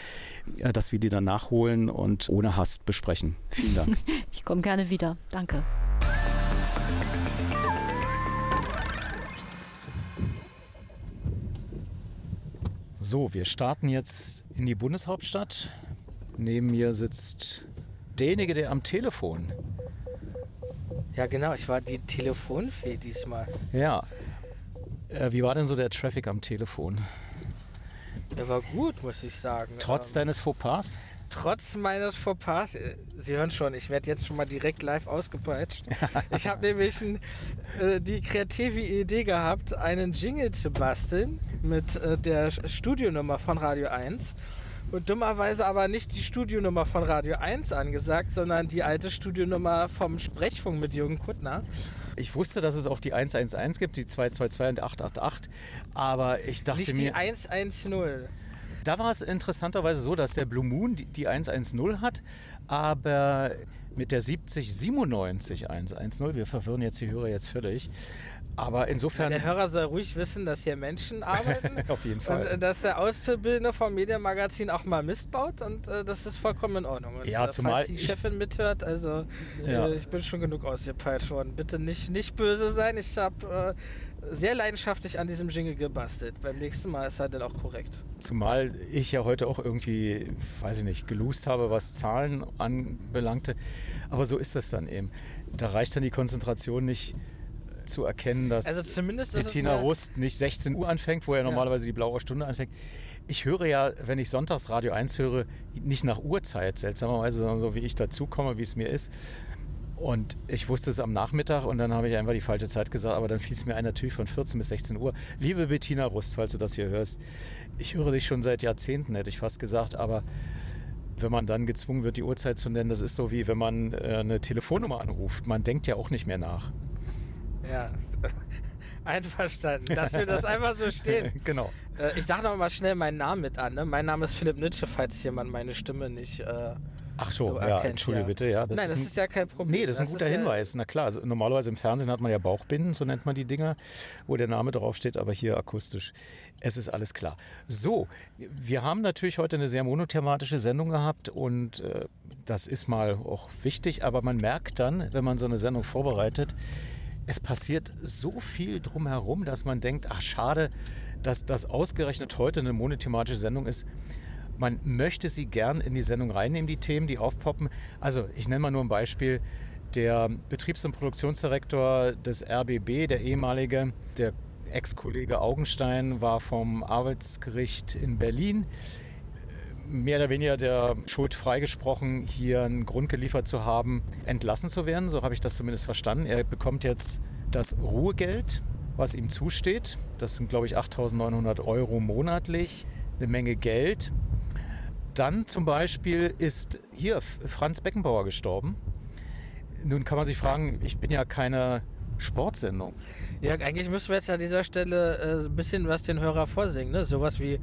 äh, dass wir die dann nachholen und ohne Hast besprechen. Vielen Dank. ich komme gerne wieder. Danke. So, wir starten jetzt in die Bundeshauptstadt. Neben mir sitzt derjenige, der am Telefon ja, genau, ich war die Telefonfee diesmal. Ja. Äh, wie war denn so der Traffic am Telefon? Der war gut, muss ich sagen. Trotz ähm, deines Fauxpas? Trotz meines Fauxpas, äh, Sie hören schon, ich werde jetzt schon mal direkt live ausgepeitscht. ich habe nämlich ein, äh, die kreative Idee gehabt, einen Jingle zu basteln mit äh, der Studionummer von Radio 1 und dummerweise aber nicht die Studionummer von Radio 1 angesagt, sondern die alte Studionummer vom Sprechfunk mit Jürgen Kuttner. Ich wusste, dass es auch die 111 gibt, die 222 und 888, aber ich dachte nicht mir... die 110. Da war es interessanterweise so, dass der Blue Moon die, die 110 hat, aber mit der 7097 110, wir verwirren jetzt die Hörer jetzt völlig, aber insofern. Der Hörer soll ruhig wissen, dass hier Menschen arbeiten. Auf jeden Fall. Und äh, dass der Auszubildende vom Medienmagazin auch mal Mist baut und äh, das ist vollkommen in Ordnung. Und, ja, äh, zumal. Falls die Chefin mithört, also ja. äh, ich bin schon genug ausgepeitscht worden. Bitte nicht, nicht böse sein. Ich habe äh, sehr leidenschaftlich an diesem Jingle gebastelt. Beim nächsten Mal ist er dann auch korrekt. Zumal ich ja heute auch irgendwie, weiß ich nicht, geloost habe, was Zahlen anbelangte. Aber so ist das dann eben. Da reicht dann die Konzentration nicht zu erkennen, dass also zumindest Bettina Rust nicht 16 Uhr anfängt, wo ja normalerweise die blaue Stunde anfängt. Ich höre ja, wenn ich sonntags Radio 1 höre, nicht nach Uhrzeit, seltsamerweise, sondern so wie ich dazukomme, wie es mir ist. Und ich wusste es am Nachmittag und dann habe ich einfach die falsche Zeit gesagt, aber dann fiel es mir ein natürlich von 14 bis 16 Uhr. Liebe Bettina Rust, falls du das hier hörst, ich höre dich schon seit Jahrzehnten, hätte ich fast gesagt, aber wenn man dann gezwungen wird, die Uhrzeit zu nennen, das ist so wie wenn man äh, eine Telefonnummer anruft. Man denkt ja auch nicht mehr nach. Ja, einverstanden, dass wir das einfach so stehen. genau. Äh, ich sage noch mal schnell meinen Namen mit an. Ne? Mein Name ist Philipp Nitsche, falls jemand meine Stimme nicht. Äh, Ach so, so ja, entschuldige ja. bitte, ja. Das Nein, ist das ein, ist ja kein Problem. Nee, das ist ein guter ist Hinweis. Na klar, also normalerweise im Fernsehen hat man ja Bauchbinden, so nennt man die Dinger, wo der Name draufsteht, aber hier akustisch. Es ist alles klar. So, wir haben natürlich heute eine sehr monothematische Sendung gehabt und äh, das ist mal auch wichtig, aber man merkt dann, wenn man so eine Sendung vorbereitet, es passiert so viel drumherum, dass man denkt, ach schade, dass das ausgerechnet heute eine monothematische Sendung ist. Man möchte sie gern in die Sendung reinnehmen, die Themen, die aufpoppen. Also ich nenne mal nur ein Beispiel. Der Betriebs- und Produktionsdirektor des RBB, der ehemalige, der Ex-Kollege Augenstein, war vom Arbeitsgericht in Berlin mehr oder weniger der Schuld freigesprochen, hier einen Grund geliefert zu haben, entlassen zu werden. So habe ich das zumindest verstanden. Er bekommt jetzt das Ruhegeld, was ihm zusteht. Das sind, glaube ich, 8.900 Euro monatlich. Eine Menge Geld. Dann zum Beispiel ist hier Franz Beckenbauer gestorben. Nun kann man sich fragen, ich bin ja keine Sportsendung. Ja, eigentlich müssen wir jetzt an dieser Stelle äh, ein bisschen was den Hörer vorsingen. Ne? Sowas wie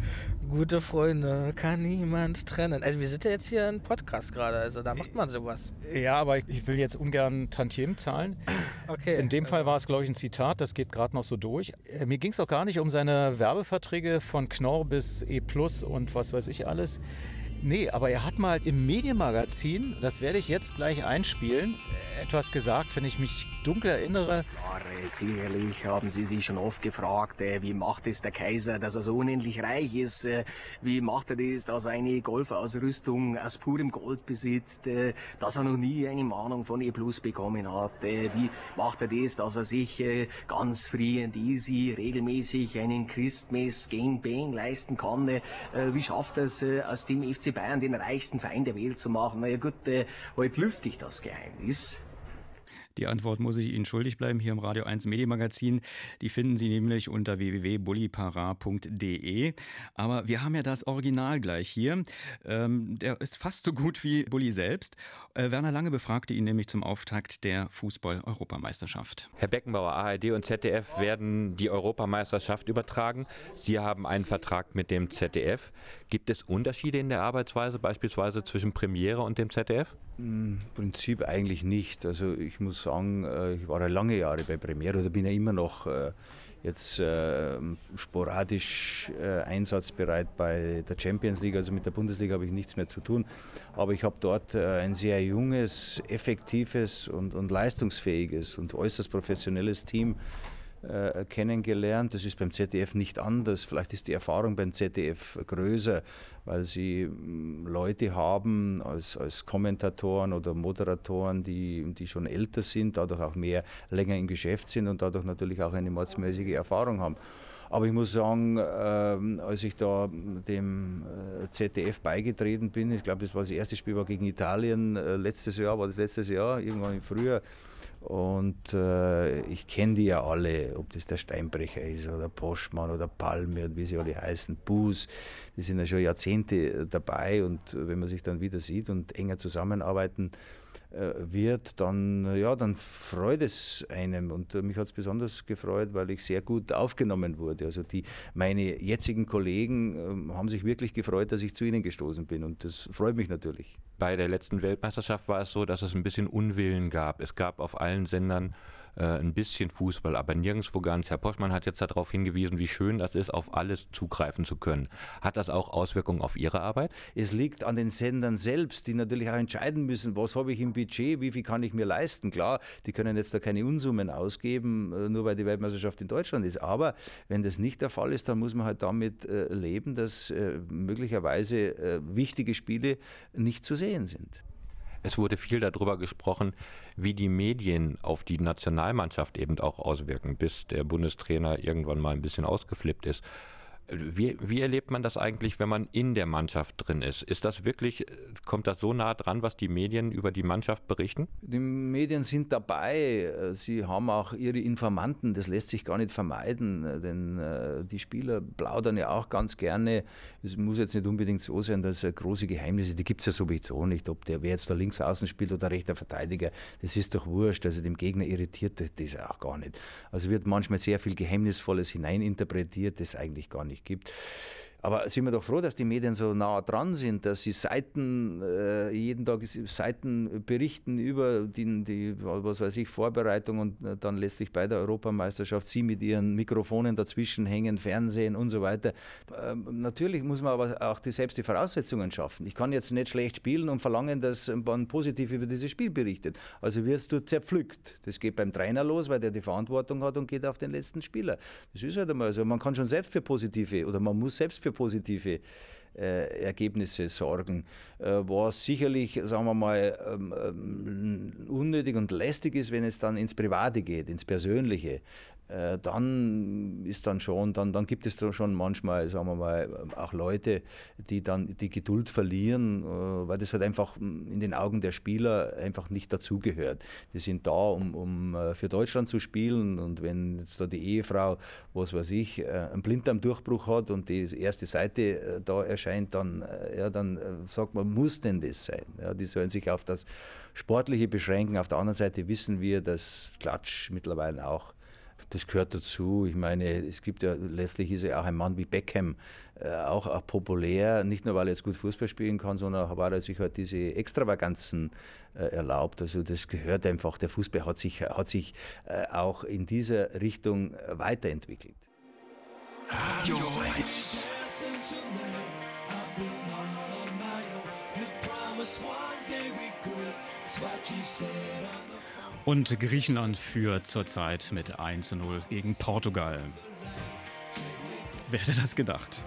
gute Freunde kann niemand trennen. Also wir sind ja jetzt hier ein Podcast gerade, also da macht man sowas. Ja, aber ich will jetzt ungern Tantiemen zahlen. Okay. In dem Fall war es, glaube ich, ein Zitat, das geht gerade noch so durch. Äh, mir ging es auch gar nicht um seine Werbeverträge von Knorr bis E Plus und was weiß ich alles. Nee, aber er hat mal im Medienmagazin, das werde ich jetzt gleich einspielen, etwas gesagt, wenn ich mich dunkel erinnere. Ja, sicherlich haben Sie sich schon oft gefragt, äh, wie macht es der Kaiser, dass er so unendlich reich ist? Äh, wie macht er das, dass er eine Golfausrüstung aus purem Gold besitzt? Äh, dass er noch nie eine Mahnung von E Plus bekommen hat? Wie macht er das, dass er sich ganz free and easy regelmäßig einen Christmas Gangbang leisten kann? Wie schafft er es, aus dem FC Bayern den reichsten Verein der Welt zu machen. Na ja gut, äh, heute lüfte ich das Geheimnis. Die Antwort muss ich Ihnen schuldig bleiben hier im Radio 1 Medienmagazin. Die finden Sie nämlich unter www.bullipara.de. Aber wir haben ja das Original gleich hier. Ähm, der ist fast so gut wie Bulli selbst. Äh, Werner Lange befragte ihn nämlich zum Auftakt der Fußball-Europameisterschaft. Herr Beckenbauer, ARD und ZDF werden die Europameisterschaft übertragen. Sie haben einen Vertrag mit dem ZDF. Gibt es Unterschiede in der Arbeitsweise, beispielsweise zwischen Premiere und dem ZDF? Im Prinzip eigentlich nicht. Also ich muss sagen, äh, ich war ja lange Jahre bei Premiere oder bin ja immer noch äh, jetzt äh, sporadisch einsatzbereit bei der Champions League. Also mit der Bundesliga habe ich nichts mehr zu tun. Aber ich habe dort ein sehr junges, effektives und, und leistungsfähiges und äußerst professionelles Team äh, kennengelernt. Das ist beim ZDF nicht anders. Vielleicht ist die Erfahrung beim ZDF größer, weil sie mm, Leute haben als, als Kommentatoren oder Moderatoren, die, die schon älter sind, dadurch auch mehr länger im Geschäft sind und dadurch natürlich auch eine mordsmäßige Erfahrung haben. Aber ich muss sagen, äh, als ich da dem äh, ZDF beigetreten bin, ich glaube, das war das erste Spiel war gegen Italien, äh, letztes Jahr, war das letztes Jahr, irgendwann im Frühjahr, und äh, ich kenne die ja alle, ob das der Steinbrecher ist oder Poschmann oder Palme und wie sie alle heißen, Buß. Die sind ja schon Jahrzehnte dabei und wenn man sich dann wieder sieht und enger zusammenarbeiten, äh, wird, dann, ja, dann freut es einem. Und äh, mich hat es besonders gefreut, weil ich sehr gut aufgenommen wurde. Also die, meine jetzigen Kollegen ähm, haben sich wirklich gefreut, dass ich zu ihnen gestoßen bin. Und das freut mich natürlich. Bei der letzten Weltmeisterschaft war es so, dass es ein bisschen Unwillen gab. Es gab auf allen Sendern äh, ein bisschen Fußball, aber nirgendwo ganz. Herr Poschmann hat jetzt darauf hingewiesen, wie schön das ist, auf alles zugreifen zu können. Hat das auch Auswirkungen auf Ihre Arbeit? Es liegt an den Sendern selbst, die natürlich auch entscheiden müssen, was habe ich im Budget, wie viel kann ich mir leisten. Klar, die können jetzt da keine Unsummen ausgeben, äh, nur weil die Weltmeisterschaft in Deutschland ist. Aber wenn das nicht der Fall ist, dann muss man halt damit äh, leben, dass möglicherweise wichtige Spiele nicht zu sehen sind. Es wurde viel darüber gesprochen, wie die Medien auf die Nationalmannschaft eben auch auswirken, bis der Bundestrainer irgendwann mal ein bisschen ausgeflippt ist. Wie, wie, erlebt man das eigentlich, wenn man in der Mannschaft drin ist? Ist das wirklich, kommt das so nah dran, was die Medien über die Mannschaft berichten? Die Medien sind dabei. Sie haben auch ihre Informanten. Das lässt sich gar nicht vermeiden, denn äh, die Spieler plaudern ja auch ganz gerne. Es muss jetzt nicht unbedingt so sein, dass große Geheimnisse, die gibt es ja sowieso nicht. Ob der, wer jetzt da links außen spielt oder rechter Verteidiger, das ist doch wurscht. Also dem Gegner irritiert das auch gar nicht. Also wird manchmal sehr viel Geheimnisvolles hineininterpretiert, das eigentlich gar nicht nicht gibt. Aber sind wir doch froh, dass die Medien so nah dran sind, dass sie Seiten, äh, jeden Tag Seiten berichten über die, die, was weiß ich, Vorbereitung und äh, dann letztlich bei der Europameisterschaft sie mit ihren Mikrofonen dazwischen hängen, Fernsehen und so weiter. Ähm, natürlich muss man aber auch die, selbst die Voraussetzungen schaffen. Ich kann jetzt nicht schlecht spielen und verlangen, dass man positiv über dieses Spiel berichtet. Also wirst du zerpflückt. Das geht beim Trainer los, weil der die Verantwortung hat und geht auf den letzten Spieler. Das ist halt einmal so. Man kann schon selbst für positive oder man muss selbst für positive äh, Ergebnisse sorgen. Äh, was sicherlich, sagen wir mal, ähm, ähm, unnötig und lästig ist, wenn es dann ins Private geht, ins Persönliche. Äh, dann ist dann schon, dann, dann gibt es schon manchmal, sagen wir mal, auch Leute, die dann die Geduld verlieren, äh, weil das halt einfach in den Augen der Spieler einfach nicht dazugehört. Die sind da, um, um äh, für Deutschland zu spielen und wenn jetzt da die Ehefrau, was weiß ich, einen Blinddarmdurchbruch hat und die erste Seite da erscheint, dann, ja, dann sagt man, muss denn das sein? Ja, die sollen sich auf das Sportliche beschränken. Auf der anderen Seite wissen wir, dass Klatsch mittlerweile auch das gehört dazu. Ich meine, es gibt ja letztlich ist ja auch ein Mann wie Beckham äh, auch, auch, populär, nicht nur weil er jetzt gut Fußball spielen kann, sondern auch weil er sich halt diese Extravaganzen äh, erlaubt. Also das gehört einfach. Der Fußball hat sich, hat sich äh, auch in dieser Richtung äh, weiterentwickelt. Radio 1. What you said on the und Griechenland führt zurzeit mit 1 zu 0 gegen Portugal. Wer hätte das gedacht?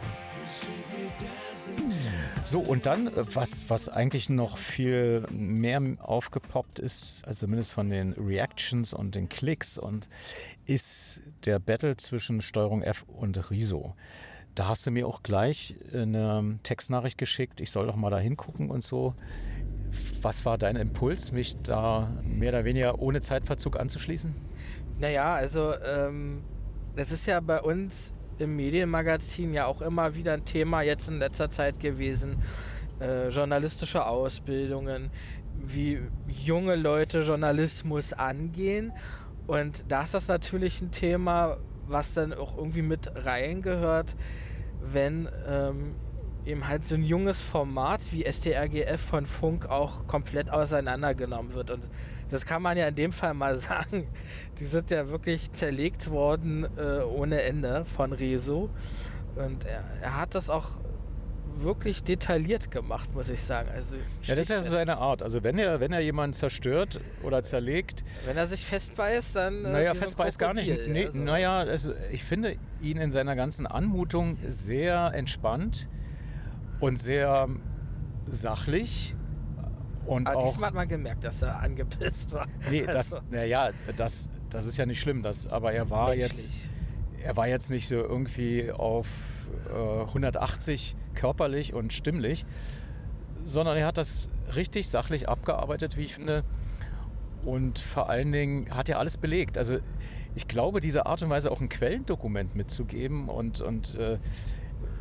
So, und dann, was, was eigentlich noch viel mehr aufgepoppt ist, also zumindest von den Reactions und den Klicks, und ist der Battle zwischen Steuerung F und Riso. Da hast du mir auch gleich eine Textnachricht geschickt, ich soll doch mal da hingucken und so. Was war dein Impuls, mich da mehr oder weniger ohne Zeitverzug anzuschließen? Naja, also ähm, ist ja bei uns im Medienmagazin ja auch immer wieder ein Thema jetzt in letzter Zeit gewesen. Äh, journalistische Ausbildungen, wie junge Leute Journalismus angehen. Und da ist das natürlich ein Thema, was dann auch irgendwie mit reingehört, wenn ähm, eben halt so ein junges Format wie STRGF von Funk auch komplett auseinandergenommen wird. Und das kann man ja in dem Fall mal sagen. Die sind ja wirklich zerlegt worden äh, ohne Ende von Rezo. Und er, er, hat das auch wirklich detailliert gemacht, muss ich sagen. Also ja, das ist ja so seine Art. Also wenn er, wenn er jemanden zerstört oder zerlegt. Wenn er sich festbeißt, dann. Äh, naja, festbeißt gar nicht. Nee, also. Naja, also ich finde ihn in seiner ganzen Anmutung sehr entspannt und sehr sachlich. Und Aber auch, diesmal hat man gemerkt, dass er angepisst war. Nee, das, also. naja, das, das ist ja nicht schlimm. Das, aber er war Menschlich. jetzt. Er war jetzt nicht so irgendwie auf äh, 180 körperlich und stimmlich, sondern er hat das richtig sachlich abgearbeitet, wie ich finde. Und vor allen Dingen hat er alles belegt. Also ich glaube, diese Art und Weise auch ein Quellendokument mitzugeben und, und äh,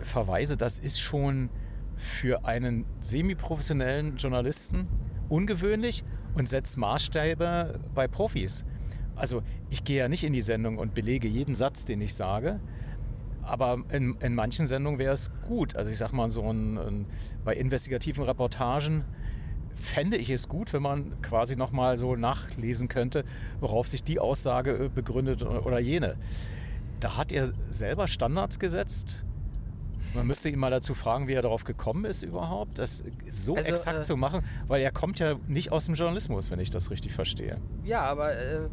Verweise, das ist schon für einen semiprofessionellen Journalisten ungewöhnlich und setzt Maßstäbe bei Profis. Also ich gehe ja nicht in die Sendung und belege jeden Satz, den ich sage. Aber in, in manchen Sendungen wäre es gut. Also ich sag mal, so ein, ein, bei investigativen Reportagen fände ich es gut, wenn man quasi nochmal so nachlesen könnte, worauf sich die Aussage äh, begründet oder jene. Da hat er selber Standards gesetzt, man müsste ihn mal dazu fragen, wie er darauf gekommen ist überhaupt, das so also, exakt äh, zu machen, weil er kommt ja nicht aus dem Journalismus, wenn ich das richtig verstehe. Ja, aber äh,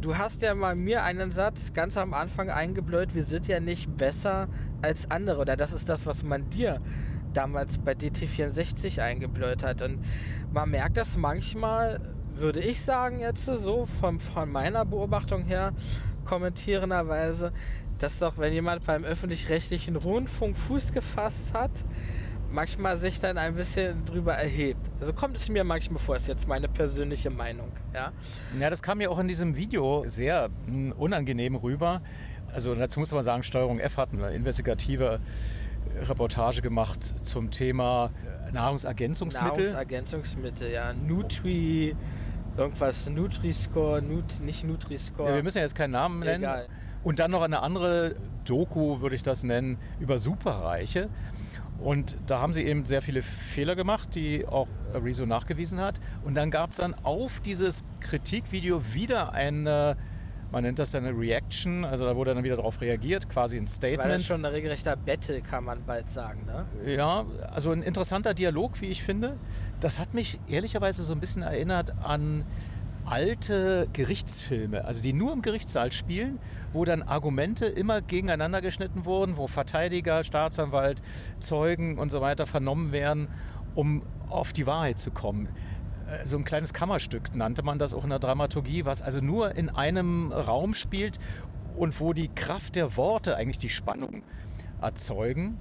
du hast ja mal mir einen Satz ganz am Anfang eingebläut, wir sind ja nicht besser als andere oder das ist das, was man dir damals bei DT64 eingebläut hat und man merkt das manchmal, würde ich sagen jetzt so von, von meiner Beobachtung her, kommentierenderweise, dass doch, wenn jemand beim öffentlich-rechtlichen Rundfunk Fuß gefasst hat, manchmal sich dann ein bisschen drüber erhebt. Also kommt es mir manchmal vor, ist jetzt meine persönliche Meinung. Ja, ja das kam mir auch in diesem Video sehr hm, unangenehm rüber. Also dazu muss man sagen, Steuerung F hat eine investigative Reportage gemacht zum Thema Nahrungsergänzungsmittel. Nahrungsergänzungsmittel, ja. Nutri, irgendwas, Nutri-Score, Nut, nicht Nutri-Score. Ja, wir müssen ja jetzt keinen Namen nennen. Egal. Und dann noch eine andere Doku, würde ich das nennen, über Superreiche. Und da haben sie eben sehr viele Fehler gemacht, die auch Rezo nachgewiesen hat. Und dann gab es dann auf dieses Kritikvideo wieder eine, man nennt das dann eine Reaction, also da wurde dann wieder darauf reagiert, quasi ein Statement. Das war schon ein regelrechter Battle, kann man bald sagen, ne? Ja, also ein interessanter Dialog, wie ich finde. Das hat mich ehrlicherweise so ein bisschen erinnert an alte Gerichtsfilme, also die nur im Gerichtssaal spielen, wo dann Argumente immer gegeneinander geschnitten wurden, wo Verteidiger, Staatsanwalt, Zeugen und so weiter vernommen werden, um auf die Wahrheit zu kommen. Äh, so ein kleines Kammerstück nannte man das auch in der Dramaturgie, was also nur in einem Raum spielt und wo die Kraft der Worte eigentlich die Spannung erzeugen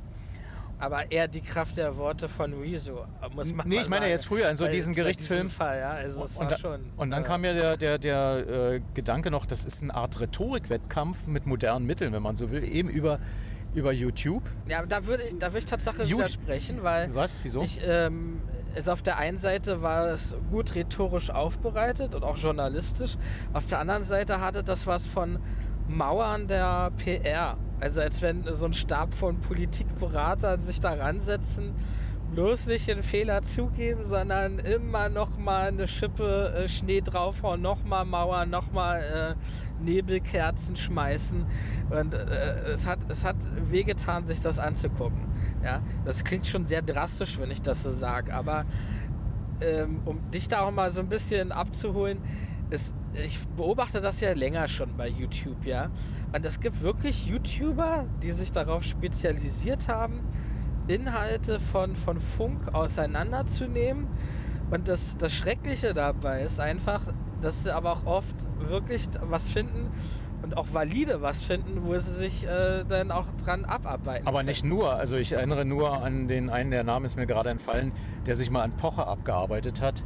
aber eher die Kraft der Worte von Rezo, muss man Nee, ich meine sagen. jetzt früher in so diesen Gerichtsfilm. Fall, ja, also es und, war schon. Und dann äh, kam ja der, der, der äh, Gedanke noch, das ist eine Art Rhetorikwettkampf mit modernen Mitteln, wenn man so will, eben über über YouTube? Ja, da würde ich, da würde ich tatsächlich widersprechen, weil. Was? Wieso? Ich, ähm, also auf der einen Seite war es gut rhetorisch aufbereitet und auch journalistisch. Auf der anderen Seite hatte das was von Mauern der PR. Also als wenn so ein Stab von Politikberatern sich da ransetzen, bloß nicht den Fehler zugeben, sondern immer noch mal eine Schippe äh, Schnee draufhauen, noch mal Mauern, noch mal äh, Nebelkerzen schmeißen. Und äh, es, hat, es hat wehgetan, sich das anzugucken. Ja, das klingt schon sehr drastisch, wenn ich das so sage, aber ähm, um dich da auch mal so ein bisschen abzuholen, ist, ich beobachte das ja länger schon bei YouTube, ja. Und es gibt wirklich YouTuber, die sich darauf spezialisiert haben, Inhalte von, von Funk auseinanderzunehmen. Und das, das Schreckliche dabei ist einfach, dass sie aber auch oft wirklich was finden und auch valide was finden, wo sie sich äh, dann auch dran abarbeiten. Aber können. nicht nur. Also ich erinnere nur an den einen, der Name ist mir gerade entfallen, der sich mal an Pocher abgearbeitet hat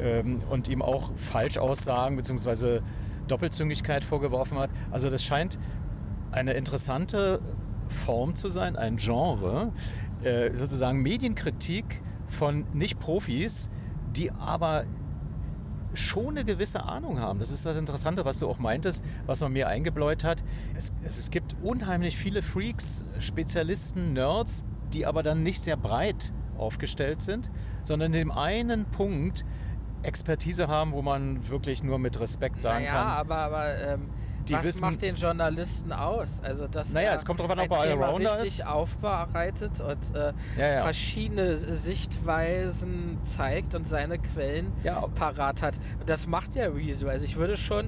ähm, und ihm auch Falschaussagen bzw. Doppelzüngigkeit vorgeworfen hat. Also das scheint eine interessante Form zu sein, ein Genre, äh, sozusagen Medienkritik von Nicht-Profis, die aber schon eine gewisse Ahnung haben. Das ist das Interessante, was du auch meintest, was man mir eingebläut hat. Es, es, es gibt unheimlich viele Freaks, Spezialisten, Nerds, die aber dann nicht sehr breit aufgestellt sind, sondern in dem einen Punkt Expertise haben, wo man wirklich nur mit Respekt sagen naja, kann. aber, aber ähm, Die was wissen- macht den Journalisten aus? Also dass Naja, er es kommt drauf an, ob er Thema richtig ist. aufbereitet und äh, Ja, ja. verschiedene Sichtweisen zeigt und seine Quellen parat hat. Und das macht ja Rezo. Also ich würde schon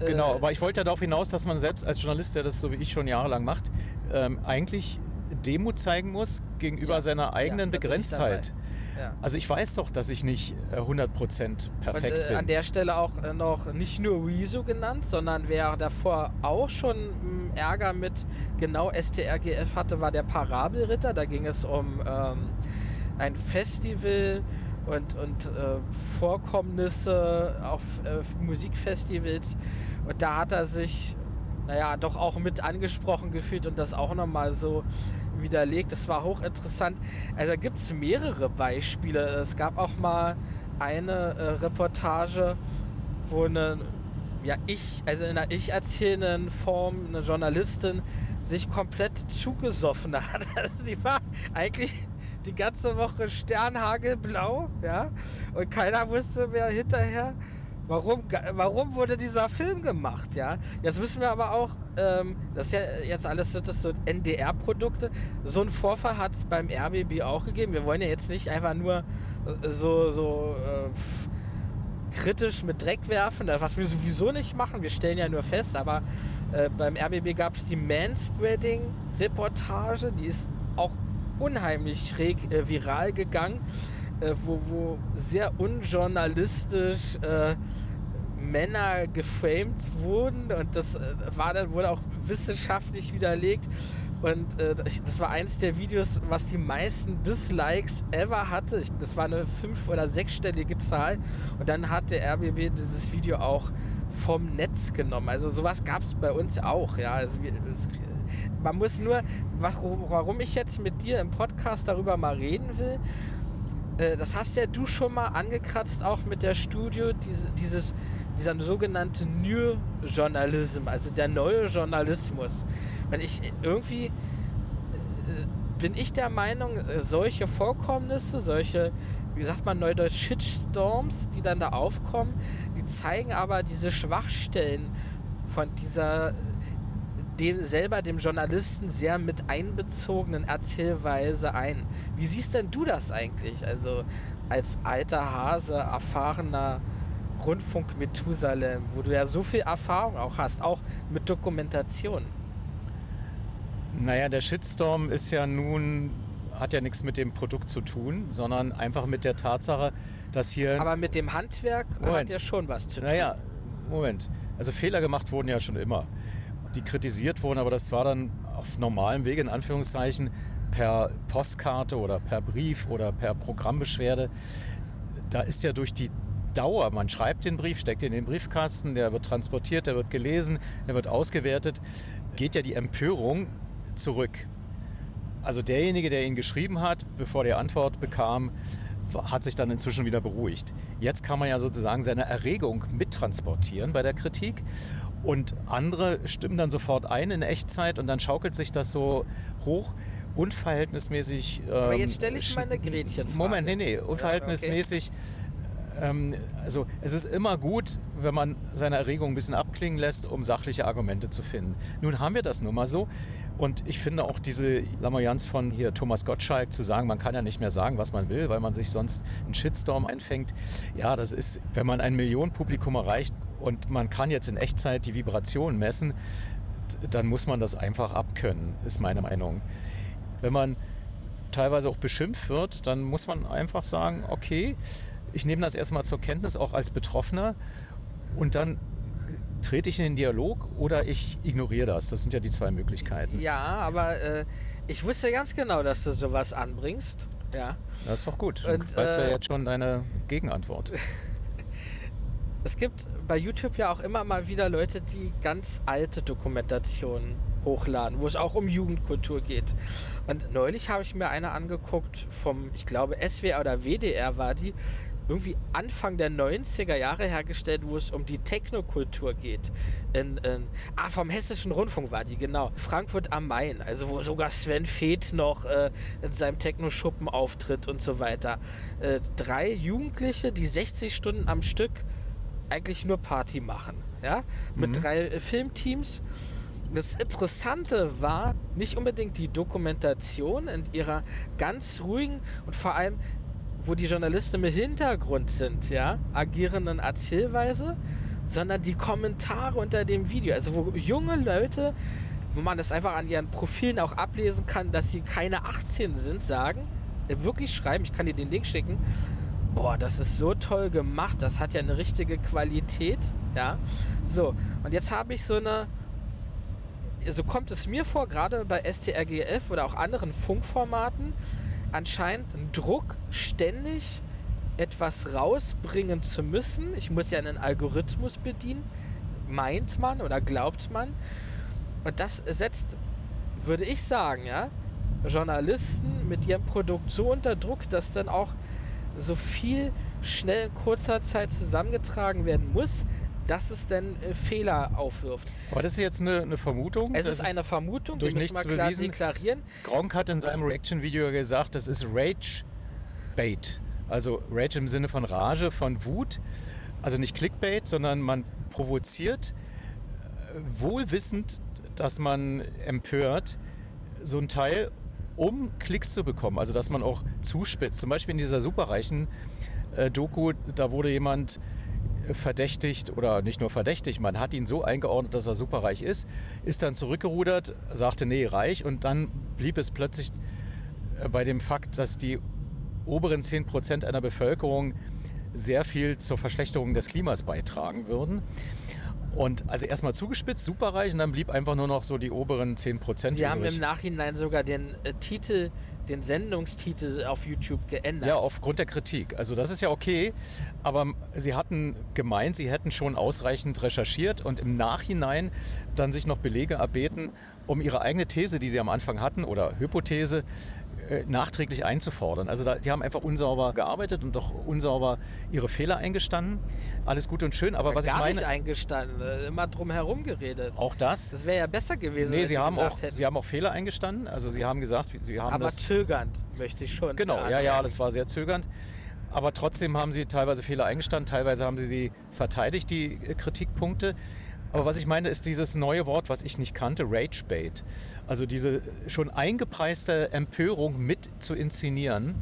äh, Genau, aber ich wollte ja darauf hinaus, dass man selbst als Journalist, der das so wie ich schon jahrelang macht, ähm, eigentlich Demut zeigen muss gegenüber seiner eigenen ich Begrenztheit. Ja. Also ich weiß doch, dass ich nicht äh, 100% perfekt und, äh, bin. an der Stelle auch äh, noch nicht nur Rezo genannt, sondern wer davor auch schon mh, Ärger mit genau STRGF hatte, war der Parabelritter. Da ging es um ähm, ein Festival und, und äh, Vorkommnisse auf äh, Musikfestivals. Und da hat er sich, naja, doch auch mit angesprochen gefühlt und das auch nochmal so widerlegt. Das war hochinteressant. Also da gibt es mehrere Beispiele. Es gab auch mal eine äh, Reportage, wo eine, ja, ich, also in einer ich erzählenden Form, eine Journalistin sich komplett zugesoffen hat. Also die war eigentlich die ganze Woche sternhagelblau, ja, und keiner wusste mehr hinterher, warum, warum wurde dieser Film gemacht, ja. Jetzt wissen wir aber auch, ähm, das ist ja jetzt alles das so NDR-Produkte. So einen Vorfall hat es beim RBB auch gegeben. Wir wollen ja jetzt nicht einfach nur äh, so, so äh, pff, kritisch mit Dreck werfen, was wir sowieso nicht machen. Wir stellen ja nur fest, aber äh, beim RBB gab es die Manspreading-Reportage, die ist auch unheimlich schräg äh, viral gegangen, äh, wo, wo sehr unjournalistisch äh, Männer geframed wurden und das äh, war dann wurde auch wissenschaftlich widerlegt. Und äh, das war eins der Videos, was die meisten Dislikes ever hatte. Ich, das war eine fünf- oder sechsstellige Zahl. Und dann hat der RBB dieses Video auch vom Netz genommen. Also sowas gab es bei uns auch. Ja, also wir, es, man muss nur, was, warum ich jetzt mit dir im Podcast darüber mal reden will, äh, das hast ja du schon mal angekratzt, auch mit der Studio, diese, dieses, dieser sogenannte New Journalism, also der neue Journalismus. Wenn ich irgendwie äh, bin ich der Meinung, äh, solche Vorkommnisse, solche, wie sagt man neudeutsch, Shitstorms, die dann da aufkommen, die zeigen aber diese Schwachstellen von dieser dem selber dem Journalisten sehr mit einbezogenen Erzählweise ein. Wie siehst denn du das eigentlich? Also als alter Hase, erfahrener Rundfunk Methusalem, wo du ja so viel Erfahrung auch hast, auch mit Dokumentation. Naja, der Shitstorm ist ja nun, hat ja nichts mit dem Produkt zu tun, sondern einfach mit der Tatsache, dass hier. Aber mit dem Handwerk hat Moment. ja schon was zu tun. Naja, Moment. Also Fehler gemacht wurden ja schon immer. Die kritisiert wurden, aber das war dann auf normalem Wege, in Anführungszeichen, per Postkarte oder per Brief oder per Programmbeschwerde. Da ist ja durch die Dauer, man schreibt den Brief, steckt ihn in den Briefkasten, der wird transportiert, der wird gelesen, der wird ausgewertet, geht ja die Empörung zurück. Also derjenige, der ihn geschrieben hat, bevor der Antwort bekam, hat sich dann inzwischen wieder beruhigt. Jetzt kann man ja sozusagen seine Erregung mittransportieren bei der Kritik und andere stimmen dann sofort ein in Echtzeit und dann schaukelt sich das so hoch. Unverhältnismäßig. Aber ähm, jetzt stelle ich mal eine Gretchenfrage. Moment, nee, nee. Unverhältnismäßig ähm, also es ist immer gut, wenn man seine Erregung ein bisschen abklingen lässt, um sachliche Argumente zu finden. Nun haben wir das nun mal so. Und ich finde auch diese Lamoyanz von hier Thomas Gottschalk zu sagen, man kann ja nicht mehr sagen, was man will, weil man sich sonst einen Shitstorm einfängt. Ja, das ist, wenn man ein Millionenpublikum erreicht und man kann jetzt in Echtzeit die Vibrationen messen, dann muss man das einfach abkönnen, ist meine Meinung. Wenn man teilweise auch beschimpft wird, dann muss man einfach sagen, okay, ich nehme das erstmal zur Kenntnis, auch als Betroffener, und dann trete ich in den Dialog oder ich ignoriere das. Das sind ja die zwei Möglichkeiten. Ja, aber äh, ich wusste ganz genau, dass du sowas anbringst. Ja. Das ist doch gut. Du und, weißt äh, ja jetzt schon deine Gegenantwort. es gibt bei YouTube ja auch immer mal wieder Leute, die ganz alte Dokumentationen hochladen, wo es auch um Jugendkultur geht. Und neulich habe ich mir eine angeguckt vom, ich glaube, SWR oder WDR war die, irgendwie Anfang der 90er Jahre hergestellt, wo es um die Technokultur geht. In, in, ah, vom Hessischen Rundfunk war die, genau. Frankfurt am Main, also wo sogar Sven Feth noch äh, in seinem Techno-Schuppen auftritt und so weiter. Äh, drei Jugendliche, die 60 Stunden am Stück eigentlich nur Party machen. Ja? Mit mhm. drei äh, Filmteams. Das Interessante war nicht unbedingt die Dokumentation in ihrer ganz ruhigen und vor allem wo die Journalisten im Hintergrund sind, ja, agierenden Erzählweise, sondern die Kommentare unter dem Video. Also wo junge Leute, wo man es einfach an ihren Profilen auch ablesen kann, dass sie keine 18 sind, sagen, äh, wirklich schreiben, ich kann dir den Link schicken, boah, das ist so toll gemacht, das hat ja eine richtige Qualität, ja. So, und jetzt habe ich so eine, so kommt es mir vor, gerade bei STRGF oder auch anderen Funkformaten, anscheinend einen Druck, ständig etwas rausbringen zu müssen. Ich muss ja einen Algorithmus bedienen, meint man oder glaubt man. Und das setzt, würde ich sagen, ja, Journalisten mit ihrem Produkt so unter Druck, dass dann auch so viel schnell in kurzer Zeit zusammengetragen werden muss, dass es denn äh, Fehler aufwirft. Aber das ist jetzt eine, eine Vermutung. Es ist eine Vermutung, die müssen wir klar bewiesen. deklarieren. Gronk hat in seinem Reaction-Video gesagt, das ist Rage-Bait. Also Rage im Sinne von Rage, von Wut. Also nicht Clickbait, sondern man provoziert, äh, wohlwissend, dass man empört, so ein Teil, um Klicks zu bekommen. Also dass man auch zuspitzt. Zum Beispiel in dieser superreichen äh, Doku, da wurde jemand verdächtigt oder nicht nur verdächtigt, man hat ihn so eingeordnet, dass er superreich ist, ist dann zurückgerudert, sagte, nee, reich und dann blieb es plötzlich äh, bei dem Fakt, dass die oberen 10 Prozent einer Bevölkerung sehr viel zur Verschlechterung des Klimas beitragen würden. Und also erstmal zugespitzt, superreich und dann blieb einfach nur noch so die oberen 10 Prozent. Sie haben im Nachhinein sogar den äh, Titel den Sendungstitel auf YouTube geändert. Ja, aufgrund der Kritik. Also das ist ja okay, aber sie hatten gemeint, sie hätten schon ausreichend recherchiert und im Nachhinein dann sich noch Belege erbeten, um ihre eigene These, die sie am Anfang hatten, oder Hypothese, äh, nachträglich einzufordern. Also da, die haben einfach unsauber gearbeitet und doch unsauber ihre Fehler eingestanden. Alles gut und schön, aber ja, was ich meine... Gar nicht eingestanden, äh, immer drum herum geredet. Auch das? Das wäre ja besser gewesen, Nee, sie haben, auch, sie haben auch Fehler eingestanden. Also sie haben gesagt, sie haben Aber das... zögernd, möchte ich schon. Genau, ja, ja, das war sehr zögernd. Aber trotzdem haben sie teilweise Fehler eingestanden, teilweise haben sie sie verteidigt, die äh, Kritikpunkte. Aber was ich meine, ist dieses neue Wort, was ich nicht kannte, Ragebait. Also diese schon eingepreiste Empörung mit zu inszenieren.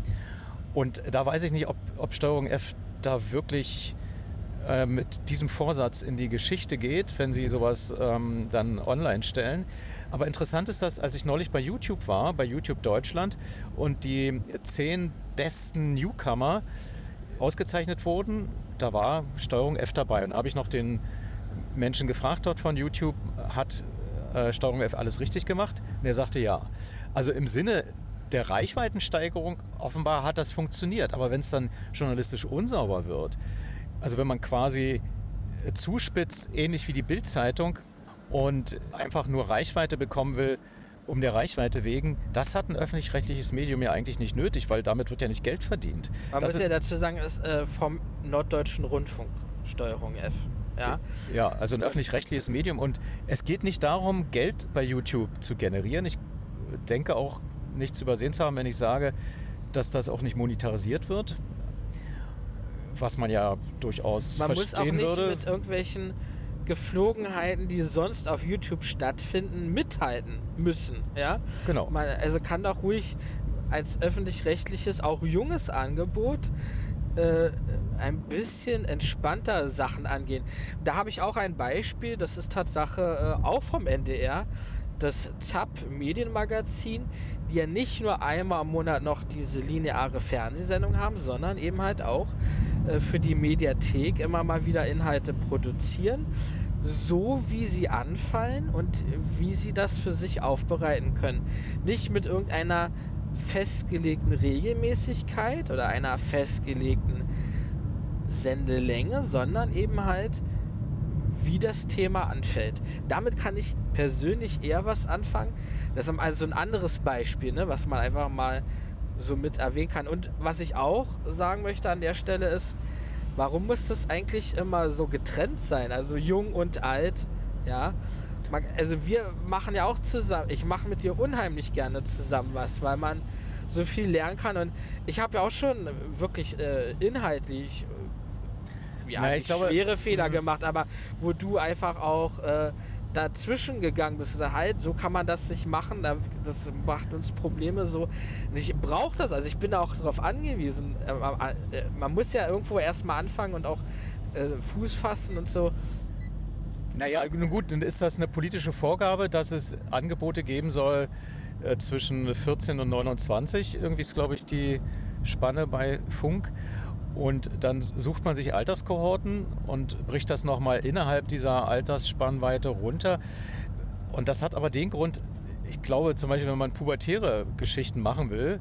Und da weiß ich nicht, ob, ob Steuerung F da wirklich äh, mit diesem Vorsatz in die Geschichte geht, wenn sie sowas ähm, dann online stellen. Aber interessant ist das, als ich neulich bei YouTube war, bei YouTube Deutschland, und die zehn besten Newcomer ausgezeichnet wurden, da war Steuerung F dabei. Und da habe ich noch den Menschen gefragt dort von YouTube, hat äh, Steuerung F alles richtig gemacht? Und er sagte ja. Also im Sinne der Reichweitensteigerung offenbar hat das funktioniert. Aber wenn es dann journalistisch unsauber wird, also wenn man quasi äh, zuspitzt, ähnlich wie die Bildzeitung und einfach nur Reichweite bekommen will, um der Reichweite wegen, das hat ein öffentlich-rechtliches Medium ja eigentlich nicht nötig, weil damit wird ja nicht Geld verdient. Man das muss ja dazu sagen, ist äh, vom Norddeutschen Rundfunk Steuerung F. Ja, ja also ein öffentlich-rechtliches Medium. Und es geht nicht darum, Geld bei YouTube zu generieren. Ich denke auch nicht zu übersehen zu haben, wenn ich sage, dass das auch nicht monetarisiert wird. was man ja durchaus Man muss auch verstehen nicht würde. mit irgendwelchen Geflogenheiten, die sonst auf YouTube stattfinden, mithalten müssen. Ja? Genau. Man, also kann doch ruhig als öffentlich-rechtliches, auch junges Angebot äh, ein bisschen entspannter Sachen angehen. Da habe ich auch ein Beispiel, das ist Tatsache äh, auch vom NDR, das ZAP Medienmagazin, die ja nicht nur einmal im Monat noch diese lineare Fernsehsendung haben, sondern eben halt auch äh, für die Mediathek immer mal wieder Inhalte produzieren, so wie sie anfallen und wie sie das für sich aufbereiten können. Nicht mit irgendeiner festgelegten Regelmäßigkeit oder einer festgelegten Sendelänge, sondern eben halt wie das Thema anfällt. Damit kann ich persönlich eher was anfangen. Das ist also ein anderes Beispiel, ne, was man einfach mal so mit erwähnen kann. Und was ich auch sagen möchte an der Stelle ist, warum muss das eigentlich immer so getrennt sein? Also jung und alt, ja. Man, also wir machen ja auch zusammen, ich mache mit dir unheimlich gerne zusammen was, weil man so viel lernen kann. Und ich habe ja auch schon wirklich äh, inhaltlich äh, ja, Na, glaube- schwere Fehler Mhm. gemacht, aber wo du einfach auch äh, dazwischen gegangen bist. Also halt, so kann man das nicht machen, da- das macht uns Probleme so. Ich brauche das, also ich bin da auch darauf angewiesen. Äh, äh, Man muss ja irgendwo erstmal anfangen und auch Fuß fassen und so. Naja, nun gut, dann ist das eine politische Vorgabe, dass es Angebote geben soll äh, zwischen 14 und 29. Irgendwie ist, glaube ich, die Spanne bei Funk. Und dann sucht man sich Alterskohorten und bricht das nochmal innerhalb dieser Altersspannweite runter. Und das hat aber den Grund, ich glaube zum Beispiel, wenn man pubertäre Geschichten machen will,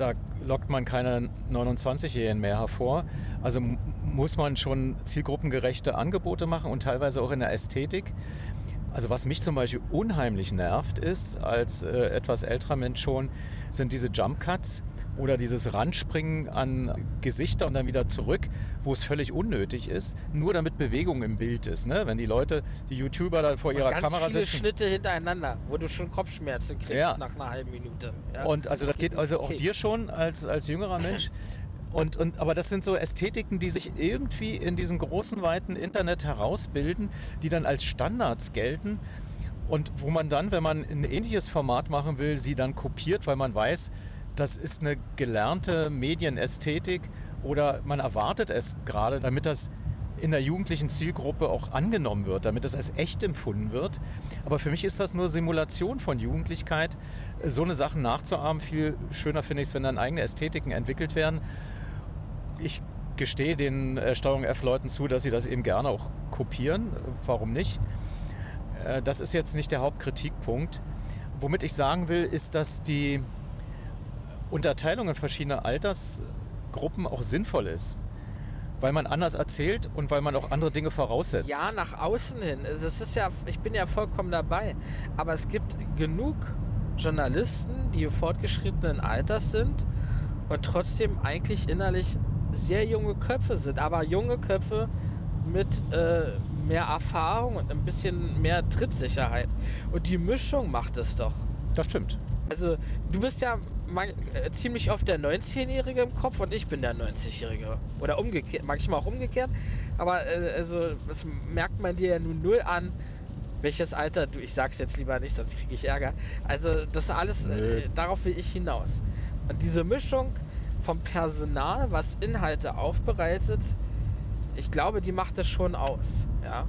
da lockt man keine 29-Jährigen mehr hervor. Also muss man schon zielgruppengerechte Angebote machen und teilweise auch in der Ästhetik. Also was mich zum Beispiel unheimlich nervt ist, als äh, etwas älterer Mensch schon, sind diese Jump Cuts oder dieses Ranspringen an Gesichter und dann wieder zurück, wo es völlig unnötig ist, nur damit Bewegung im Bild ist. Ne? Wenn die Leute, die YouTuber da vor ihrer Ganz Kamera viele sitzen. Schnitte hintereinander, wo du schon Kopfschmerzen kriegst Ja. nach einer halben Minute. Ja. Und also das geht also auch dir schon als, als jüngerer Mensch. Und, und, aber das sind so Ästhetiken, die sich irgendwie in diesem großen, weiten Internet herausbilden, die dann als Standards gelten und wo man dann, wenn man ein ähnliches Format machen will, sie dann kopiert, weil man weiß, das ist eine gelernte Medienästhetik oder man erwartet es gerade, damit das in der jugendlichen Zielgruppe auch angenommen wird, damit es als echt empfunden wird. Aber für mich ist das nur Simulation von Jugendlichkeit. So eine Sachen nachzuahmen, viel schöner finde ich es, wenn dann eigene Ästhetiken entwickelt werden. Ich gestehe den äh, Steuerung F-Leuten zu, dass sie das eben gerne auch kopieren. Warum nicht? Äh, das ist jetzt nicht der Hauptkritikpunkt. Womit ich sagen will, ist, dass die Unterteilung in verschiedene Altersgruppen auch sinnvoll ist. Weil man anders erzählt und weil man auch andere Dinge voraussetzt. Ja, nach außen hin. Das ist ja, ich bin ja vollkommen dabei. Aber es gibt genug Journalisten, die fortgeschrittenen Alters sind und trotzdem eigentlich innerlich sehr junge Köpfe sind. Aber junge Köpfe mit äh, mehr Erfahrung und ein bisschen mehr Trittsicherheit. Und die Mischung macht es doch. Das stimmt. Also, du bist ja man, äh, ziemlich oft der 19-Jährige im Kopf und ich bin der 90-Jährige. Oder umgekehrt, manchmal auch umgekehrt. Aber äh, also, das merkt man dir ja nun null an, welches Alter du. Ich sag's jetzt lieber nicht, sonst kriege ich Ärger. Also, das alles, äh, darauf will ich hinaus. Und diese Mischung vom Personal, was Inhalte aufbereitet, ich glaube, die macht das schon aus. Ja.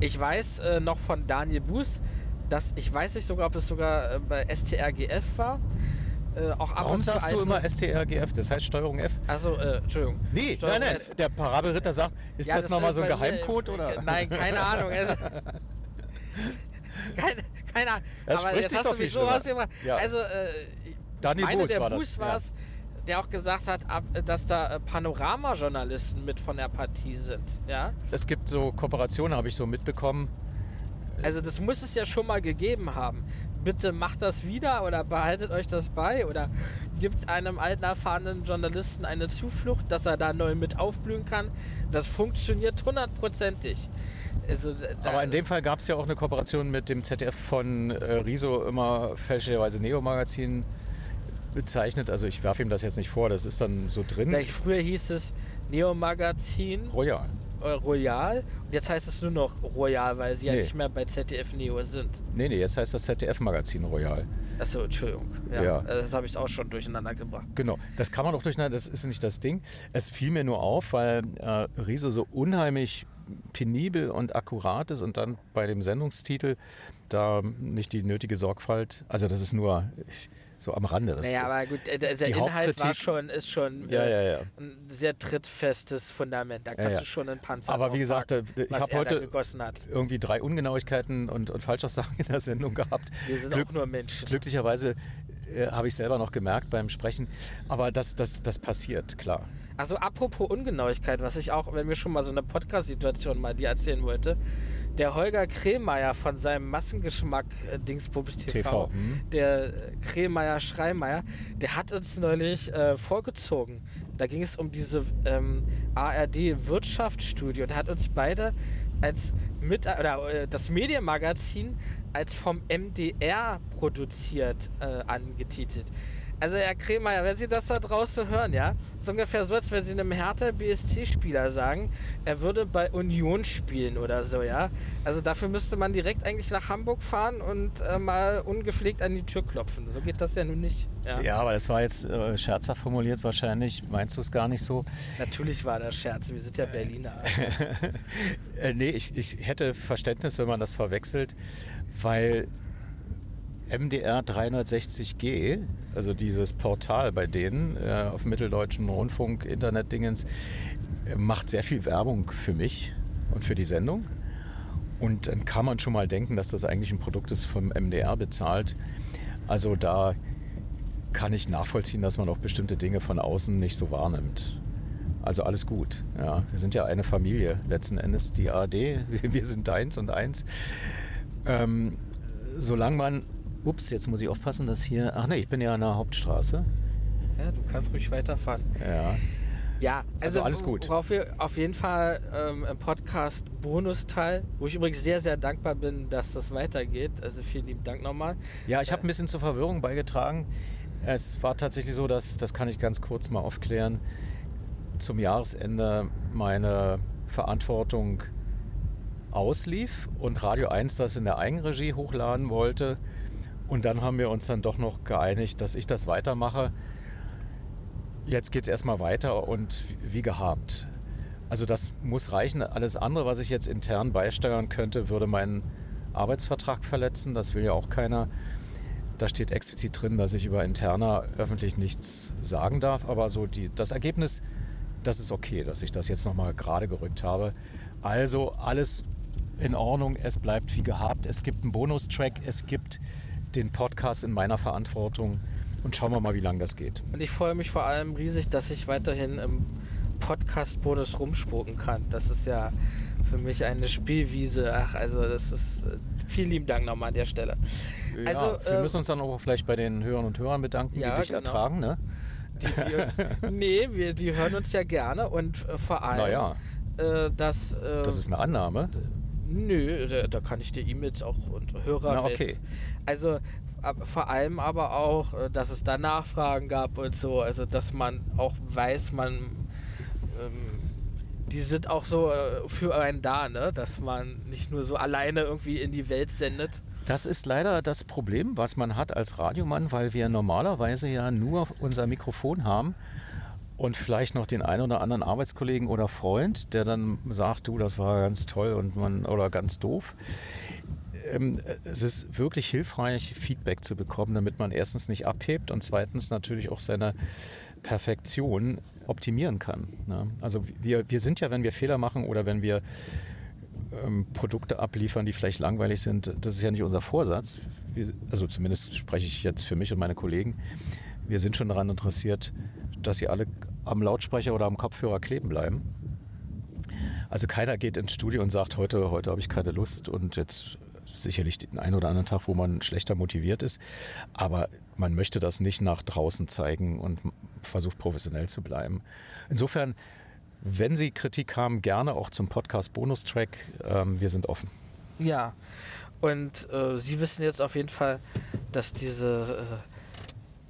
Ich weiß äh, noch von Daniel Buß, dass ich weiß nicht sogar, ob es sogar äh, bei STRGF war. Äh, auch ab Warum sagst du immer STRGF? Das heißt Steuerung F? Also, äh, Entschuldigung. Nee, Steuerung nein, nein. F. Der Parabelritter sagt, ist Ja, das, nochmal so ein Geheimcode? Oder? Nein, keine Ahnung. Also, keine, keine Ahnung. Das Aber spricht jetzt hast du mich so schlimmer. rausgemacht. Ja. Also, äh, Daniel meine, Buß der war das, Buß ja. war es, der auch gesagt hat, dass da äh, Panorama-Journalisten mit von der Partie sind. Ja? Es gibt so Kooperationen, habe ich so mitbekommen. Also das muss es ja schon mal gegeben haben. Bitte macht das wieder oder behaltet euch das bei oder gibt einem alten erfahrenen Journalisten eine Zuflucht, dass er da neu mit aufblühen kann. Das funktioniert hundertprozentig. Also, Aber in dem Fall gab es ja auch eine Kooperation mit dem ZDF von äh, Riso, immer fälschlicherweise Neo-Magazin. bezeichnet. Also ich werfe ihm das jetzt nicht vor, das ist dann so drin. Gleich früher hieß es Neo Magazin. Royal. Äh, Royal. Und jetzt heißt es nur noch Royal, weil sie Nee. ja nicht mehr bei ZDF Neo sind. Nee, nee, jetzt heißt das ZDF-Magazin Royal. Achso, Entschuldigung. Ja, Ja. äh, Das habe ich auch schon durcheinander gebracht. Genau, das kann man auch durcheinander, das ist nicht das Ding. Es fiel mir nur auf, weil äh, Riese so unheimlich penibel und akkurat ist und dann bei dem Sendungstitel da nicht die nötige Sorgfalt, also das ist nur ich, so am Rande. Das, naja, aber gut, äh, der, der die Inhalt war schon, ist schon Ja, äh, ja, ja. ein sehr trittfestes Fundament. Da kannst ja. du schon einen Panzer Aber wie gesagt, äh, ich habe heute irgendwie drei Ungenauigkeiten und, und Falschaussagen in der Sendung gehabt. Wir sind auch nur Menschen. Glücklicherweise äh, habe ich selber noch gemerkt beim Sprechen. Aber das, das, das passiert, klar. Also apropos Ungenauigkeit, was ich auch, wenn wir schon mal so eine Podcast-Situation mal dir erzählen wollte, der Holger Krehlmeier von seinem Massengeschmack äh, Dingsbums TV, TV, hm. der äh, Krehlmeier Schreimeier, der hat uns neulich äh, vorgezogen. Da ging es um diese ähm, ARD Wirtschaftsstudie und hat uns beide als mit oder äh, das Medienmagazin als vom MDR produziert äh, angetitelt. Also Herr Kremer, wenn Sie das da draußen hören, ja, ist ungefähr so, als wenn Sie einem Hertha BSC-Spieler sagen, er würde bei Union spielen oder so, ja. Also dafür müsste man direkt eigentlich nach Hamburg fahren und äh, mal ungepflegt an die Tür klopfen. So geht das ja nun nicht. Ja, Ja, aber das war jetzt äh, scherzhaft formuliert wahrscheinlich. Meinst du es gar nicht so? Natürlich war das Scherz, wir sind ja Berliner. Äh, nee, ich, ich hätte Verständnis, wenn man das verwechselt, weil MDR 360G, also dieses Portal bei denen äh, auf Mitteldeutschen Rundfunk, Internetdingens, äh, macht sehr viel Werbung für mich und für die Sendung. Und dann kann man schon mal denken, dass das eigentlich ein Produkt ist vom MDR bezahlt. Also da kann ich nachvollziehen, dass man auch bestimmte Dinge von außen nicht so wahrnimmt. Also alles gut. Ja, wir sind ja eine Familie letzten Endes, die ARD. Wir, sind eins und eins. Ähm, solange man, ups, jetzt muss ich aufpassen, dass hier, ach nee, ich bin ja an der Hauptstraße. Ja, du kannst ruhig weiterfahren. Ja. Ja, also, Also alles gut. Worauf wir auf jeden Fall ähm, im Podcast Bonusteil, wo ich übrigens sehr, sehr dankbar bin, dass das weitergeht. Also vielen lieben Dank nochmal. Ja, ich habe ein bisschen zur Verwirrung beigetragen. Es war tatsächlich so, dass, das kann ich ganz kurz mal aufklären, zum Jahresende meine Verantwortung auslief und Radio 1 das in der Eigenregie hochladen wollte. Und dann haben wir uns dann doch noch geeinigt, dass ich das weitermache. Jetzt geht es erstmal weiter und wie gehabt. Also das muss reichen. Alles andere, was ich jetzt intern beisteuern könnte, würde meinen Arbeitsvertrag verletzen. Das will ja auch keiner. Da steht explizit drin, dass ich über interner öffentlich nichts sagen darf. Aber so die, das Ergebnis, das ist okay, dass ich das jetzt nochmal gerade gerückt habe. Also alles in Ordnung. Es bleibt wie gehabt. Es gibt einen Bonustrack. Es gibt den Podcast in meiner Verantwortung. Und schauen wir mal, wie lange das geht. Und ich freue mich vor allem riesig, dass ich weiterhin im Podcast-Bonus rumspucken kann. Das ist ja für mich eine Spielwiese. Ach, also das ist. Vielen lieben Dank nochmal an der Stelle. Ja, Also, wir äh, müssen uns dann auch vielleicht bei den Hörern und Hörern bedanken, Ja, die dich genau. ertragen. Ne? Die, die uns, nee, wir, die hören uns ja gerne und äh, vor allem, Naja. äh, dass. Äh, Das ist eine Annahme. Nö, da, da kann ich dir E-Mails auch und Hörer. Na, okay. Also ab, vor allem aber auch, äh, dass es da Nachfragen gab und so, also dass man auch weiß, man ähm, die sind auch so äh, für einen da, ne? Dass man nicht nur so alleine irgendwie in die Welt sendet. Das ist leider das Problem, was man hat als Radiomann, weil wir normalerweise ja nur unser Mikrofon haben und vielleicht noch den einen oder anderen Arbeitskollegen oder Freund, der dann sagt, du, das war ganz toll und man oder ganz doof. Ähm, es ist wirklich hilfreich, Feedback zu bekommen, damit man erstens nicht abhebt und zweitens natürlich auch seine Perfektion optimieren kann. Ne? Also wir, wir sind ja, wenn wir Fehler machen oder wenn wir ähm, Produkte abliefern, die vielleicht langweilig sind, das ist ja nicht unser Vorsatz. Wir, also zumindest spreche ich jetzt für mich und meine Kollegen. Wir sind schon daran interessiert, dass sie alle am Lautsprecher oder am Kopfhörer kleben bleiben. Also keiner geht ins Studio und sagt, heute, heute habe ich keine Lust und jetzt sicherlich den einen oder anderen Tag, wo man schlechter motiviert ist. Aber man möchte das nicht nach draußen zeigen und versucht professionell zu bleiben. Insofern, wenn Sie Kritik haben, gerne auch zum Podcast Bonustrack. Ähm, wir sind offen. Ja. Und äh, Sie wissen jetzt auf jeden Fall, dass diese äh,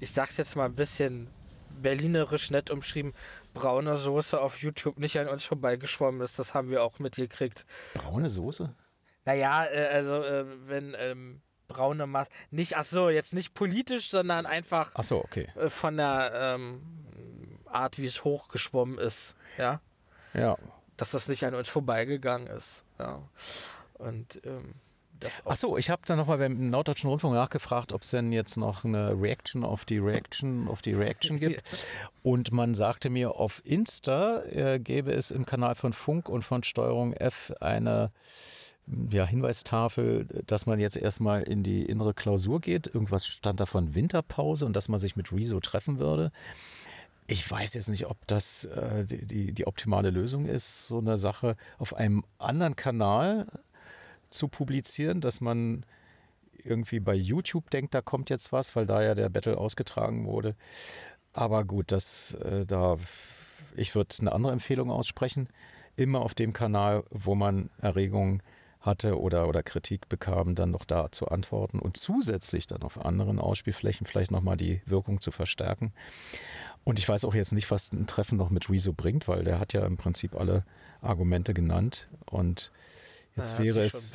ich sag's jetzt mal ein bisschen berlinerisch nett umschrieben, braune Soße auf YouTube nicht an uns vorbeigeschwommen ist. Das haben wir auch mitgekriegt. Braune Soße? Naja, äh, also äh, wenn ähm, braune Masse, nicht, ach so, jetzt nicht politisch, sondern einfach ach so, okay. äh, von der ähm, Art, wie es hochgeschwommen ist, ja. Ja. Dass das nicht an uns vorbeigegangen ist, ja. Und ähm, Ach so, ich habe dann nochmal beim Norddeutschen Rundfunk nachgefragt, ob es denn jetzt noch eine Reaction auf die Reaction auf die Reaction gibt. Und man sagte mir, auf Insta äh, gäbe es im Kanal von Funk und von Steuerung F eine ja, Hinweistafel, dass man jetzt erstmal in die innere Klausur geht. Irgendwas stand da von Winterpause und dass man sich mit Rezo treffen würde. Ich weiß jetzt nicht, ob das äh, die, die, die optimale Lösung ist, so eine Sache auf einem anderen Kanal zu publizieren, dass man irgendwie bei YouTube denkt, da kommt jetzt was, weil da ja der Battle ausgetragen wurde. Aber gut, das äh, da ich würde eine andere Empfehlung aussprechen. Immer auf dem Kanal, wo man Erregungen hatte oder, oder Kritik bekam, dann noch da zu antworten und zusätzlich dann auf anderen Ausspielflächen vielleicht nochmal die Wirkung zu verstärken. Und ich weiß auch jetzt nicht, was ein Treffen noch mit Rezo bringt, weil der hat ja im Prinzip alle Argumente genannt und Jetzt, wäre es,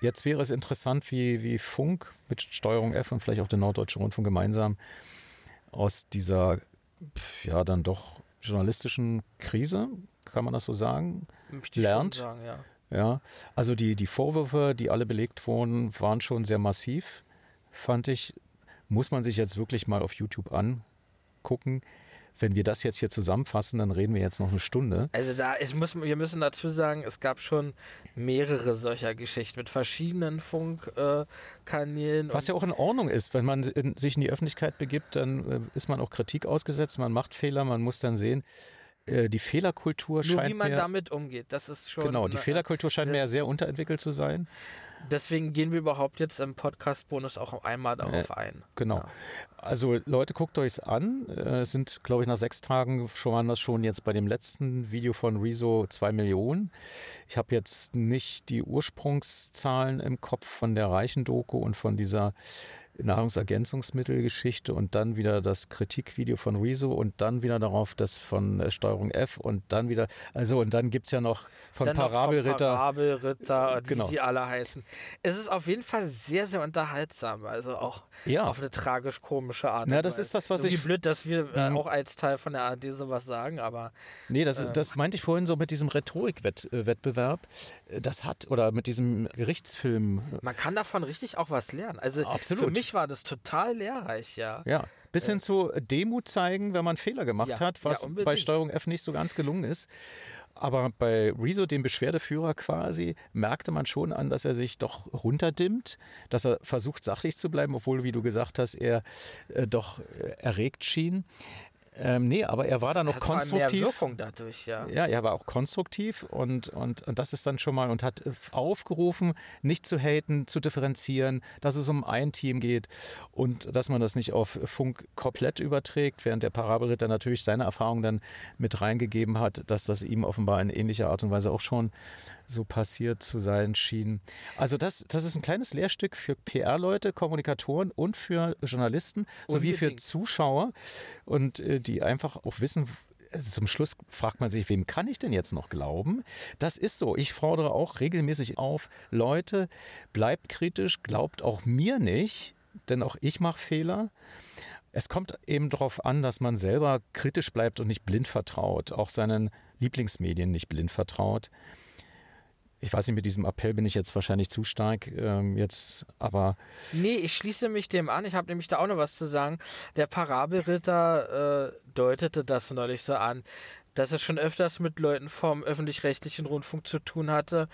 jetzt wäre es interessant, wie, wie Funk mit Steuerung F und vielleicht auch der Norddeutsche Rundfunk gemeinsam aus dieser, ja, dann doch journalistischen Krise, kann man das so sagen, lernt. Sagen, ja. ja, also die, die Vorwürfe, die alle belegt wurden, waren schon sehr massiv, fand ich. Muss man sich jetzt wirklich mal auf YouTube angucken wenn wir das jetzt hier zusammenfassen, dann reden wir jetzt noch eine Stunde. Also da, ich muss, wir müssen dazu sagen, es gab schon mehrere solcher Geschichten mit verschiedenen Funkkanälen. Äh, Was ja auch in Ordnung ist, wenn man in, sich in die Öffentlichkeit begibt, dann äh, ist man auch Kritik ausgesetzt, man macht Fehler, man muss dann sehen, äh, die Fehlerkultur Nur scheint wie man damit umgeht, das ist schon. Genau, die Fehlerkultur scheint mir ja sehr unterentwickelt zu sein. Deswegen gehen wir überhaupt jetzt im Podcast-Bonus auch einmal darauf ein. Genau. Ja. Also Leute, guckt euch an. Äh, sind, glaube ich, nach sechs Tagen schon waren das schon jetzt bei dem letzten Video von Rezo zwei Millionen. Ich habe jetzt nicht die Ursprungszahlen im Kopf von der reichen Doku und von dieser Nahrungsergänzungsmittelgeschichte und dann wieder das Kritikvideo von Rezo und dann wieder darauf das von äh, Steuerung F und dann wieder, also und dann gibt es ja noch von dann Parabelritter. Noch Parabelritter und genau. wie sie alle heißen. Es ist auf jeden Fall sehr, sehr unterhaltsam, also auch ja. auf eine tragisch-komische Art. Ja, das ist das, was so ich. Wie blöd, dass wir äh, auch als Teil von der ARD sowas sagen, aber. Nee, das, äh, das meinte ich vorhin so mit diesem Rhetorikwettbewerb. Das hat, oder mit diesem Gerichtsfilm. Man kann davon richtig auch was lernen. Also Absolut. für mich war das total lehrreich, ja. Ja. Bis hin zu Demut zeigen, wenn man Fehler gemacht ja, hat, was ja, bei Steuerung F nicht so ganz gelungen ist. Aber bei Rezo, dem Beschwerdeführer quasi, merkte man schon an, dass er sich doch runterdimmt, dass er versucht, sachlich zu bleiben, obwohl, wie du gesagt hast, er äh, doch äh, erregt schien. Ähm, nee, aber er war da noch konstruktiv. Mehr Wirkung dadurch, ja. Ja, er war auch konstruktiv und, und, und das ist dann schon mal und hat aufgerufen, nicht zu haten, zu differenzieren, dass es um ein Team geht und dass man das nicht auf Funk komplett überträgt, während der Parabelritter natürlich seine Erfahrung dann mit reingegeben hat, dass das ihm offenbar in ähnlicher Art und Weise auch schon so passiert zu sein schien. Also das, das ist ein kleines Lehrstück für PR-Leute, Kommunikatoren und für Journalisten sowie für Zuschauer und äh, die einfach auch wissen, also zum Schluss fragt man sich, wem kann ich denn jetzt noch glauben? Das ist so. Ich fordere auch regelmäßig auf, Leute, bleibt kritisch, glaubt auch mir nicht, denn auch ich mache Fehler. Es kommt eben darauf an, dass man selber kritisch bleibt und nicht blind vertraut, auch seinen Lieblingsmedien nicht blind vertraut ich weiß nicht, mit diesem Appell bin ich jetzt wahrscheinlich zu stark ähm, jetzt, aber. Nee, ich schließe mich dem an. Ich habe nämlich da auch noch was zu sagen. Der Parabelritter äh, deutete das neulich so an, dass er schon öfters mit Leuten vom öffentlich-rechtlichen Rundfunk zu tun hatte,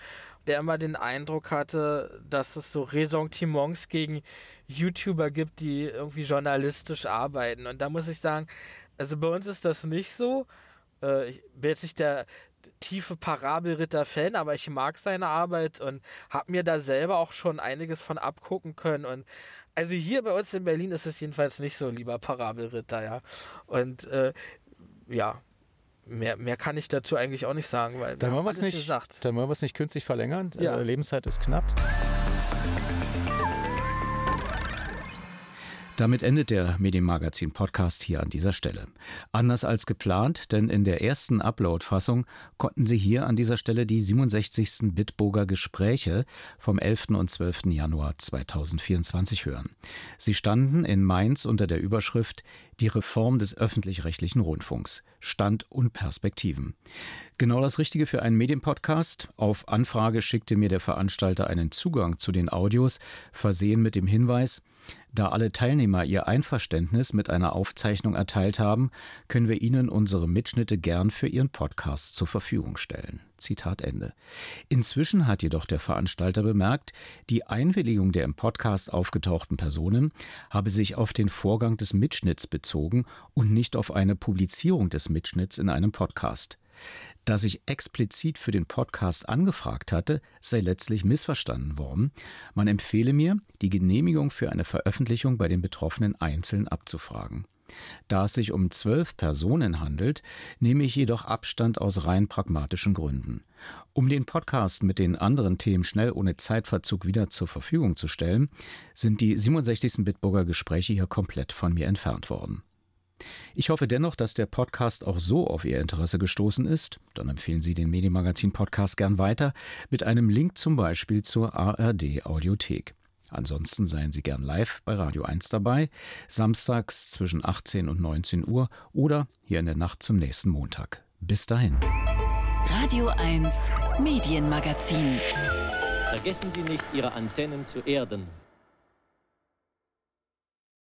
der immer den Eindruck hatte, dass es so Ressentiments gegen YouTuber gibt, die irgendwie journalistisch arbeiten. Und da muss ich sagen, also bei uns ist das nicht so. Äh, ich bin jetzt nicht der tiefe Parabelritter-Fan, aber ich mag seine Arbeit und habe mir da selber auch schon einiges von abgucken können. Und also hier bei uns in Berlin ist es jedenfalls nicht so, lieber Parabelritter, ja. Und äh, ja, mehr, mehr kann ich dazu eigentlich auch nicht sagen, weil dann wollen wir es nicht, gesagt. Dann wollen wir es nicht künstlich verlängern. Ja. Äh, Lebenszeit ist knapp. Damit endet der Medienmagazin Podcast hier an dieser Stelle. Anders als geplant, denn in der ersten Upload-Fassung konnten Sie hier an dieser Stelle die 67. Bitburger Gespräche vom 11. und 12. Januar 2024 hören. Sie standen in Mainz unter der Überschrift Die Reform des öffentlich-rechtlichen Rundfunks. Stand und Perspektiven. Genau das Richtige für einen Medienpodcast. Auf Anfrage schickte mir der Veranstalter einen Zugang zu den Audios, versehen mit dem Hinweis, da alle Teilnehmer ihr Einverständnis mit einer Aufzeichnung erteilt haben, können wir Ihnen unsere Mitschnitte gern für Ihren Podcast zur Verfügung stellen. Zitat Ende. Inzwischen hat jedoch der Veranstalter bemerkt, die Einwilligung der im Podcast aufgetauchten Personen habe sich auf den Vorgang des Mitschnitts bezogen und nicht auf eine Publizierung des Mitschnitts in einem Podcast. Dass ich explizit für den Podcast angefragt hatte, sei letztlich missverstanden worden. Man empfehle mir, die Genehmigung für eine Veröffentlichung bei den Betroffenen einzeln abzufragen. Da es sich um zwölf Personen handelt, nehme ich jedoch Abstand aus rein pragmatischen Gründen. Um den Podcast mit den anderen Themen schnell ohne Zeitverzug wieder zur Verfügung zu stellen, sind die 67. Bitburger Gespräche hier komplett von mir entfernt worden. Ich hoffe dennoch, dass der Podcast auch so auf Ihr Interesse gestoßen ist. Dann empfehlen Sie den Medienmagazin Podcast gern weiter mit einem Link zum Beispiel zur ARD Audiothek. Ansonsten seien Sie gern live bei Radio 1 dabei, samstags zwischen 18 und 19 Uhr oder hier in der Nacht zum nächsten Montag. Bis dahin. Radio 1 Medienmagazin. Vergessen Sie nicht, Ihre Antennen zu erden.